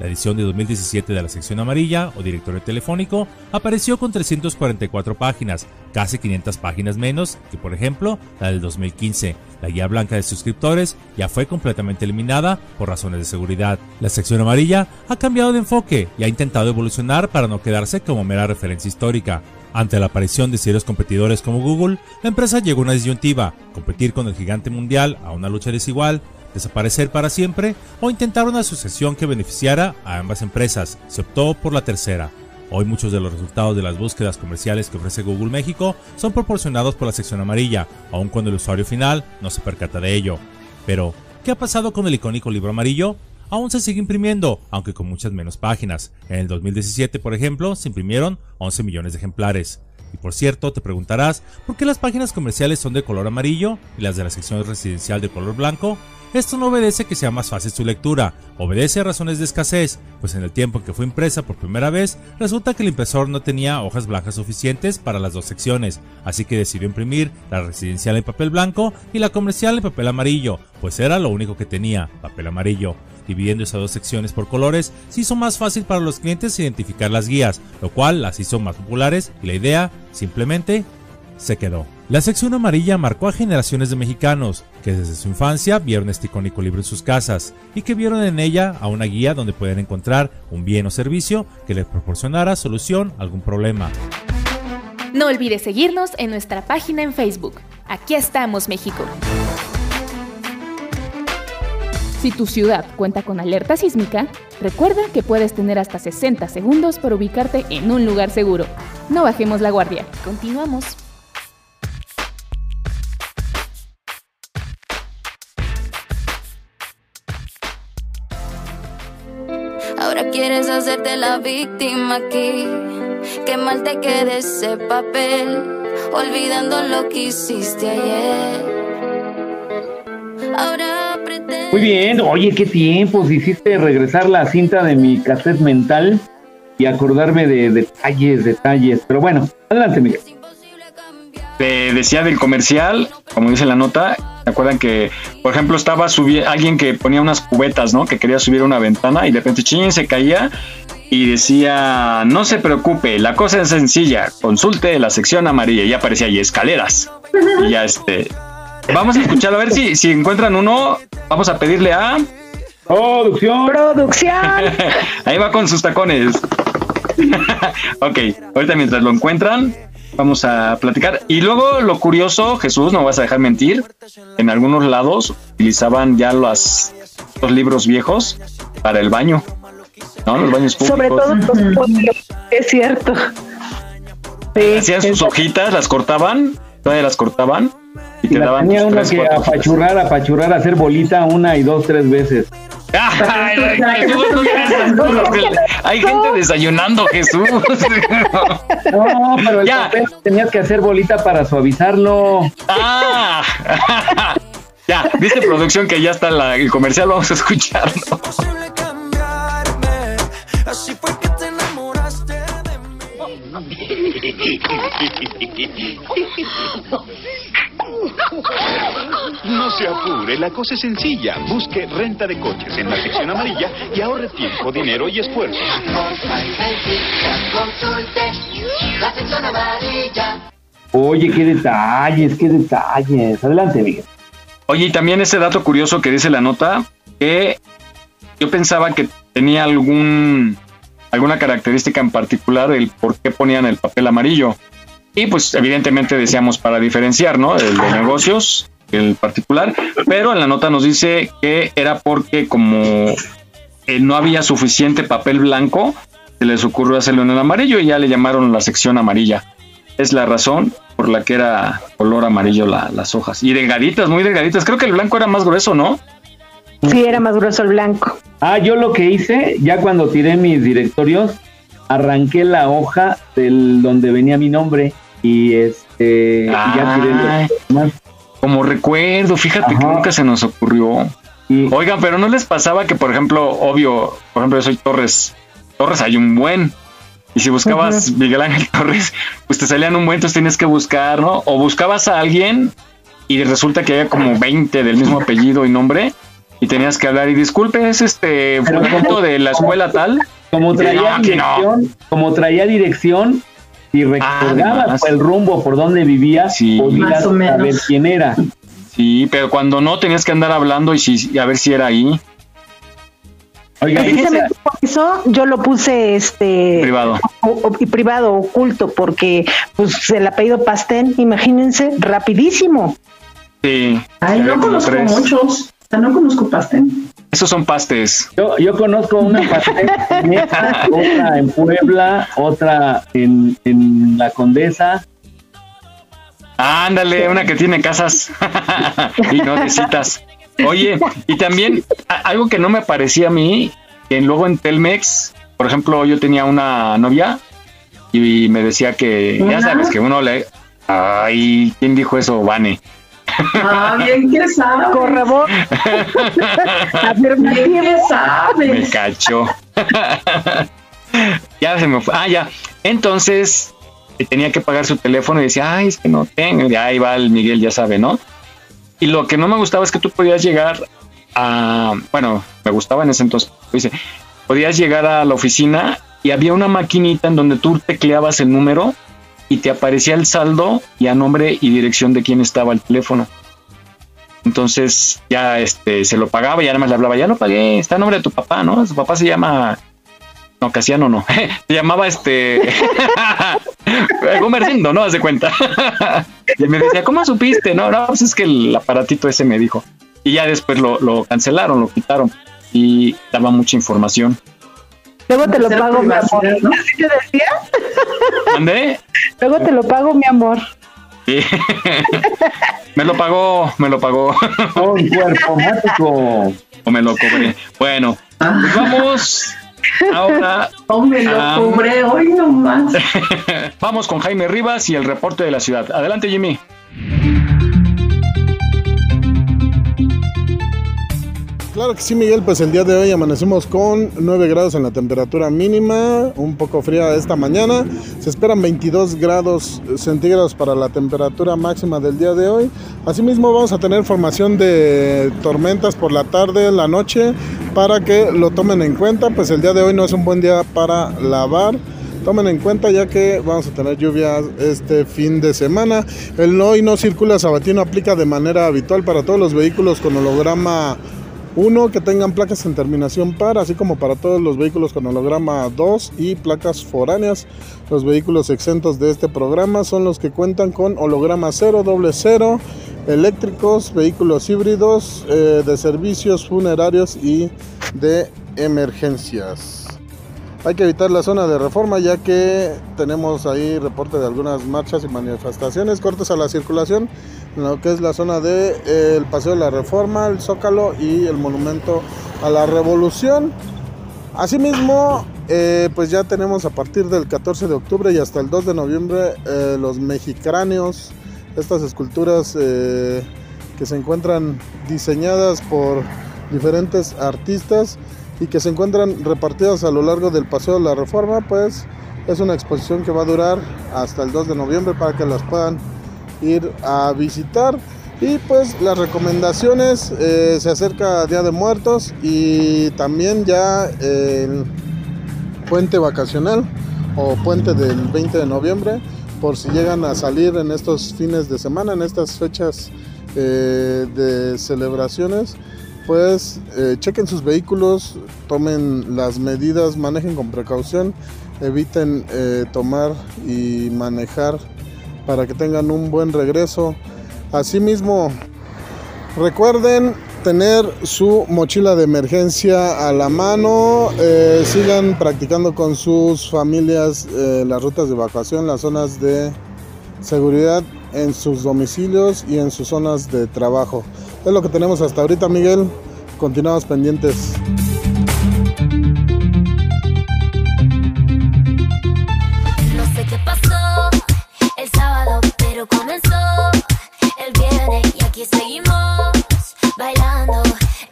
La edición de 2017 de la sección amarilla o directorio telefónico apareció con 344 páginas, casi 500 páginas menos que por ejemplo la del 2015. La guía blanca de suscriptores ya fue completamente eliminada por razones de seguridad. La sección amarilla ha cambiado de enfoque y ha intentado evolucionar para no quedarse como mera referencia histórica. Ante la aparición de serios competidores como Google, la empresa llegó a una disyuntiva, competir con el gigante mundial a una lucha desigual desaparecer para siempre o intentar una sucesión que beneficiara a ambas empresas. Se optó por la tercera. Hoy muchos de los resultados de las búsquedas comerciales que ofrece Google México son proporcionados por la sección amarilla, aun cuando el usuario final no se percata de ello. Pero, ¿qué ha pasado con el icónico libro amarillo? Aún se sigue imprimiendo, aunque con muchas menos páginas. En el 2017, por ejemplo, se imprimieron 11 millones de ejemplares. Y por cierto, te preguntarás, ¿por qué las páginas comerciales son de color amarillo y las de la sección residencial de color blanco? Esto no obedece que sea más fácil su lectura, obedece a razones de escasez, pues en el tiempo en que fue impresa por primera vez, resulta que el impresor no tenía hojas blancas suficientes para las dos secciones, así que decidió imprimir la residencial en papel blanco y la comercial en papel amarillo, pues era lo único que tenía, papel amarillo. Dividiendo esas dos secciones por colores, se hizo más fácil para los clientes identificar las guías, lo cual las hizo más populares y la idea, simplemente, se quedó. La sección amarilla marcó a generaciones de mexicanos que desde su infancia vieron este icónico libro en sus casas y que vieron en ella a una guía donde pueden encontrar un bien o servicio que les proporcionara solución a algún problema. No olvides seguirnos en nuestra página en Facebook. Aquí estamos, México. Si tu ciudad cuenta con alerta sísmica, recuerda que puedes tener hasta 60 segundos para ubicarte en un lugar seguro. No bajemos la guardia. Continuamos. Ahora quieres hacerte la víctima aquí. Qué mal te quede ese papel, olvidando lo que hiciste ayer. Ahora. Muy bien, oye, qué tiempos. Hiciste regresar la cinta de mi cassette mental y acordarme de detalles, detalles. Pero bueno, adelante, Miguel. Te decía del comercial, como dice la nota, ¿se acuerdan que, por ejemplo, estaba subi alguien que ponía unas cubetas, ¿no? Que quería subir una ventana y de repente ching se caía y decía, no se preocupe, la cosa es sencilla, consulte la sección amarilla y aparecía ahí escaleras. Y ya este, vamos a escuchar a ver si, si encuentran uno, vamos a pedirle a... Producción. Producción. ahí va con sus tacones. ok, ahorita mientras lo encuentran, vamos a platicar. Y luego lo curioso, Jesús, no vas a dejar mentir, en algunos lados utilizaban ya los, los libros viejos para el baño, ¿no? Los baños públicos. Sobre todo los públicos, es cierto. hacían sus hojitas, las cortaban, todavía las cortaban y te La daban tenía uno tres, que cuatro. apachurrar, apachurrar, hacer bolita una y dos, tres veces. Hay gente desayunando, Jesús. No, pero el Ya. papel tenías que hacer bolita para suavizarlo. Ah, ya, dice producción que ya está la- el comercial, vamos a escucharlo. Así fue que te enamoraste de No se apure, la cosa es sencilla. Busque renta de coches en la sección amarilla y ahorre tiempo, dinero y esfuerzo. la sección amarilla. Oye, qué detalles, qué detalles. Adelante, Miguel. Oye, y también ese dato curioso que dice la nota, que yo pensaba que tenía algún alguna característica en particular el por qué ponían el papel amarillo. Y pues evidentemente decíamos para diferenciar, ¿no? El de negocios, el particular, pero en la nota nos dice que era porque como eh, no había suficiente papel blanco, se les ocurrió hacerlo en el amarillo y ya le llamaron la sección amarilla. Es la razón por la que era color amarillo la- las hojas. Y delgaditas, muy delgaditas. Creo que el blanco era más grueso, ¿no? Sí, era más grueso el blanco. Ah, yo lo que hice, ya cuando tiré mis directorios, arranqué la hoja del donde venía mi nombre y este y ya tiré. Como recuerdo, fíjate que nunca se nos ocurrió. Oigan, pero ¿no les pasaba que, por ejemplo, obvio, por ejemplo, yo soy Torres, Torres hay un buen, y si buscabas Miguel Ángel Torres, pues te salían un buen, entonces tienes que buscar, ¿no? O buscabas a alguien y resulta que había como 20 del mismo apellido y nombre, y tenías que hablar, y disculpe, es este de la escuela tal. Como traía "No, aquí no". dirección, como traía dirección, si recordabas el rumbo por donde vivías, podías Más o menos. saber quién era. Sí, pero cuando no tenías que andar hablando y, si, y a ver si era ahí. Oiga, Precisamente por eso yo lo puse este Privado. o- o- y privado oculto porque pues el apellido Pastén, imagínense, rapidísimo. Sí. Ay, no conozco muchos. O sea, no conozco Pastén. Esos son pastes. Yo, yo conozco una pastel en esta, otra en Puebla, otra en, en La Condesa. Ándale, una que tiene casas y no de citas. Oye, y también algo que no me parecía a mí, que luego en Telmex, por ejemplo, yo tenía una novia y me decía que, ya sabes, que uno le... Ay, ¿quién dijo eso? Vane. Ah, bien que sabes. Correbor. Bien que Me sabes. cachó. ya se me fue. Ah, ya. Entonces tenía que pagar su teléfono y decía, ay, es que no tengo. Y ahí va el Miguel, ya sabe, ¿no? Y lo que no me gustaba es que tú podías llegar a. Bueno, me gustaba en ese entonces. Dice, podías llegar a la oficina y había una maquinita en donde tú tecleabas el número y te aparecía el saldo y a nombre y dirección de quién estaba el teléfono. Entonces ya este se lo pagaba y además le hablaba, ya lo pagué, está a nombre de tu papá, ¿no? Su papá se llama no, Casiano no. Se llamaba este Gumercindo, ¿no? Haz de cuenta. y me decía, ¿cómo supiste? No, no, pues es que el aparatito ese me dijo. Y ya después lo cancelaron, lo quitaron. Y daba mucha información. Luego te lo pago, mi amor. ¿no? ¿Así te decía? ¿Mandé? Luego te lo pago, mi amor. Sí. me lo pagó, me lo pagó. Un cuerpo mágico. O me lo cobré. Bueno, pues vamos ahora. Oh, me lo a- cobré hoy nomás. Vamos con Jaime Rivas y el reporte de la ciudad. Adelante, Jimmy. Claro que sí, Miguel, pues el día de hoy amanecimos con 9 grados en la temperatura mínima, un poco fría esta mañana. Se esperan 22 grados centígrados para la temperatura máxima del día de hoy. Asimismo vamos a tener formación de tormentas por la tarde, la noche, para que lo tomen en cuenta. Pues el día de hoy no es un buen día para lavar. Tomen en cuenta ya que vamos a tener lluvias este fin de semana. El hoy no circula sabatino aplica de manera habitual para todos los vehículos con holograma 1 que tengan placas en terminación par, así como para todos los vehículos con holograma 2 y placas foráneas. Los vehículos exentos de este programa son los que cuentan con holograma 0, doble 0, eléctricos, vehículos híbridos, eh, de servicios funerarios y de emergencias. Hay que evitar la zona de reforma ya que tenemos ahí reporte de algunas marchas y manifestaciones, cortes a la circulación en lo que es la zona de eh, Paseo de la Reforma, el Zócalo y el Monumento a la Revolución. Asimismo, eh, pues ya tenemos a partir del 14 de octubre y hasta el 2 de noviembre eh, los mexicráneos, estas esculturas que se encuentran diseñadas por diferentes artistas y que se encuentran repartidas a lo largo del Paseo de la Reforma, pues es una exposición que va a durar hasta el 2 de noviembre para que las puedan ir a visitar. Y pues las recomendaciones, eh, se acerca Día de Muertos y también ya el puente vacacional o puente del 20 de noviembre, por si llegan a salir en estos fines de semana, en estas fechas eh, de celebraciones, pues eh, chequen sus vehículos, tomen las medidas, manejen con precaución, eviten eh, tomar y manejar para que tengan un buen regreso. Asimismo, recuerden tener su mochila de emergencia a la mano, eh, sigan practicando con sus familias eh, las rutas de evacuación, las zonas de seguridad en sus domicilios y en sus zonas de trabajo. Es lo que tenemos hasta ahorita, Miguel. Continuamos pendientes. No sé qué pasó el sábado, pero comenzó el viernes y aquí seguimos bailando.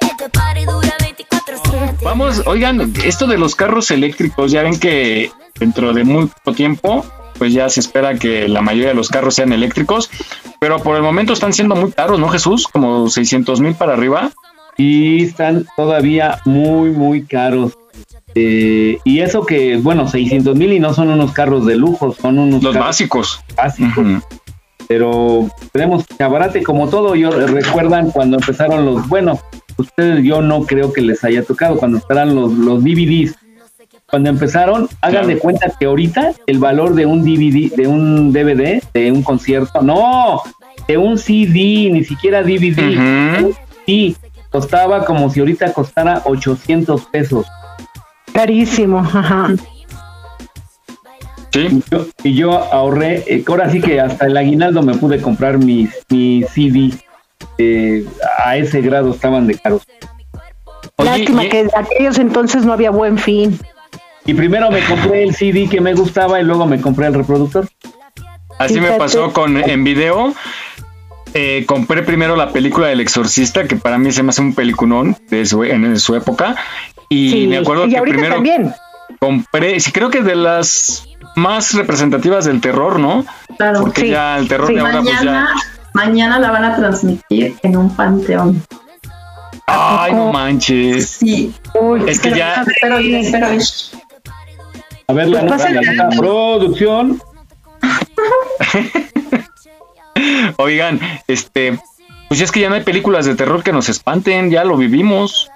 Este party dura 24/7. Vamos, oigan, esto de los carros eléctricos, ya ven que dentro de muy poco tiempo, pues ya se espera que la mayoría de los carros sean eléctricos, pero por el momento están siendo muy caros, ¿no, Jesús? Como 600 mil para arriba. Y están todavía muy, muy caros. Eh, y eso que, bueno, 600 mil y no son unos carros de lujo, son unos Los carros básicos. básicos. Pero esperemos que abarate como todo. Yo recuerdan cuando empezaron los, bueno, ustedes yo no creo que les haya tocado cuando empezaron los, los DVDs. Cuando empezaron, hagan Claro. de cuenta que ahorita el valor de un DVD, de un DVD, de un concierto, no, de un CD, ni siquiera DVD, un CD, costaba como si ahorita costara 800 pesos. Carísimo, ajá. Sí. Y yo, y yo ahorré, eh, ahora sí que hasta el aguinaldo me pude comprar mi, mi CD. eh, a ese grado estaban de caros. Lástima que en aquellos entonces no había buen fin. Y primero me compré el CD que me gustaba y luego me compré el reproductor. Así me pasó con en video. Eh, compré primero la película del Exorcista, que para mí se me hace un peliculón de su, en su época. Y Sí, me acuerdo y que ahorita primero también. compré, sí, creo que de las más representativas del terror, ¿no? Claro, Porque sí. ya el terror Sí, de ahora, pues mañana, ya. mañana la van a transmitir en un panteón. Ay, no manches. Sí. es que ya. Pero bien, pero bien. A ver, la, Pues la- dato. producción. Oigan, este. Pues es que ya no hay películas de terror que nos espanten, ya lo vivimos.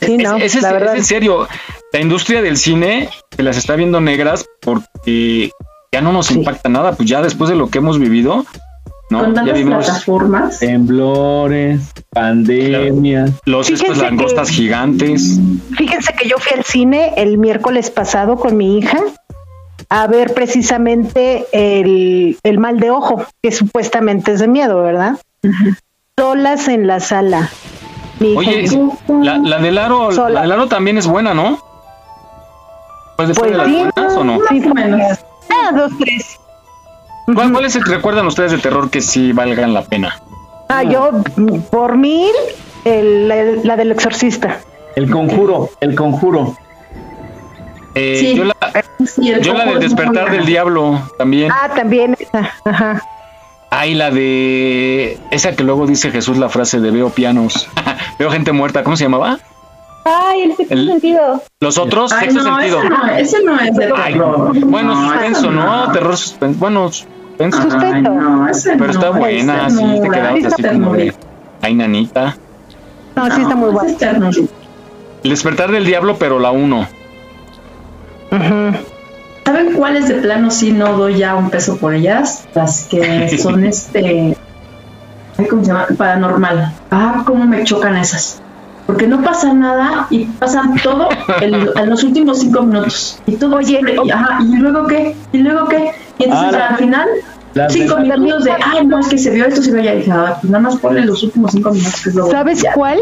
Sí, no, es, es- la es verdad. en serio, la industria del cine se las está viendo negras porque ya no nos impacta nada, pues ya después de lo que hemos vivido, ¿no? Con Ya vivimos plataformas. Temblores, pandemia. los estos langostas que- gigantes. Fíjense que yo fui al cine el miércoles pasado con mi hija a ver precisamente el, el mal de ojo, que supuestamente es de miedo, ¿verdad? Solas en la sala. Mi Oye, la, la del aro, Sola. la del aro también es buena, ¿no? Pues después Pues de las sí, buenas o no? sí, Ah, dos, tres. ¿Cuál, cuál es el que recuerdan ustedes de terror que sí valgan la pena? Ah, yo, por mil, el- la, la del exorcista. El conjuro, el conjuro. Eh, Sí. Yo la, Sí, el yo la cojo del despertar del diablo también. Ah, también esa, ajá. Ay, la de esa que luego dice Jesús la frase de veo pianos, veo gente muerta, ¿cómo se llamaba? Ay, el sexto El- sentido. Los otros, Ay, sexto no, sentido. ese no, ese no es de Ay, terror. bueno, No, suspenso, ese ¿no? Terror suspenso. Bueno, suspenso. Ay, no, ese Pero no, está buena, ese sí, te quedabas esa así como de. Ay, nanita. No, sí está muy buena. El despertar del diablo, pero la uno. ¿Saben cuáles de plano sí no doy ya un peso por ellas? Las que son este. ¿Cómo se llama? Paranormal. Ah, cómo me chocan esas. porque no pasa nada y pasan todo el- en los últimos cinco minutos. Y todo siempre, y, ajá, ¿y luego qué? ¿Y luego qué? Y entonces Ah, al final, la- cinco la- minutos de, ay, no, es que se vio esto, se vio ya. Y dije, ah, pues nada más ponle los últimos cinco minutos. Que es lo bueno. ¿Sabes Ya. cuál?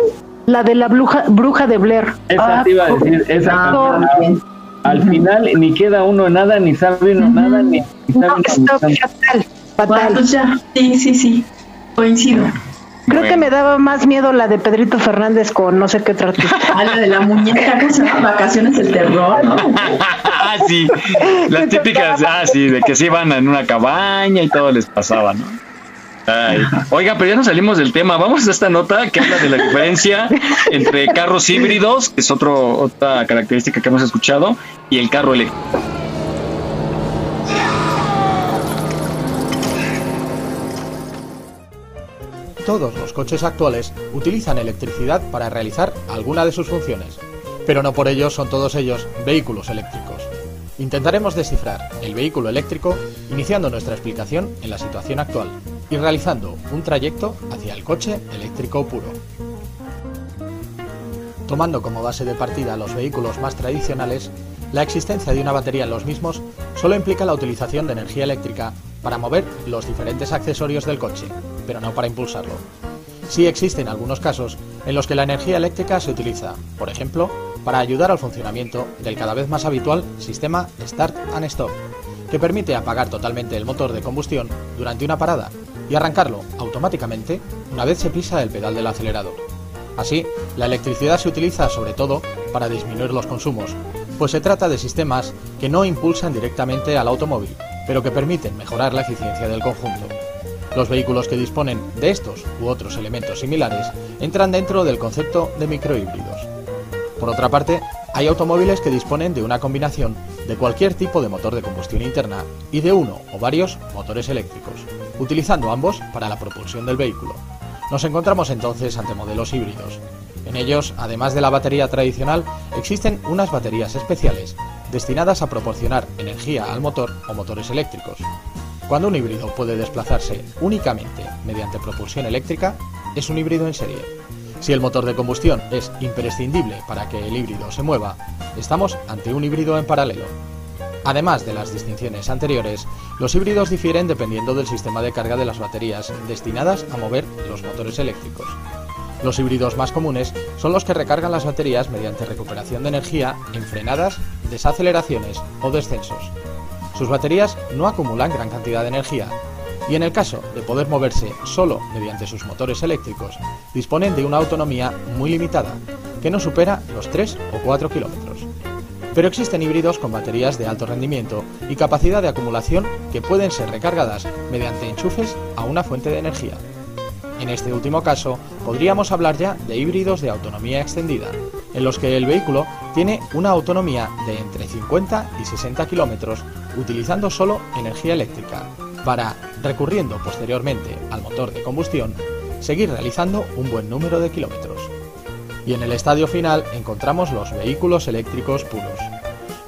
La de la bruja, bruja de Blair. Esa Ah, te iba a decir, esa no, canción, Al final ni queda uno nada, ni sabe uno nada, ni, ni sabe no, uno sabe- fatal, Bueno, fatal. pues ya, sí, sí, sí, coincido. Creo que me daba más miedo la de Pedrito Fernández con no sé qué otra artista. Ah, la de la muñeca, ¿cómo se llama? Vacaciones del terror, ¿no? Ah, sí. Las típicas, ah, sí, de que se iban en una cabaña y todo les pasaba, ¿no? Ay. Oiga, pero ya nos salimos del tema. Vamos a esta nota que habla de la diferencia entre carros híbridos, que es otro, otra característica que hemos escuchado, y el carro eléctrico. Todos los coches actuales utilizan electricidad para realizar alguna de sus funciones, pero no por ello son todos ellos vehículos eléctricos. Intentaremos descifrar el vehículo eléctrico iniciando nuestra explicación en la situación actual y realizando un trayecto hacia el coche eléctrico puro. Tomando como base de partida los vehículos más tradicionales, la existencia de una batería en los mismos solo implica la utilización de energía eléctrica para mover los diferentes accesorios del coche, pero no para impulsarlo. Sí existen algunos casos en los que la energía eléctrica se utiliza, por ejemplo, para ayudar al funcionamiento del cada vez más habitual sistema Start and Stop, que permite apagar totalmente el motor de combustión durante una parada y arrancarlo automáticamente una vez se pisa el pedal del acelerador. Así, la electricidad se utiliza sobre todo para disminuir los consumos, pues se trata de sistemas que no impulsan directamente al automóvil, pero que permiten mejorar la eficiencia del conjunto. Los vehículos que disponen de estos u otros elementos similares entran dentro del concepto de microhíbridos. Por otra parte, hay automóviles que disponen de una combinación de cualquier tipo de motor de combustión interna y de uno o varios motores eléctricos, utilizando ambos para la propulsión del vehículo. Nos encontramos entonces ante modelos híbridos. En ellos, además de la batería tradicional, existen unas baterías especiales destinadas a proporcionar energía al motor o motores eléctricos. Cuando un híbrido puede desplazarse únicamente mediante propulsión eléctrica, es un híbrido en serie. Si el motor de combustión es imprescindible para que el híbrido se mueva, estamos ante un híbrido en paralelo. Además de las distinciones anteriores, los híbridos difieren dependiendo del sistema de carga de las baterías destinadas a mover los motores eléctricos. Los híbridos más comunes son los que recargan las baterías mediante recuperación de energía en frenadas, desaceleraciones o descensos. Sus baterías no acumulan gran cantidad de energía y en el caso de poder moverse solo mediante sus motores eléctricos, disponen de una autonomía muy limitada, que no supera los 3 o 4 kilómetros. Pero existen híbridos con baterías de alto rendimiento y capacidad de acumulación que pueden ser recargadas mediante enchufes a una fuente de energía. En este último caso, podríamos hablar ya de híbridos de autonomía extendida, en los que el vehículo tiene una autonomía de entre 50 y 60 kilómetros utilizando solo energía eléctrica, para, recurriendo posteriormente al motor de combustión, seguir realizando un buen número de kilómetros. Y en el estadio final encontramos los vehículos eléctricos puros.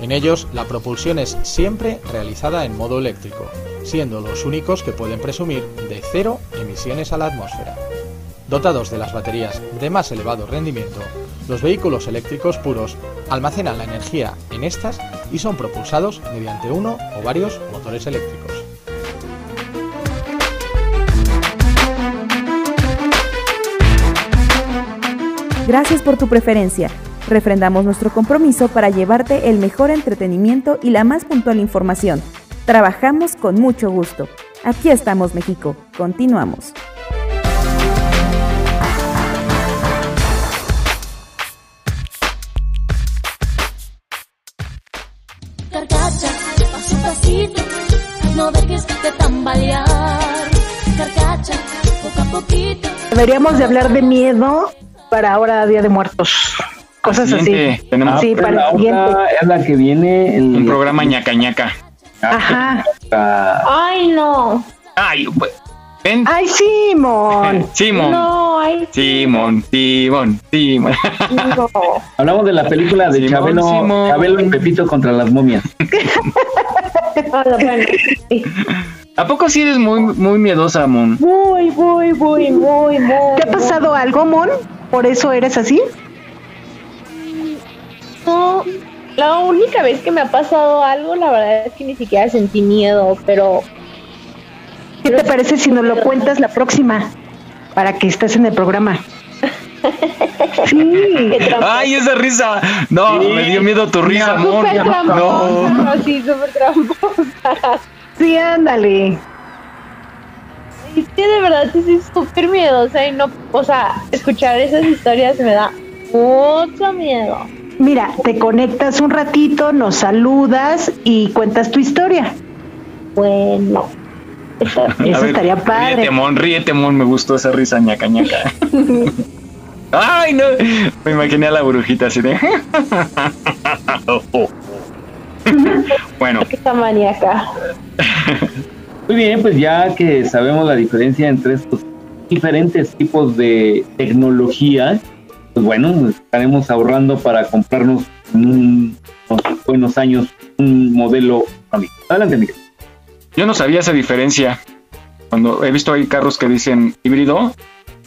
En ellos la propulsión es siempre realizada en modo eléctrico, siendo los únicos que pueden presumir de cero emisiones a la atmósfera. Dotados de las baterías de más elevado rendimiento, los vehículos eléctricos puros almacenan la energía en estas y son propulsados mediante uno o varios motores eléctricos. Gracias por tu preferencia. Refrendamos nuestro compromiso para llevarte el mejor entretenimiento y la más puntual información. Trabajamos con mucho gusto. Aquí estamos, México. Continuamos. Carcacha, paso a pasito, no dejes de tambalear. Carcacha, poco a poquito. Deberíamos de hablar de miedo para ahora Día de Muertos. Cosas así. Tenemos sí, para la el siguiente. es la que viene. El, un programa ñaca ñaca. Ajá. Ay, no. Ay, pues, ven. Ay, Simón. Simón. No, ay, Simón, Simón, Simón. no. Hablamos de la película de Simón, Chabelo, Simón. Chabelo y Pepito contra las momias. ¿A poco sí eres muy, muy miedosa, Mon? Muy, muy, muy, muy, muy. ¿Te ha pasado algo, Mon? ¿Por eso eres así? No, la única vez que me ha pasado algo, la verdad es que ni siquiera sentí miedo, pero... ¿Qué te parece si nos lo cuentas la próxima? Para que estés en el programa. Sí. ¡Ay, esa risa! No, me dio miedo tu risa, amor. Súper No. tramposa, sí, súper tramposa. Sí, ándale. Es que de verdad sí soy súper miedosa y no, o sea, escuchar esas historias me da mucho miedo. Mira, te conectas un ratito, nos saludas y cuentas tu historia. Bueno, eso, A eso ver, estaría padre. Ríete, mon, ríete, mon. Me gustó esa risa, ñaca, ñaca. ¡Ay, no! Me imaginé a la brujita así de... bueno, Esta maníaca. Muy bien, pues ya que sabemos la diferencia entre estos diferentes tipos de tecnología, pues bueno, estaremos ahorrando para comprarnos en un- unos buenos años un modelo. amigo. Adelante, Miguel. yo no sabía esa diferencia. Cuando he visto ahí carros que dicen híbrido,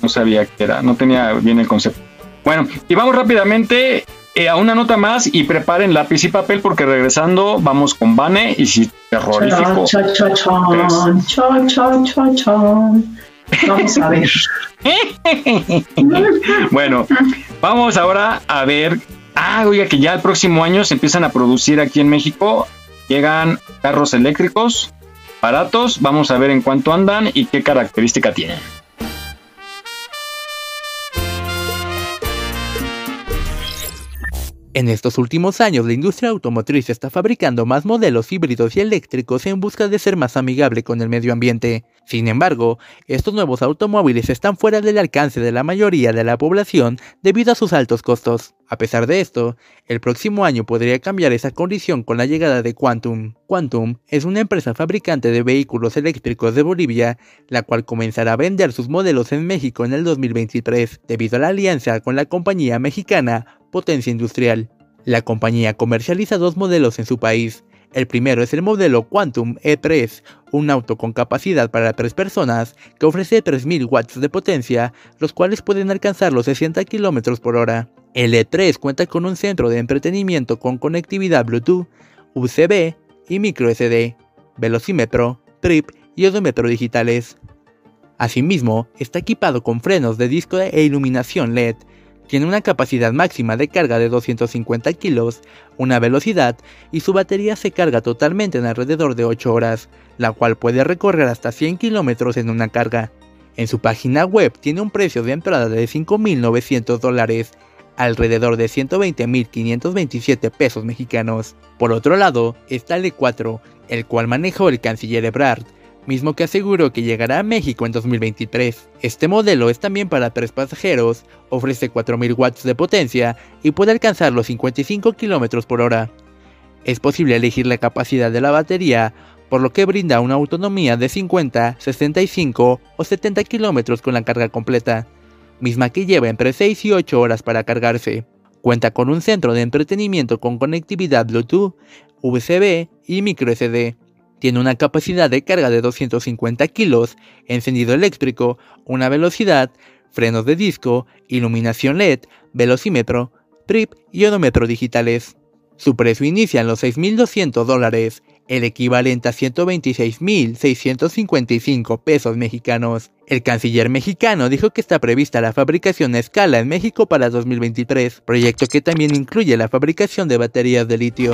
no sabía qué era, no tenía bien el concepto. Bueno, y vamos rápidamente eh, a una nota más y preparen lápiz y papel porque regresando vamos con Vane y si terrorífico. Cha, cha, cha, cha, cha, chan. Vamos a ver. bueno, vamos ahora a ver. Ah, oiga, que ya el próximo año se empiezan a producir aquí en México. Llegan carros eléctricos baratos. Vamos a ver en cuánto andan y qué característica tienen. En estos últimos años, la industria automotriz está fabricando más modelos híbridos y eléctricos en busca de ser más amigable con el medio ambiente. Sin embargo, estos nuevos automóviles están fuera del alcance de la mayoría de la población debido a sus altos costos. A pesar de esto, el próximo año podría cambiar esa condición con la llegada de Quantum. Quantum es una empresa fabricante de vehículos eléctricos de Bolivia, la cual comenzará a vender sus modelos en México en el 2023, debido a la alianza con la compañía mexicana Potencia Industrial. La compañía comercializa dos modelos en su país. El primero es el modelo Quantum E3, un auto con capacidad para tres personas que ofrece 3000 watts de potencia, los cuales pueden alcanzar los 60 km por hora. El E3 cuenta con un centro de entretenimiento con conectividad Bluetooth, USB y micro SD, velocímetro, trip y odómetro digitales. Asimismo, está equipado con frenos de disco e iluminación LED, tiene una capacidad máxima de carga de 250 kilos, una velocidad y su batería se carga totalmente en alrededor de 8 horas, la cual puede recorrer hasta 100 kilómetros en una carga. En su página web tiene un precio de entrada de 5.900 dólares, alrededor de 120.527 pesos mexicanos. Por otro lado, está el E4, el cual manejó el canciller Ebrard, mismo que aseguró que llegará a México en 2023. Este modelo es también para tres pasajeros, ofrece 4000 watts de potencia y puede alcanzar los 55 km por hora. Es posible elegir la capacidad de la batería, por lo que brinda una autonomía de 50, 65 o 70 km con la carga completa, misma que lleva entre 6 y 8 horas para cargarse. Cuenta con un centro de entretenimiento con conectividad Bluetooth, USB y micro SD. Tiene una capacidad de carga de 250 kilos, encendido eléctrico, una velocidad, frenos de disco, iluminación LED, velocímetro, trip y odómetro digitales. Su precio inicia en los 6.200 dólares, el equivalente a 126.655 pesos mexicanos. El canciller mexicano dijo que está prevista la fabricación a escala en México para 2023, proyecto que también incluye la fabricación de baterías de litio.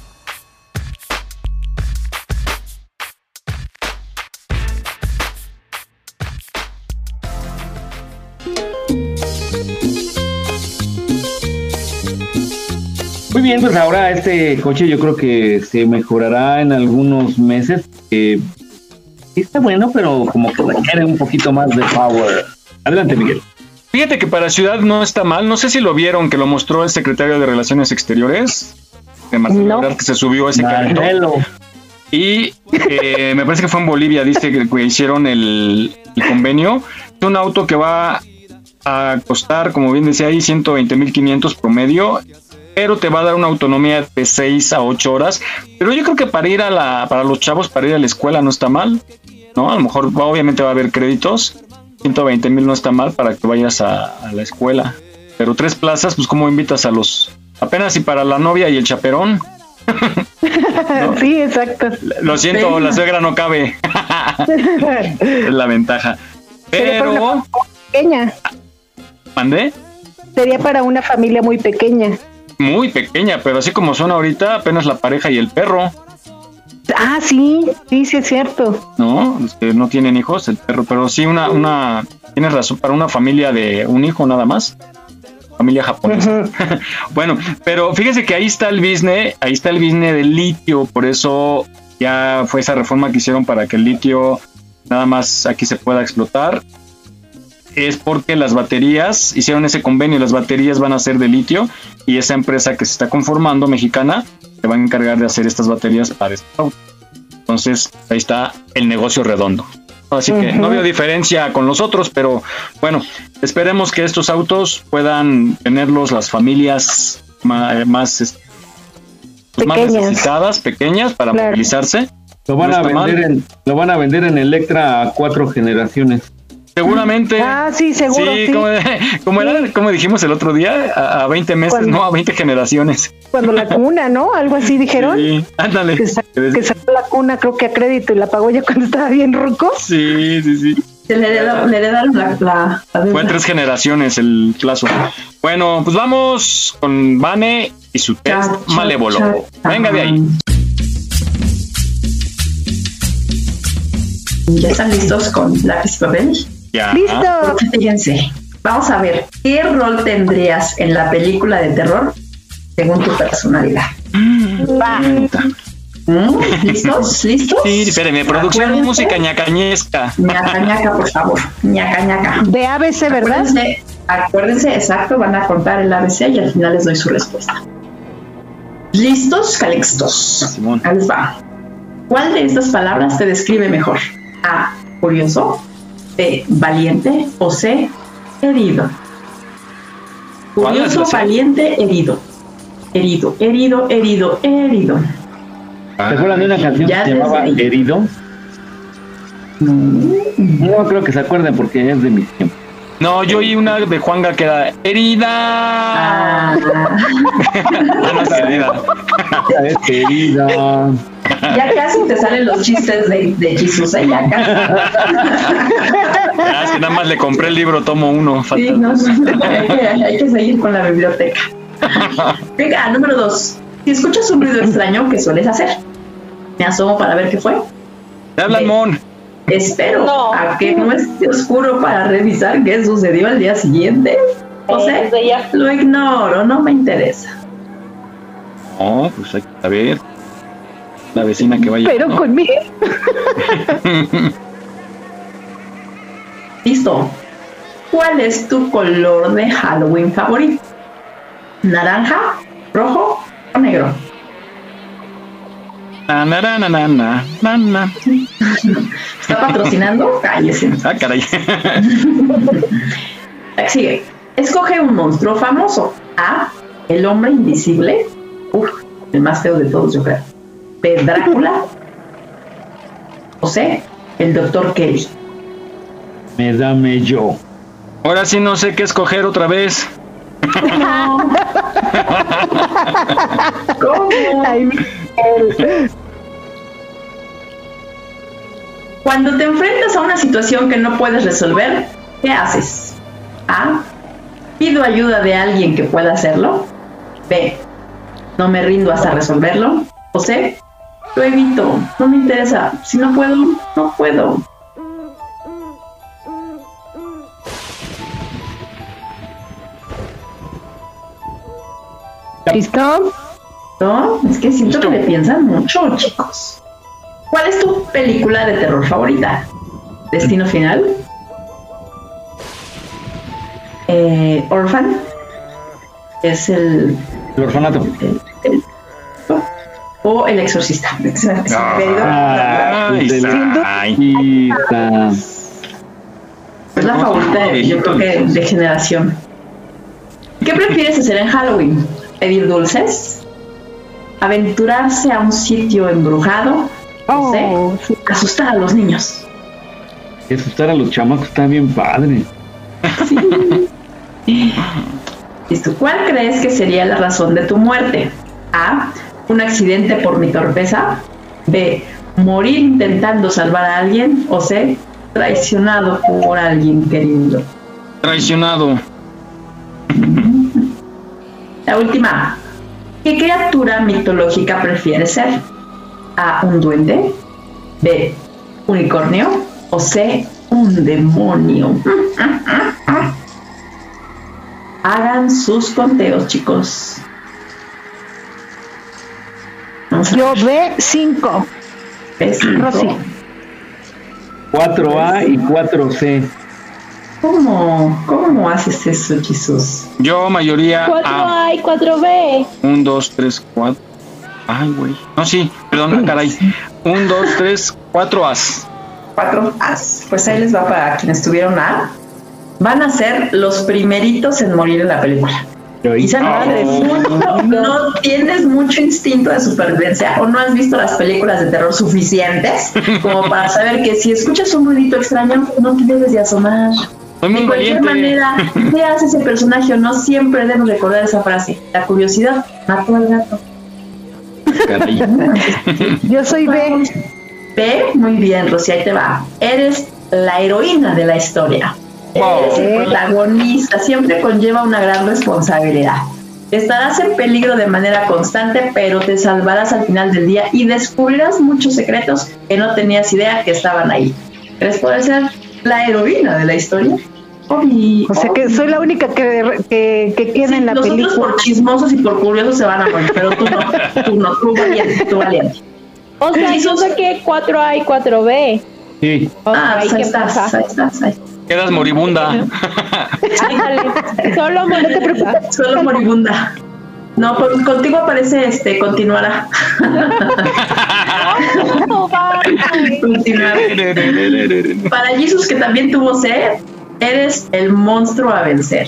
Bien, pues ahora este coche yo creo que se mejorará en algunos meses. Eh, está bueno, pero como que requiere un poquito más de power. Adelante, Miguel. Fíjate que para Ciudad no está mal. No sé si lo vieron, que lo mostró el secretario de Relaciones Exteriores, de Marcelo Ebrard, que se subió ese carrito. Y eh, me parece que fue en Bolivia, dice que, que hicieron el, el convenio Es un auto que va a costar, como bien decía ahí, 120.500 promedio, pero te va a dar una autonomía de 6 a 8 horas. Pero yo creo que para ir a la, para los chavos, para ir a la escuela no está mal, ¿no? A lo mejor obviamente va a haber créditos. 120 mil no está mal para que vayas a, a la escuela. Pero tres plazas, pues cómo invitas a los... Apenas y para la novia y el chaperón. Sí, exacto. Lo siento, Sí. la suegra no cabe. es la ventaja. Sería para una Pero... familia pequeña. ¿Mandé? Sería para una familia muy pequeña. Muy pequeña, pero así como son ahorita, apenas la pareja y el perro, Ah, sí, sí, sí es cierto. ¿no? Que no tienen hijos, el perro, pero sí una, una, tienes razón, para una familia de un hijo nada más. Familia japonesa. bueno, pero fíjese que ahí está el business, ahí está el business del litio, por eso ya fue esa reforma que hicieron para que el litio nada más aquí se pueda explotar. Es porque las baterías, hicieron ese convenio, las baterías van a ser de litio y esa empresa que se está conformando, mexicana, se va a encargar de hacer estas baterías para estos autos. Entonces, ahí está el negocio redondo. Así que no veo diferencia con los otros, pero bueno, esperemos que estos autos puedan tenerlos las familias ma- más, es- pues, más necesitadas, pequeñas, para Claro. movilizarse. Lo van, No a mal. vender en, lo van a vender en Electra a cuatro generaciones. Seguramente. Ah, sí, seguro, sí. Como, como era, como dijimos el otro día, a, a 20 meses, no, a 20 generaciones. Cuando la cuna, ¿no? Algo así dijeron. Sí, ándale. Que, sa- que sacó la cuna, creo que a crédito y la pagó ya cuando estaba bien ruco. Sí, sí, sí. Se le, heredaron la, la, la. Fue en tres generaciones el plazo. Bueno, pues vamos con Vane y su test Cha, cha, malévolo. cha, Venga de ahí. ¿Ya están listos con lápiz y papel? Ya. ¡Listo! Fíjense, vamos a ver, ¿qué rol tendrías en la película de terror según tu personalidad? ¿Mm? ¿Listos? ¿Listos? Sí, espérenme, producción Acuérdense. música ñacañesca. Ñaca, ñaca, por favor. Ñaca, ñaca. De ABC, ¿verdad? Acuérdense, acuérdense, exacto, van a contar el ABC y al final les doy su respuesta. ¿Listos, calixtos? Simón. Ahí les va. ¿Cuál de estas palabras te describe mejor? A. Curioso. B. Valiente. O C. Herido. ¿Cuál es la Curioso, valiente, herido. Herido, herido, herido, herido. ¿Te acuerdan de una canción Ya que se llamaba ahí. Herido? No creo que se acuerden porque es de mi tiempo. No, yo oí una de Juanga que era herida. Ah, Ah, no, es herida. Es Herida. ya casi te salen los chistes de, de Jesús, ¿eh? Ya casi. Ah, es que nada más le compré el libro, tomo uno. Sí, no, hay, que, hay que seguir con la biblioteca. Venga, número dos. Si escuchas un ruido extraño, ¿qué sueles hacer? Me asomo para ver qué fue. Te hablan, Mon. Espero a que no esté oscuro para revisar qué sucedió al día siguiente. O sea, lo ignoro, no me interesa. No, pues hay que saber. La vecina que vaya. Pero ¿no? conmigo. Listo. ¿Cuál es tu color de Halloween favorito? ¿Naranja, rojo o negro? Na, na, na, na, na, na, na, na. ¿Está patrocinando? Cállese. Ah, caray. Sigue. Escoge un monstruo famoso. A. El hombre invisible. Uf, el más feo de todos, yo creo. B. Drácula. O C. El doctor Kelly. Me dame yo. Ahora sí no sé qué escoger otra vez. ¿Cómo? Ay. Cuando te enfrentas a una situación que no puedes resolver, ¿qué haces? A. Pido ayuda de alguien que pueda hacerlo. B. No me rindo hasta resolverlo. O C. Lo evito. No me interesa. Si no puedo, no puedo. ¿Listo? No, es que siento que le piensan mucho, chicos. ¿Cuál es tu película de terror favorita? ¿Destino Final? Eh, ¿Orphan? Es el, El orfanato. el- el- o El Exorcista. Quita. Pues la favorita, de- yo creo que de generación. ¿Qué prefieres hacer en Halloween? ¿Pedir dulces? ¿Aventurarse a un sitio embrujado? No sé, asustar a los niños. Asustar a los chamacos está bien padre. Listo. ¿Cuál crees que sería la razón de tu muerte? A. Un accidente por mi torpeza. B. Morir intentando salvar a alguien. O C. Traicionado por alguien querido. Traicionado. La última. ¿Qué criatura mitológica prefieres ser? A. Un duende. B. Unicornio. O C. Un demonio. Hagan sus conteos, chicos. Yo B5. Rosy. 4A y 4C. ¿Cómo, ¿Cómo haces eso, Jesús? Yo, mayoría A. 4A y 4B. 1, 2, 3, 4. Ay, güey. No, sí, perdón, caray. 1, 2, 3, 4 As. Cuatro as. Pues ahí les va para quienes tuvieron A. Van a ser los primeritos en morir en la película. Quizá no, tienes mucho- no tienes mucho instinto de supervivencia o no has visto las películas de terror suficientes como para saber que si escuchas un ruidito extraño no te debes de asomar. Muy de cualquier valiente. manera, veas ese personaje o no, siempre debemos recordar esa frase. La curiosidad mató al gato. Yo soy B. B, muy bien, Rosy, ahí te va. Eres la heroína de la historia. Eres el protagonista, siempre conlleva una gran responsabilidad. Estarás en peligro de manera constante, pero te salvarás al final del día y descubrirás muchos secretos que no tenías idea que estaban ahí. ¿Crees poder ser la heroína de la historia? O sea que soy la única que, que, que queda en la Nosotros película. por chismosos y por curiosos se van a morir, pero tú no, tú no, tú valiente, tú valiente. O sea, yo saqué 4A y 4B. Sí. Ah, ahí pues ahí estás, ahí estás, ahí. Quedas moribunda. Ándale, solo no te preocupes. Solo moribunda. No, con- contigo aparece este, continuará. Continuará. Para Jesus, que también tuvo sed, eres el monstruo a vencer.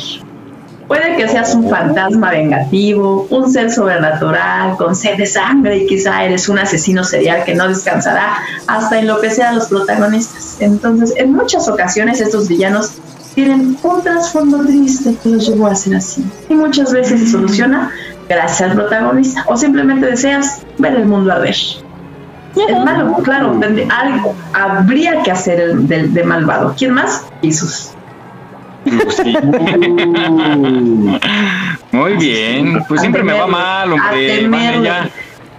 Puede que seas un fantasma vengativo, un ser sobrenatural con sed de sangre y quizá eres un asesino serial que no descansará hasta enloquecer a los protagonistas. Entonces, en muchas ocasiones estos villanos tienen un trasfondo triste que los llevó a ser así. Y muchas veces se soluciona gracias al protagonista o simplemente deseas ver el mundo arder. Es malo, claro, algo habría que hacer el, de, de malvado. ¿Quién más? Jesús. Muy bien. Pues siempre me va mal, hombre. Vale, ya.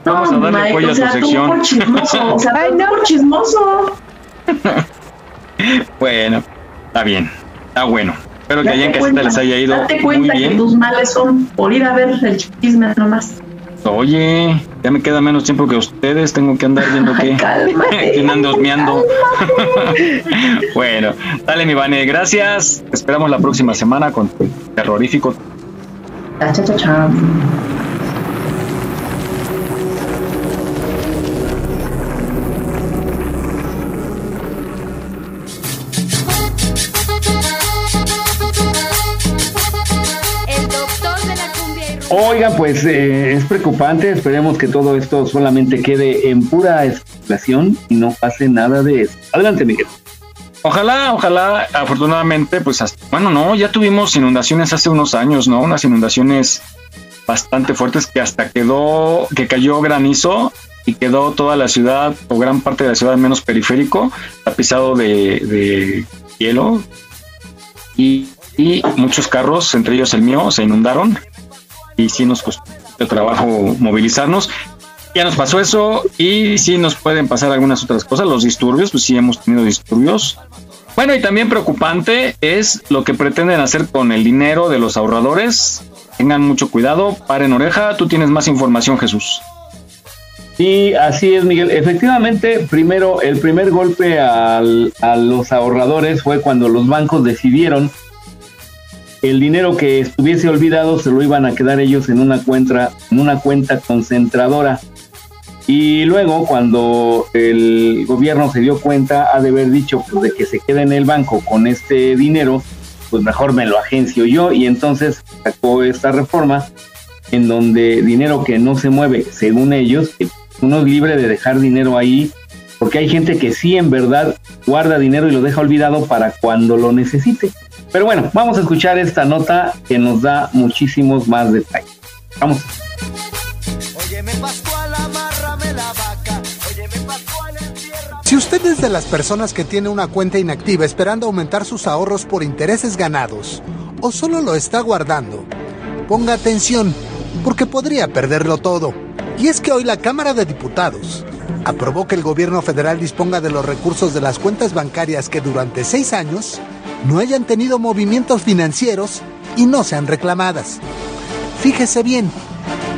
Vamos No, a darle Mike, apoyo o a sea, su sección. por chismoso, o sea, tú por chismoso. Bueno, está bien. Está bueno. Espero que allá en casita les haya ido Date muy cuenta que tus males son por ir a ver el chisme nomás. Oye, ya me queda menos tiempo que ustedes. Tengo que andar viendo qué. cálmate, ¿Quién anda husmeando? bueno, dale, mi Vane. Gracias. Te esperamos la próxima semana con tu terrorífico. Cha, cha, cha, Oigan, pues eh, es preocupante. Esperemos que todo esto solamente quede en pura especulación y no pase nada de eso. Adelante, Miguel. Ojalá, ojalá, afortunadamente, pues hasta, bueno, no, ya tuvimos inundaciones hace unos años, ¿no? Unas inundaciones bastante fuertes que hasta quedó, que cayó granizo y quedó toda la ciudad o gran parte de la ciudad menos periférico tapizado de, de hielo y, y muchos carros, entre ellos el mío, se inundaron y sí nos costó trabajo movilizarnos. Ya nos pasó eso y sí nos pueden pasar algunas otras cosas, los disturbios, pues sí hemos tenido disturbios. Bueno, y también preocupante es lo que pretenden hacer con el dinero de los ahorradores. Tengan mucho cuidado, paren oreja, tú tienes más información, Jesús. Sí, así es, Miguel. Efectivamente, primero, el primer golpe al- a los ahorradores fue cuando los bancos decidieron el dinero que estuviese olvidado se lo iban a quedar ellos en una cuenta, en una cuenta concentradora. Y luego, cuando el gobierno se dio cuenta, ha de haber dicho pues, de que se quede en el banco con este dinero, pues mejor me lo agencio yo. Y entonces sacó esta reforma en donde dinero que no se mueve, según ellos, uno es libre de dejar dinero ahí, porque hay gente que sí en verdad guarda dinero y lo deja olvidado para cuando lo necesite. Pero bueno, vamos a escuchar esta nota que nos da muchísimos más detalles. Vamos. Si usted es de las personas que tiene una cuenta inactiva esperando aumentar sus ahorros por intereses ganados o solo lo está guardando, ponga atención porque podría perderlo todo. Y es que hoy la Cámara de Diputados aprobó que el gobierno federal disponga de los recursos de las cuentas bancarias que durante seis años no hayan tenido movimientos financieros y no sean reclamadas. Fíjese bien,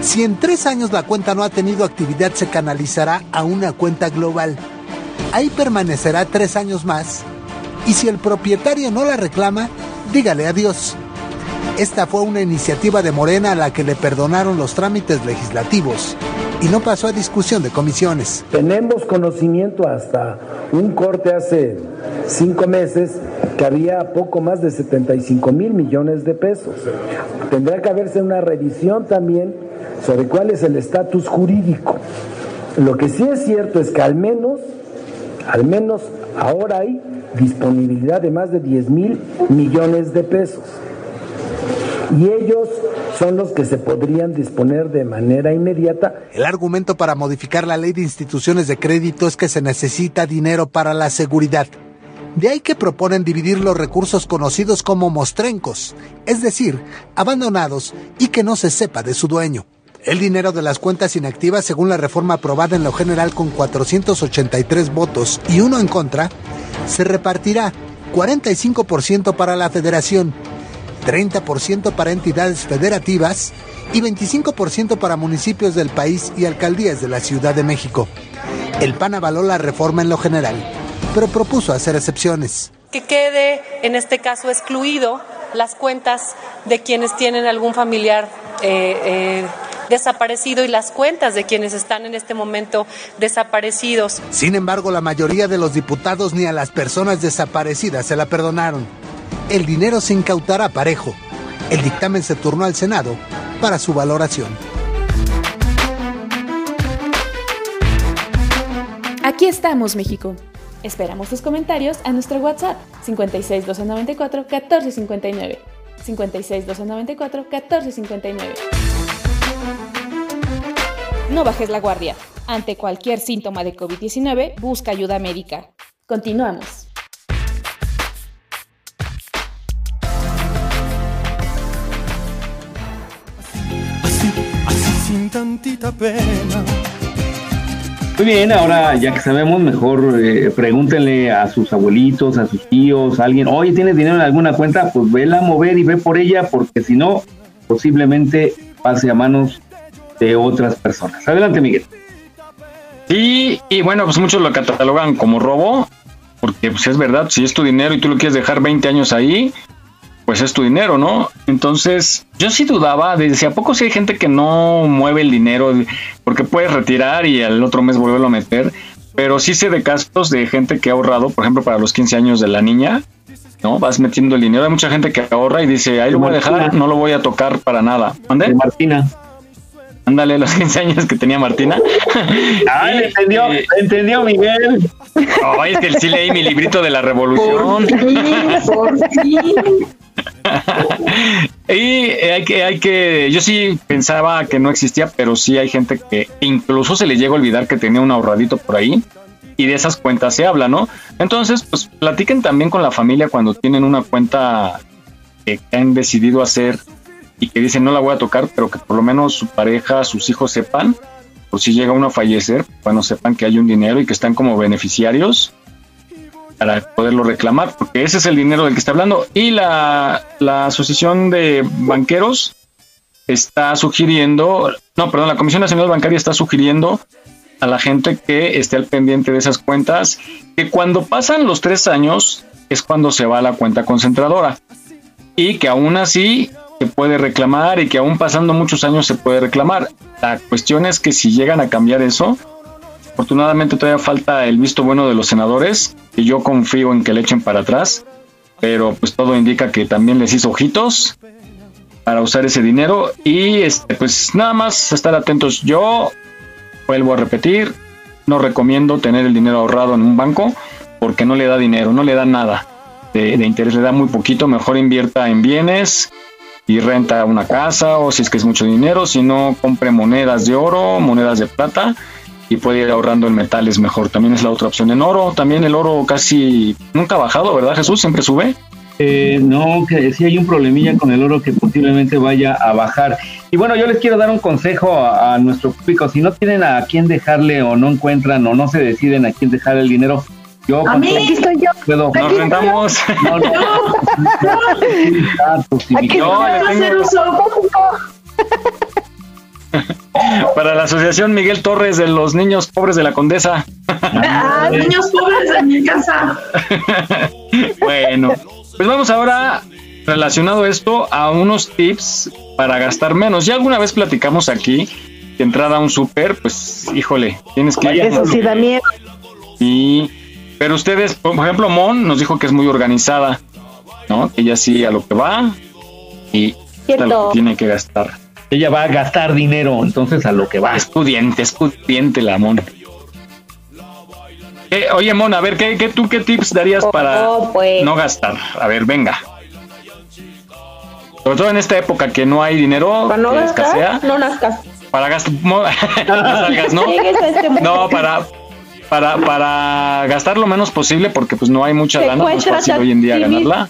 si en tres años la cuenta no ha tenido actividad se canalizará a una cuenta global. Ahí permanecerá tres años más y si el propietario no la reclama, dígale adiós. Esta fue una iniciativa de Morena a la que le perdonaron los trámites legislativos y no pasó a discusión de comisiones. Tenemos conocimiento hasta un corte hace cinco meses que había poco más de 75 mil millones de pesos. Tendrá que haberse una revisión también sobre cuál es el estatus jurídico. Lo que sí es cierto es que al menos, al menos ahora hay disponibilidad de más de 10 mil millones de pesos. Y ellos son los que se podrían disponer de manera inmediata. El argumento para modificar la ley de instituciones de crédito es que se necesita dinero para la seguridad. De ahí que proponen dividir los recursos conocidos como mostrencos, es decir, abandonados y que no se sepa de su dueño. El dinero de las cuentas inactivas, según la reforma aprobada en lo general con 483 votos y uno en contra, se repartirá 45% para la federación, 30% para entidades federativas y 25% para municipios del país y alcaldías de la Ciudad de México. El PAN avaló la reforma en lo general, pero propuso hacer excepciones. Que quede, en este caso, excluido las cuentas de quienes tienen algún familiar eh, eh, desaparecido y las cuentas de quienes están en este momento desaparecidos. Sin embargo, la mayoría de los diputados ni a las personas desaparecidas se la perdonaron. El dinero se incautará parejo. El dictamen se turnó al Senado para su valoración. Aquí estamos, México. Esperamos tus comentarios a nuestro WhatsApp 56 294 1459. 56 294 1459. No bajes la guardia. Ante cualquier síntoma de COVID-19, busca ayuda médica. Continuamos. Sin tantita pena. Muy bien, ahora ya que sabemos, mejor eh, pregúntenle a sus abuelitos, a sus tíos, a alguien, oye, ¿tienes dinero en alguna cuenta? Pues vela a mover y ve por ella, porque si no, posiblemente pase a manos de otras personas. Adelante, Miguel. Sí, y bueno, pues muchos lo catalogan como robo, porque pues es verdad, si es tu dinero y tú lo quieres dejar 20 años ahí, pues es tu dinero, ¿no? Entonces, yo sí dudaba, decía, ¿a poco si hay gente que no mueve el dinero? Porque puedes retirar y al otro mes volverlo a meter. Pero sí sé de casos de gente que ha ahorrado, por ejemplo, para los 15 años de la niña, ¿no? Vas metiendo el dinero. Hay mucha gente que ahorra y dice, ahí lo voy a dejar, no lo voy a tocar para nada. ¿Mande? Martina. Ándale, los 15 años que tenía Martina. Ah, le entendió, le entendió Miguel. Ay, es que sí leí mi librito de la revolución. y hay que, hay que, yo sí pensaba que no existía, pero sí hay gente que incluso se le llega a olvidar que tenía un ahorradito por ahí y de esas cuentas se habla, ¿no? Entonces, pues platiquen también con la familia cuando tienen una cuenta que han decidido hacer y que dicen no la voy a tocar, pero que por lo menos su pareja, sus hijos sepan, por si llega uno a fallecer, bueno, sepan que hay un dinero y que están como beneficiarios para poderlo reclamar, porque ese es el dinero del que está hablando. Y la, la Asociación de Banqueros está sugiriendo, no, perdón, la Comisión Nacional Bancaria está sugiriendo a la gente que esté al pendiente de esas cuentas, que cuando pasan los tres años es cuando se va a la cuenta concentradora y que aún así se puede reclamar y que aún pasando muchos años se puede reclamar. La cuestión es que si llegan a cambiar eso, Afortunadamente todavía falta el visto bueno de los senadores, y yo confío en que le echen para atrás, pero pues todo indica que también les hizo ojitos para usar ese dinero y este, pues nada más estar atentos. Yo vuelvo a repetir, no recomiendo tener el dinero ahorrado en un banco porque no le da dinero, no le da nada de interés, le da muy poquito, mejor invierta en bienes y renta una casa o si es que es mucho dinero, si no compre monedas de oro, monedas de plata y puede ir ahorrando en metales mejor. También es la otra opción. En oro, también el oro casi nunca ha bajado, ¿verdad Jesús? Siempre sube. Eh, no, que sí hay un problemilla con el oro que posiblemente vaya a bajar. Y bueno, yo les quiero dar un consejo a, a nuestro público. Si no tienen a quién dejarle o no encuentran o no se deciden a quién dejar el dinero, yo A mí, aquí estoy yo. puedo. Nos rentamos. No, no. Aquí hacer uso. Para la Asociación Miguel Torres de los Niños Pobres de la Condesa. Ah, niños pobres de mi casa. Bueno, pues vamos ahora relacionado esto a unos tips para gastar menos. Ya alguna vez platicamos aquí que entrada a un súper, pues híjole, tienes que ir. Eso sí da miedo. Y pero ustedes, por ejemplo, Mon nos dijo que es muy organizada, ¿no? Que ella sí a lo que va y a lo que tiene que gastar. Ella va a gastar dinero, entonces a lo que va. Es pudiente, es pudiente la Mon. Eh, oye, Mon, a ver, ¿qué, qué, ¿tú qué tips darías para pues. no gastar? A ver, venga. Sobre todo en esta época que no hay dinero, Para no que gastar, escasea, no nazcas. para gastar, no salgas, ¿no? A este No, momento. para, para, para gastar lo menos posible porque pues no hay mucha lana, no es Secuéstrate fácil a hoy en día ganarla.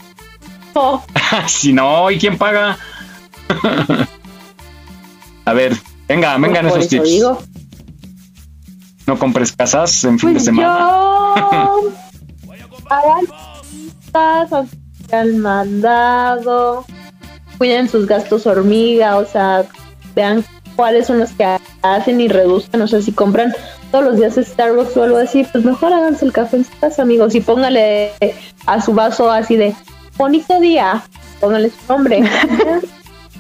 Oh, si no, ¿y quién paga? a ver, venga, vengan pues esos eso tips. digo. No compres casas en fin de Pues semana. yo hagan al mandado, cuiden sus gastos hormiga, o sea, vean cuáles son los que hacen y reduzcan, o sea, si compran todos los días Starbucks o algo así, pues mejor háganse el café en su casa, amigos, y póngale a su vaso así de bonito día, póngale su nombre.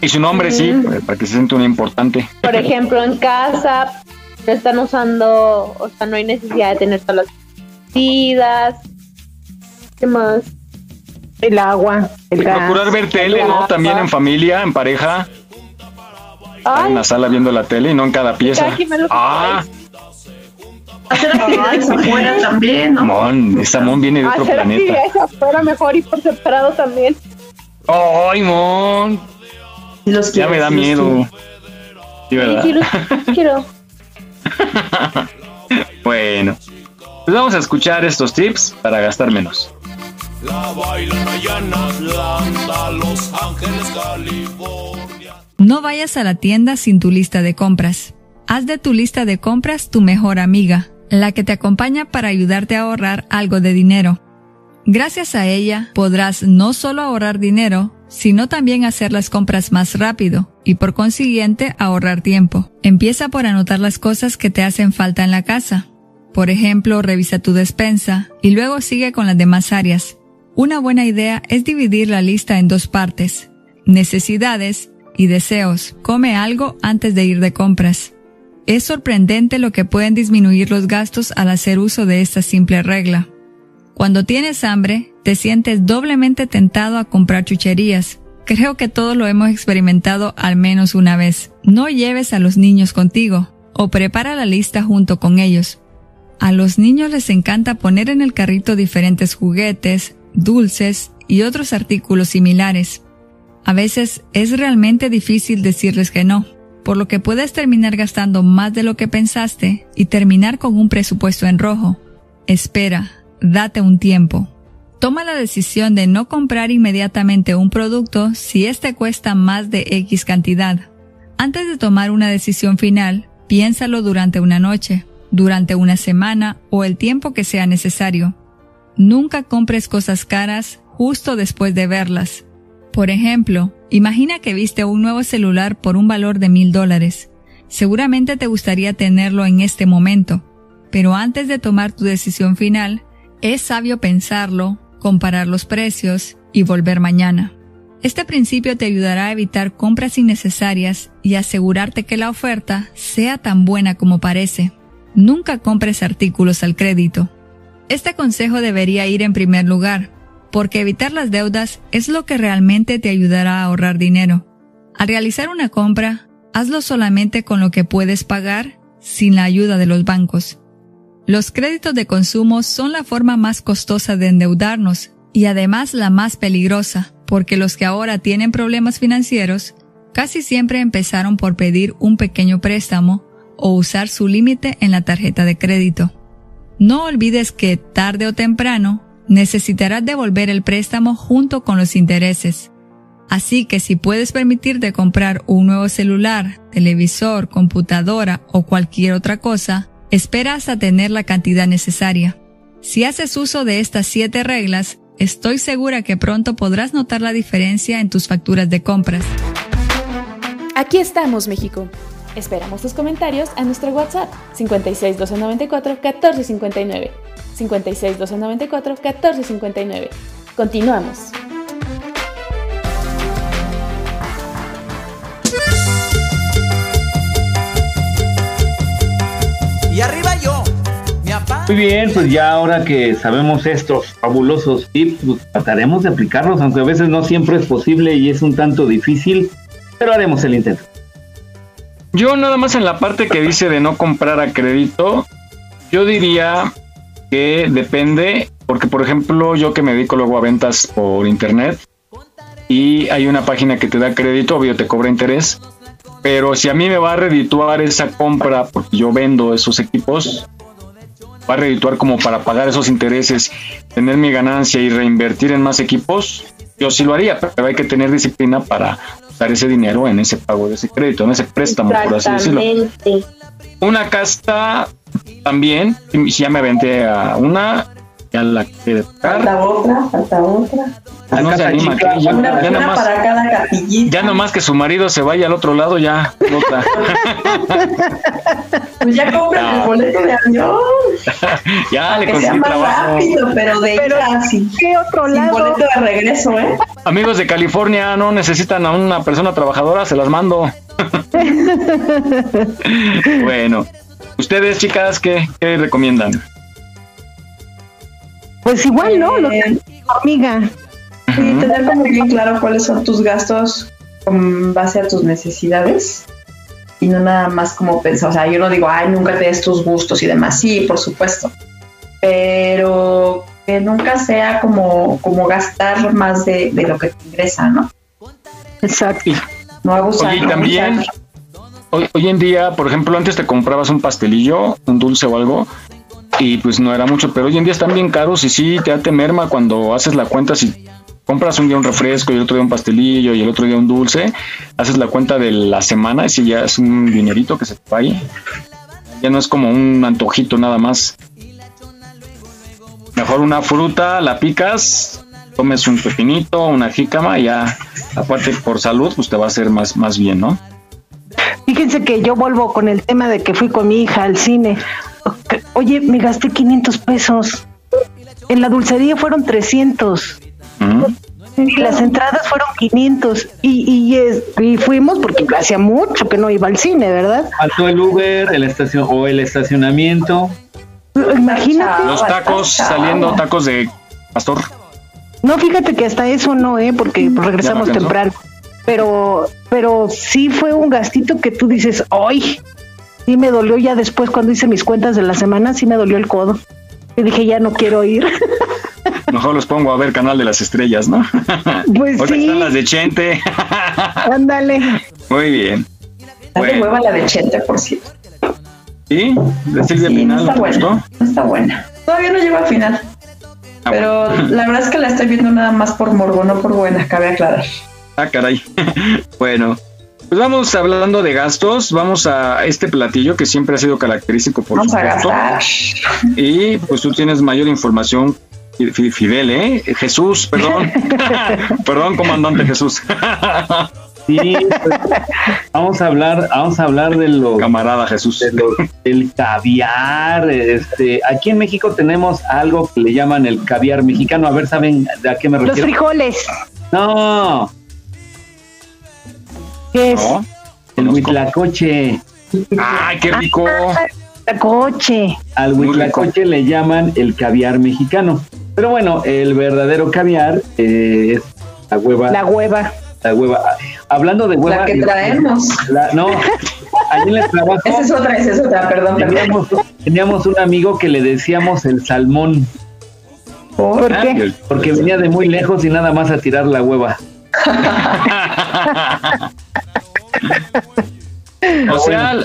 Y su nombre, sí, para- que se sienta un importante. Por ejemplo, en casa no están usando, o sea, no hay necesidad de tener todas las medidas. ¿Qué más? El agua, el gas. Procurar ver tele, ¿no? agua. También en familia, en pareja. En la sala viendo la tele y no en cada pieza. Ah, Hacer actividades afuera también, ¿no? Mon, esa Mon viene de otro Hacer planeta. actividades afuera mejor y por separado también. ¡Ay, Mon! Los Ya me da miedo. Sí, ¿verdad? Sí, los quiero. Bueno, pues vamos a escuchar estos tips para gastar menos. La bailan allá en Atlanta, Los Ángeles, California. No vayas a la tienda sin tu lista de compras. Haz de tu lista de compras tu mejor amiga, la que te acompaña para ayudarte a ahorrar algo de dinero. Gracias a ella podrás no solo ahorrar dinero, sino también hacer las compras más rápido y por consiguiente ahorrar tiempo. Empieza por anotar las cosas que te hacen falta en la casa. Por ejemplo, revisa tu despensa y luego sigue con las demás áreas. Una buena idea es dividir la lista en dos partes. Necesidades y deseos. Come algo antes de ir de compras. Es sorprendente lo que pueden disminuir los gastos al hacer uso de esta simple regla. Cuando tienes hambre, te sientes doblemente tentado a comprar chucherías. Creo que todos lo hemos experimentado al menos una vez. No lleves a los niños contigo o prepara la lista junto con ellos. A los niños les encanta poner en el carrito diferentes juguetes, dulces y otros artículos similares. A veces es realmente difícil decirles que no, por lo que puedes terminar gastando más de lo que pensaste y terminar con un presupuesto en rojo. Espera, date un tiempo. Toma la decisión de no comprar inmediatamente un producto si éste cuesta más de X cantidad. Antes de tomar una decisión final, piénsalo durante una noche, durante una semana o el tiempo que sea necesario. Nunca compres cosas caras justo después de verlas. Por ejemplo, imagina que viste un nuevo celular por un valor de mil dólares. Seguramente te gustaría tenerlo en este momento, pero antes de tomar tu decisión final, es sabio pensarlo, comparar los precios y volver mañana. Este principio te ayudará a evitar compras innecesarias y asegurarte que la oferta sea tan buena como parece. nunca compres artículos al crédito. Este consejo debería ir en primer lugar, porque evitar las deudas es lo que realmente te ayudará a ahorrar dinero. Al realizar una compra, hazlo solamente con lo que puedes pagar sin la ayuda de los bancos. Los créditos de consumo son la forma más costosa de endeudarnos y además la más peligrosa, porque los que ahora tienen problemas financieros casi siempre empezaron por pedir un pequeño préstamo o usar su límite en la tarjeta de crédito. No olvides que tarde o temprano necesitarás devolver el préstamo junto con los intereses. Así que si puedes permitirte comprar un nuevo celular, televisor, computadora o cualquier otra cosa, espera hasta tener la cantidad necesaria. Si haces uso de estas siete reglas, estoy segura que pronto podrás notar la diferencia en tus facturas de compras. Aquí estamos, México. Esperamos tus comentarios a nuestro WhatsApp 56 294 1459. 56 294 1459. Continuamos. Y arriba yo, mi papá. Muy bien, pues ya ahora que sabemos estos fabulosos tips, pues trataremos de aplicarlos, aunque a veces no siempre es posible y es un tanto difícil, pero haremos el intento. Yo nada más en la parte que dice de no comprar a crédito, yo diría que depende, porque por ejemplo yo que me dedico luego a ventas por internet y hay una página que te da crédito, obvio te cobra interés, pero si a mí me va a redituar esa compra, porque yo vendo esos equipos, va a redituar como para pagar esos intereses, tener mi ganancia y reinvertir en más equipos, yo sí lo haría, pero hay que tener disciplina para ese dinero en ese pago de ese crédito, en ese préstamo, por así decirlo. Una casta también, si ya me aventé a una, ya la quiere tocar. Falta otra, falta otra. No se anima, que ya, Una, ya una nomás, para cada capillita. ya nomás que su marido se vaya al otro lado, ya otra. Pues ya compran el No. boleto de avión. ya le Que sea conseguí más trabajo. rápido, pero de Pero, ¿qué otro sin lado? boleto de regreso, ¿eh? Amigos de California, no necesitan a una persona trabajadora, se las mando. bueno, ustedes, chicas, ¿qué, qué recomiendan? Pues igual, ¿no? Lo que Eh, amiga. Sí, tener como bien claro cuáles son tus gastos con base a tus necesidades y no nada más como pensar, o sea, yo no digo, ay, nunca te des tus gustos y demás, sí, por supuesto, pero que nunca sea como, como gastar más de, de lo que te ingresa, ¿no? Exacto. No abusar. Oye, y no también, abusar. hoy, hoy en día, por ejemplo, antes te comprabas un pastelillo, un dulce o algo, y pues no era mucho, pero hoy en día están bien caros y sí te te merma cuando haces la cuenta, si compras un día un refresco y el otro día un pastelillo y el otro día un dulce, haces la cuenta de la semana y si ya es un dinerito que se te ahí. Ya no es como un antojito nada más. Mejor una fruta, la picas, tomes un pepinito, una jícama y ya, aparte por salud, pues te va a hacer más, más bien, ¿no? Fíjense que yo vuelvo con el tema de que fui con mi hija al cine. Oye, me gasté 500 pesos. En la dulcería fueron 300. Y las entradas fueron 500. Y, y, es- y fuimos porque hacía mucho que no iba al cine, ¿verdad? Faltó el Uber, el estacion o el estacionamiento. Imagínate. Los tacos saliendo, tacos de pastor. No, fíjate que hasta eso no, ¿eh? Porque regresamos temprano. Pero, pero sí fue un gastito que tú dices, ¡ay! Sí me dolió ya después cuando hice mis cuentas de la semana, sí me dolió el codo. Y dije, ya no quiero ir. Mejor los pongo a ver Canal de las Estrellas, ¿no? Pues Ahorita sí. están las de Chente. Ándale. Muy bien. Dale Bueno. hueva la de Chente, por cierto. ¿Sí? ¿De Silvia Sí, no está buena. gustó? No está buena. Todavía no llego al final. Ah, Pero bueno. la verdad es que la estoy viendo nada más por morbo, no por buena, cabe aclarar. Ah, caray. bueno. Pues vamos hablando de gastos, vamos a este platillo que siempre ha sido característico por Vamos a supuesto. gastar. Y pues tú tienes mayor información, Fi- Fidel, ¿eh? Jesús, perdón. perdón, comandante Jesús. Sí, pues, vamos a hablar, vamos a hablar de los camarada Jesús, del caviar. Este, aquí en México tenemos algo que le llaman el caviar mexicano. A ver, saben a qué me Los refiero. frijoles. No, ¿Qué es? el huitlacoche. ¡Ay, qué rico! Huitlacoche. Al huitlacoche le llaman el caviar mexicano. Pero bueno, el verdadero caviar eh, es la hueva. La hueva. La hueva. Hablando de hueva. La que traemos. la- no, allí en el trabajo. Esa es otra, esa es otra, perdón. perdón. Teníamos, teníamos un amigo que le decíamos el salmón. ¿Por Ah, qué? Porque venía de muy lejos y nada más a tirar la hueva. O sea,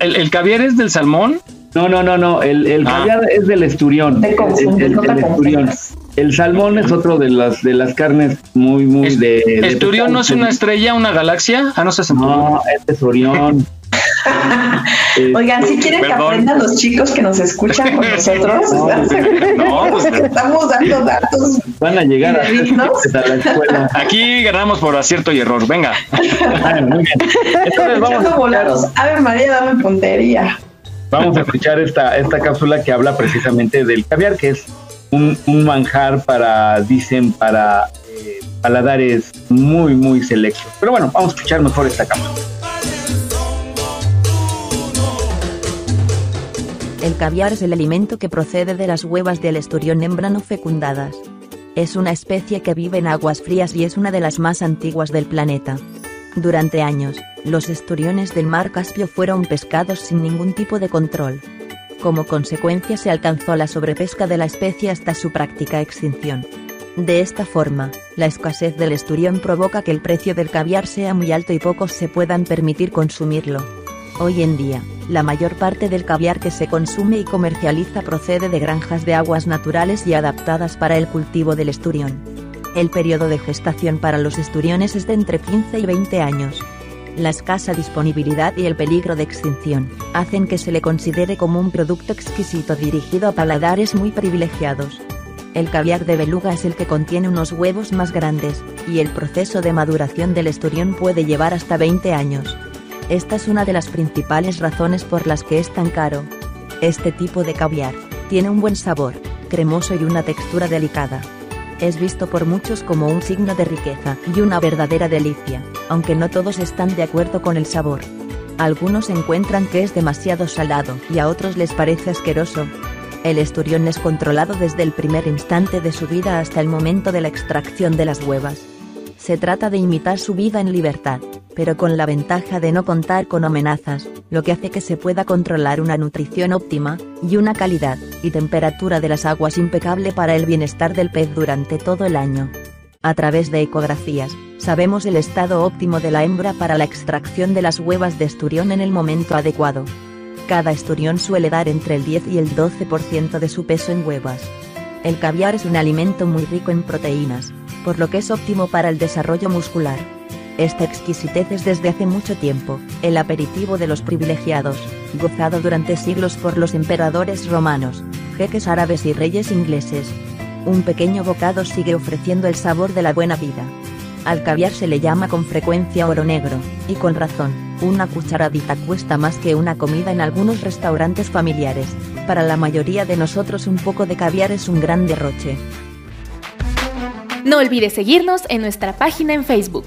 el, el caviar es del salmón. No, no, no, no. El, el Ah. caviar es del esturión. Te confundes, El- el- no te el esturión. confundas. El salmón es otro de las de las carnes muy, muy de. de ¿Esturión no es una estrella, una galaxia? Ah, no se No, este es Orión. Oigan, si quieren que aprendan los chicos que nos escuchan con nosotros, No, pues, estamos dando datos. Van a llegar a, la escuela. Aquí ganamos por acierto y error. Venga. Ah, muy bien. Entonces vamos volados. A ver, María, dame puntería. Vamos a escuchar esta, esta cápsula que habla precisamente del caviar, que es un, un manjar para, dicen, para eh, paladares muy, muy selectos. Pero bueno, vamos a escuchar mejor esta cápsula. El caviar es el alimento que procede de las huevas del esturión hembra no fecundadas. Es una especie que vive en aguas frías y es una de las más antiguas del planeta. Durante años, los esturiones del mar Caspio fueron pescados sin ningún tipo de control. Como consecuencia se alcanzó la sobrepesca de la especie hasta su práctica extinción. De esta forma, la escasez del esturión provoca que el precio del caviar sea muy alto y pocos se puedan permitir consumirlo. Hoy en día, la mayor parte del caviar que se consume y comercializa procede de granjas de aguas naturales y adaptadas para el cultivo del esturión. El periodo de gestación para los esturiones es de entre 15 y 20 años. La escasa disponibilidad y el peligro de extinción hacen que se le considere como un producto exquisito dirigido a paladares muy privilegiados. El caviar de beluga es el que contiene unos huevos más grandes, y el proceso de maduración del esturión puede llevar hasta 20 años. Esta es una de las principales razones por las que es tan caro. Este tipo de caviar tiene un buen sabor, cremoso y una textura delicada. Es visto por muchos como un signo de riqueza y una verdadera delicia, aunque no todos están de acuerdo con el sabor. Algunos encuentran que es demasiado salado y a otros les parece asqueroso. El esturión es controlado desde el primer instante de su vida hasta el momento de la extracción de las huevas. Se trata de imitar su vida en libertad, pero con la ventaja de no contar con amenazas, lo que hace que se pueda controlar una nutrición óptima, y una calidad y temperatura de las aguas impecable para el bienestar del pez durante todo el año. A través de ecografías, sabemos el estado óptimo de la hembra para la extracción de las huevas de esturión en el momento adecuado. Cada esturión suele dar entre el 10 y el 12% de su peso en huevas. El caviar es un alimento muy rico en proteínas, por lo que es óptimo para el desarrollo muscular. Esta exquisitez es desde hace mucho tiempo, el aperitivo de los privilegiados, gozado durante siglos por los emperadores romanos, jeques árabes y reyes ingleses. Un pequeño bocado sigue ofreciendo el sabor de la buena vida. Al caviar se le llama con frecuencia oro negro, y con razón, una cucharadita cuesta más que una comida en algunos restaurantes familiares. Para la mayoría de nosotros un poco de caviar es un gran derroche. No olvides seguirnos en nuestra página en Facebook.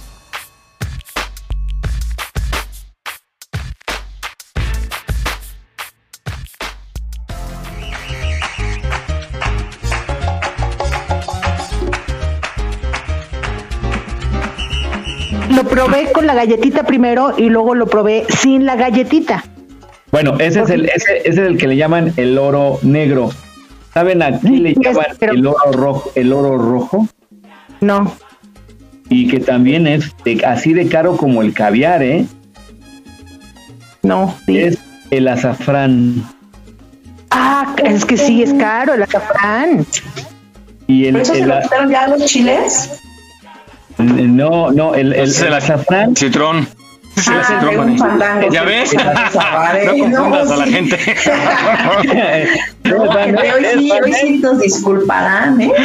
Probé con la galletita primero y luego lo probé sin la galletita. Bueno, ese es el, ese, ese es el que le llaman el oro negro. ¿Saben a qué le llaman el oro rojo? El oro rojo. No. Y que también es de- así de caro como el caviar, ¿eh? No. Es el azafrán. Ah, es que sí, es caro el azafrán. Y el, ¿Por eso se el- lo quitaron ya los chiles? No, no, el, el, el el azafrán. Citrón. Ah. ¿Ya ves? No no, confundas a la sí. gente. No, hoy sí, hoy sí nos disculparán, ¿eh?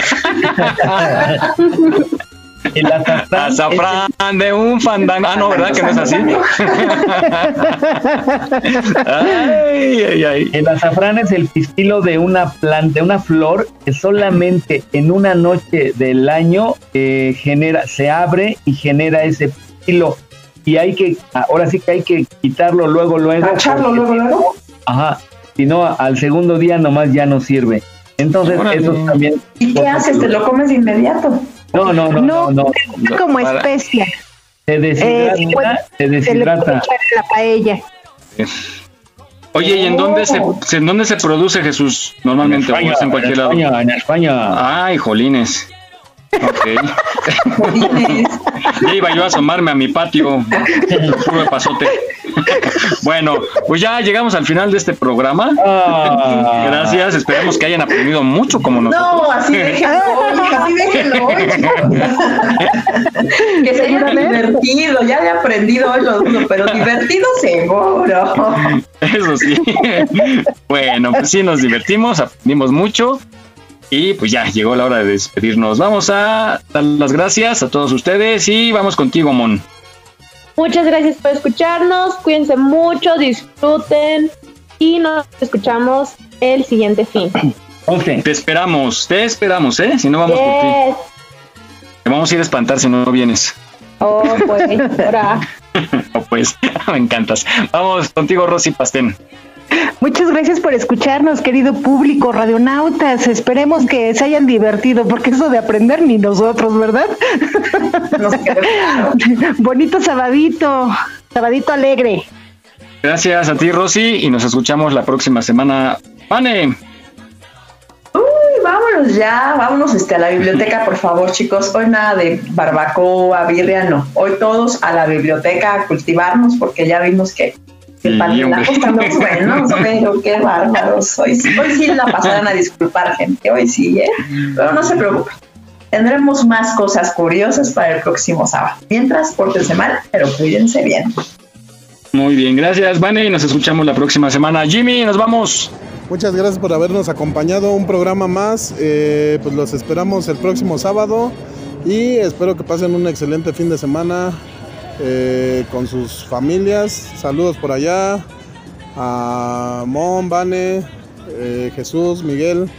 El azafrán. Azafrán de un fandango. Ah, no, ¿verdad que no es así? ay, ay, ay. El azafrán es el pistilo de una planta, de una flor que solamente en una noche del año eh, genera, se abre y genera ese pistilo. Y hay que, ahora sí que hay que quitarlo luego, luego. ¿Tacharlo porque- luego, luego? Ajá. Si no, al segundo día nomás ya no sirve. Entonces, Órale. eso también. ¿Y qué haces? ¿Te lo comes de inmediato? No, no, no, no, no. Es como Para- especia. Se deshidrata, Eh, pues, se Se le puede deshidrata. la paella. Oye, ¿y en dónde se, se- en dónde se produce Jesús? Normalmente, En España, o es en cualquier en lado. España, en España. Ay, jolines. Ok. ya iba yo a asomarme a mi patio. Puro de pasote. bueno, pues ya llegamos al final de este programa. Ah. Gracias, esperemos que hayan aprendido mucho como nosotros. No, así déjenlo, así déjenlo. que se haya divertido, ya he aprendido hoy lo dudo, pero divertido seguro. Eso sí. bueno, pues sí, nos divertimos, aprendimos mucho. Y pues ya llegó la hora de despedirnos. Vamos a dar las gracias a todos ustedes y vamos contigo, Mon. Muchas gracias por escucharnos, cuídense mucho, disfruten y nos escuchamos el siguiente fin. Te esperamos, te esperamos, ¿eh? Si no vamos por ti. Yes. Te vamos a ir a espantar si no vienes. Oh, pues, ahora. No, pues, me encantas. Vamos contigo, Rosy Pastén. Muchas gracias por escucharnos, querido público, radionautas. Esperemos que se hayan divertido, porque eso de aprender ni nosotros, ¿verdad? Bonito sabadito, sabadito alegre. Gracias a ti, Rosy, y nos escuchamos la próxima semana. Pane, Uy, vámonos ya, vámonos este, a la biblioteca, por favor, chicos. Hoy nada de barbacoa, birria, no. Hoy todos a la biblioteca a cultivarnos, porque ya vimos que Sí, el panelazo hombre. estamos buenos, pero qué bárbaros. Hoy, sí- hoy sí la pasarán a disculpar, gente, hoy sí, ¿eh? Pero no se preocupen. Tendremos más cosas curiosas para el próximo sábado. Mientras, pórtense mal, pero cuídense bien. muy bien, gracias, Vane, y nos escuchamos la próxima semana. Jimmy, nos vamos. Muchas gracias por habernos acompañado. Un programa más. eh, pues los esperamos el próximo sábado. Y espero que pasen un excelente fin de semana eh, con sus familias. Saludos por allá. A Mon, Vane, eh, Jesús, Miguel,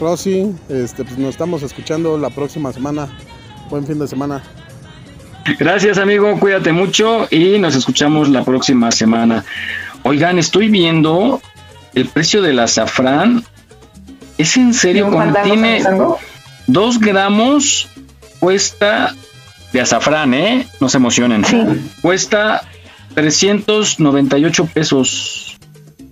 Rosy. Este, pues nos estamos escuchando la próxima semana. Buen fin de semana. Gracias, amigo, cuídate mucho y nos escuchamos la próxima semana. Oigan, estoy viendo el precio del azafrán. ¿Es en serio? ¿Un fandango, Contiene dos gramos, cuesta de azafrán, ¿eh? No se emocionen. Cuesta 398 pesos.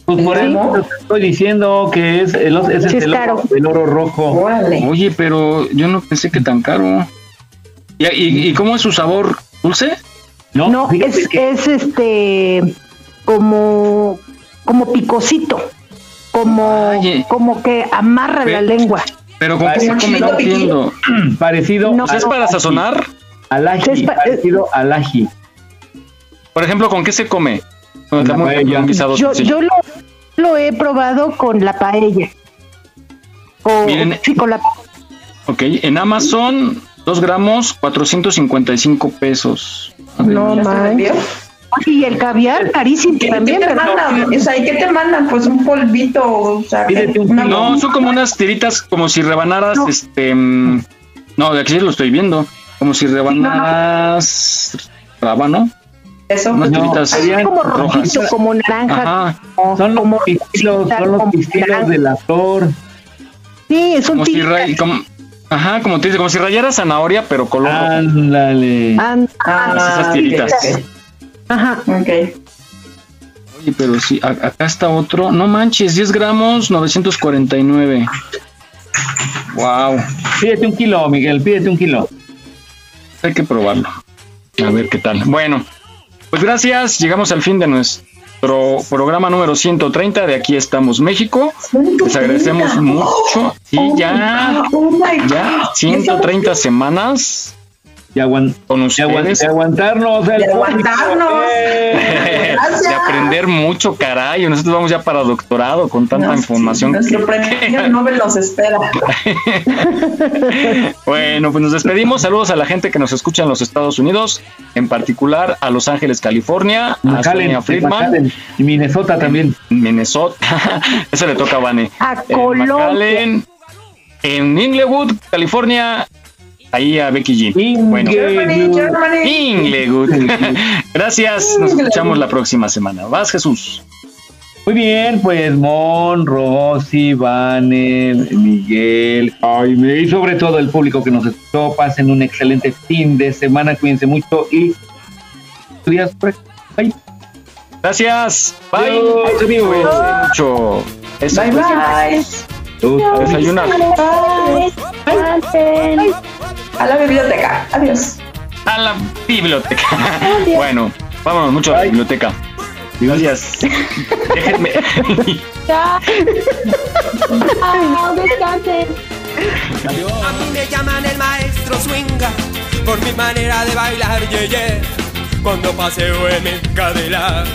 Pues por eso te estoy diciendo que es el, Sí, es es el, oro, el oro rojo. Oye, pero yo no pensé que tan caro. ¿Y, y, y cómo es su sabor? ¿Dulce? No, No, es, que- es este como como picosito, como Ay. como que amarra la lengua. Pero con qué se come, no entiendo. parecido No, O sea, ¿Es para sazonar? Al ají, Es pa- parecido al ají. Por ejemplo, ¿con qué se come? Con el Con la jamón, paella. un guisado Yo, lo, lo he probado con la paella. O, Miren. sí, con la Ok, en Amazon, 2 gramos, 455 pesos. No, man. Y el caviar carísimo ¿Qué, también, qué te mandan? O sea, ¿y qué te mandan? Pues un polvito, o sea, una. No, son como unas tiritas, como si rebanaras, este... mm, No, de aquí lo estoy viendo. Como si rebanaras... Rábano. Eso. Unas No, tiritas serían como rojas. como naranja. Ajá, Son los como pistilos, son los pistilos de la flor. Sí, es un como si como- Ajá, como te dice, como si rayara zanahoria, pero color. Ándale. An- Ah, esas tiritas. Ajá. Ok. Oye, pero sí, acá está otro. No manches, 10 gramos, 949. Wow, Pídete un kilo, Miguel, pídete un kilo. Hay que probarlo. A ver qué tal. Bueno, pues gracias. Llegamos al fin de nuestro programa número 130 de Aquí estamos México. Les agradecemos mucho. Sí, ya, Oh ya 130 semanas Y, aguan- con y aguan- ustedes. y aguantarnos. De aguantarnos. Eh. De aprender mucho, caray. Nosotros vamos ya para doctorado con tanta No, sí, información. Nuestro que- premio Nobel nos espera. Bueno, pues nos despedimos. Saludos a la gente que nos escucha en los Estados Unidos, en particular a Los Ángeles, California, a Sonia Friedman. Y Minnesota también. Minnesota. Eso le toca a Vane. A En Colombia. McAllen, en Inglewood, California, ahí a Becky G. Bueno. Inglewood. Gracias, nos escuchamos la próxima semana. Vas, Jesús. Muy bien, pues Mon, Rosy, Vane, Miguel, Jaime y sobre todo el público que nos escuchó. Pasen un excelente fin de semana, cuídense mucho y días. Bye. Gracias. Bye. Adiós, amigos. Cuídense mucho. Eso, Bye, pues, bye. Desayuna. Bye. A la biblioteca. Adiós. A la biblioteca. Bueno, vámonos mucho a la biblioteca. Gracias. Déjenme. No, descansen. A mí me llaman el maestro swinga por mi manera de bailar, yeah, yeah. Cuando paseo en el Cadillac,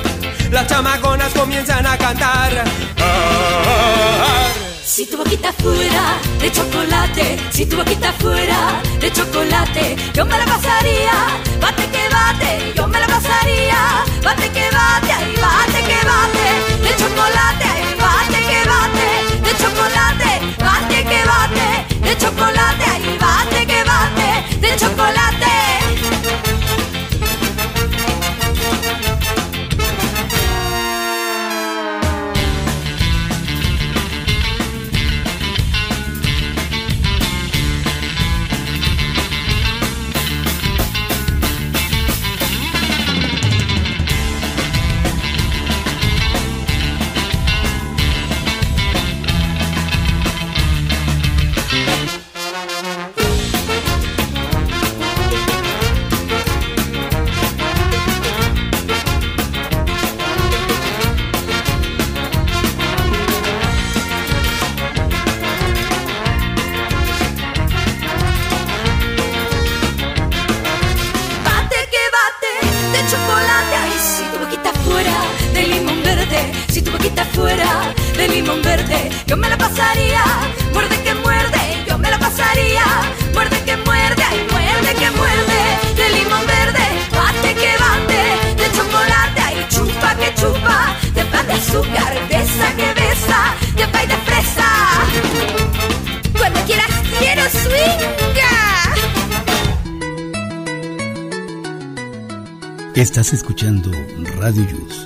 las chamaconas comienzan a cantar. Ah, Si tu boquita fuera de chocolate, si tu boquita fuera de chocolate, yo me la pasaría, bate que bate, yo me la pasaría, bate que bate, ay bate que bate, de chocolate, ay bate que bate, de chocolate, bate que bate, de chocolate, ay bate que bate, de chocolate. De limón verde, yo me la pasaría. Muerde que muerde, yo me la pasaría. Muerde que muerde, ay, muerde que muerde de limón verde. Bate que bate de chocolate. Ay, chupa que chupa de pan de azúcar. Besa que besa de pay de fresa. Cuando quieras quiero swinga. Estás escuchando Radio Yus,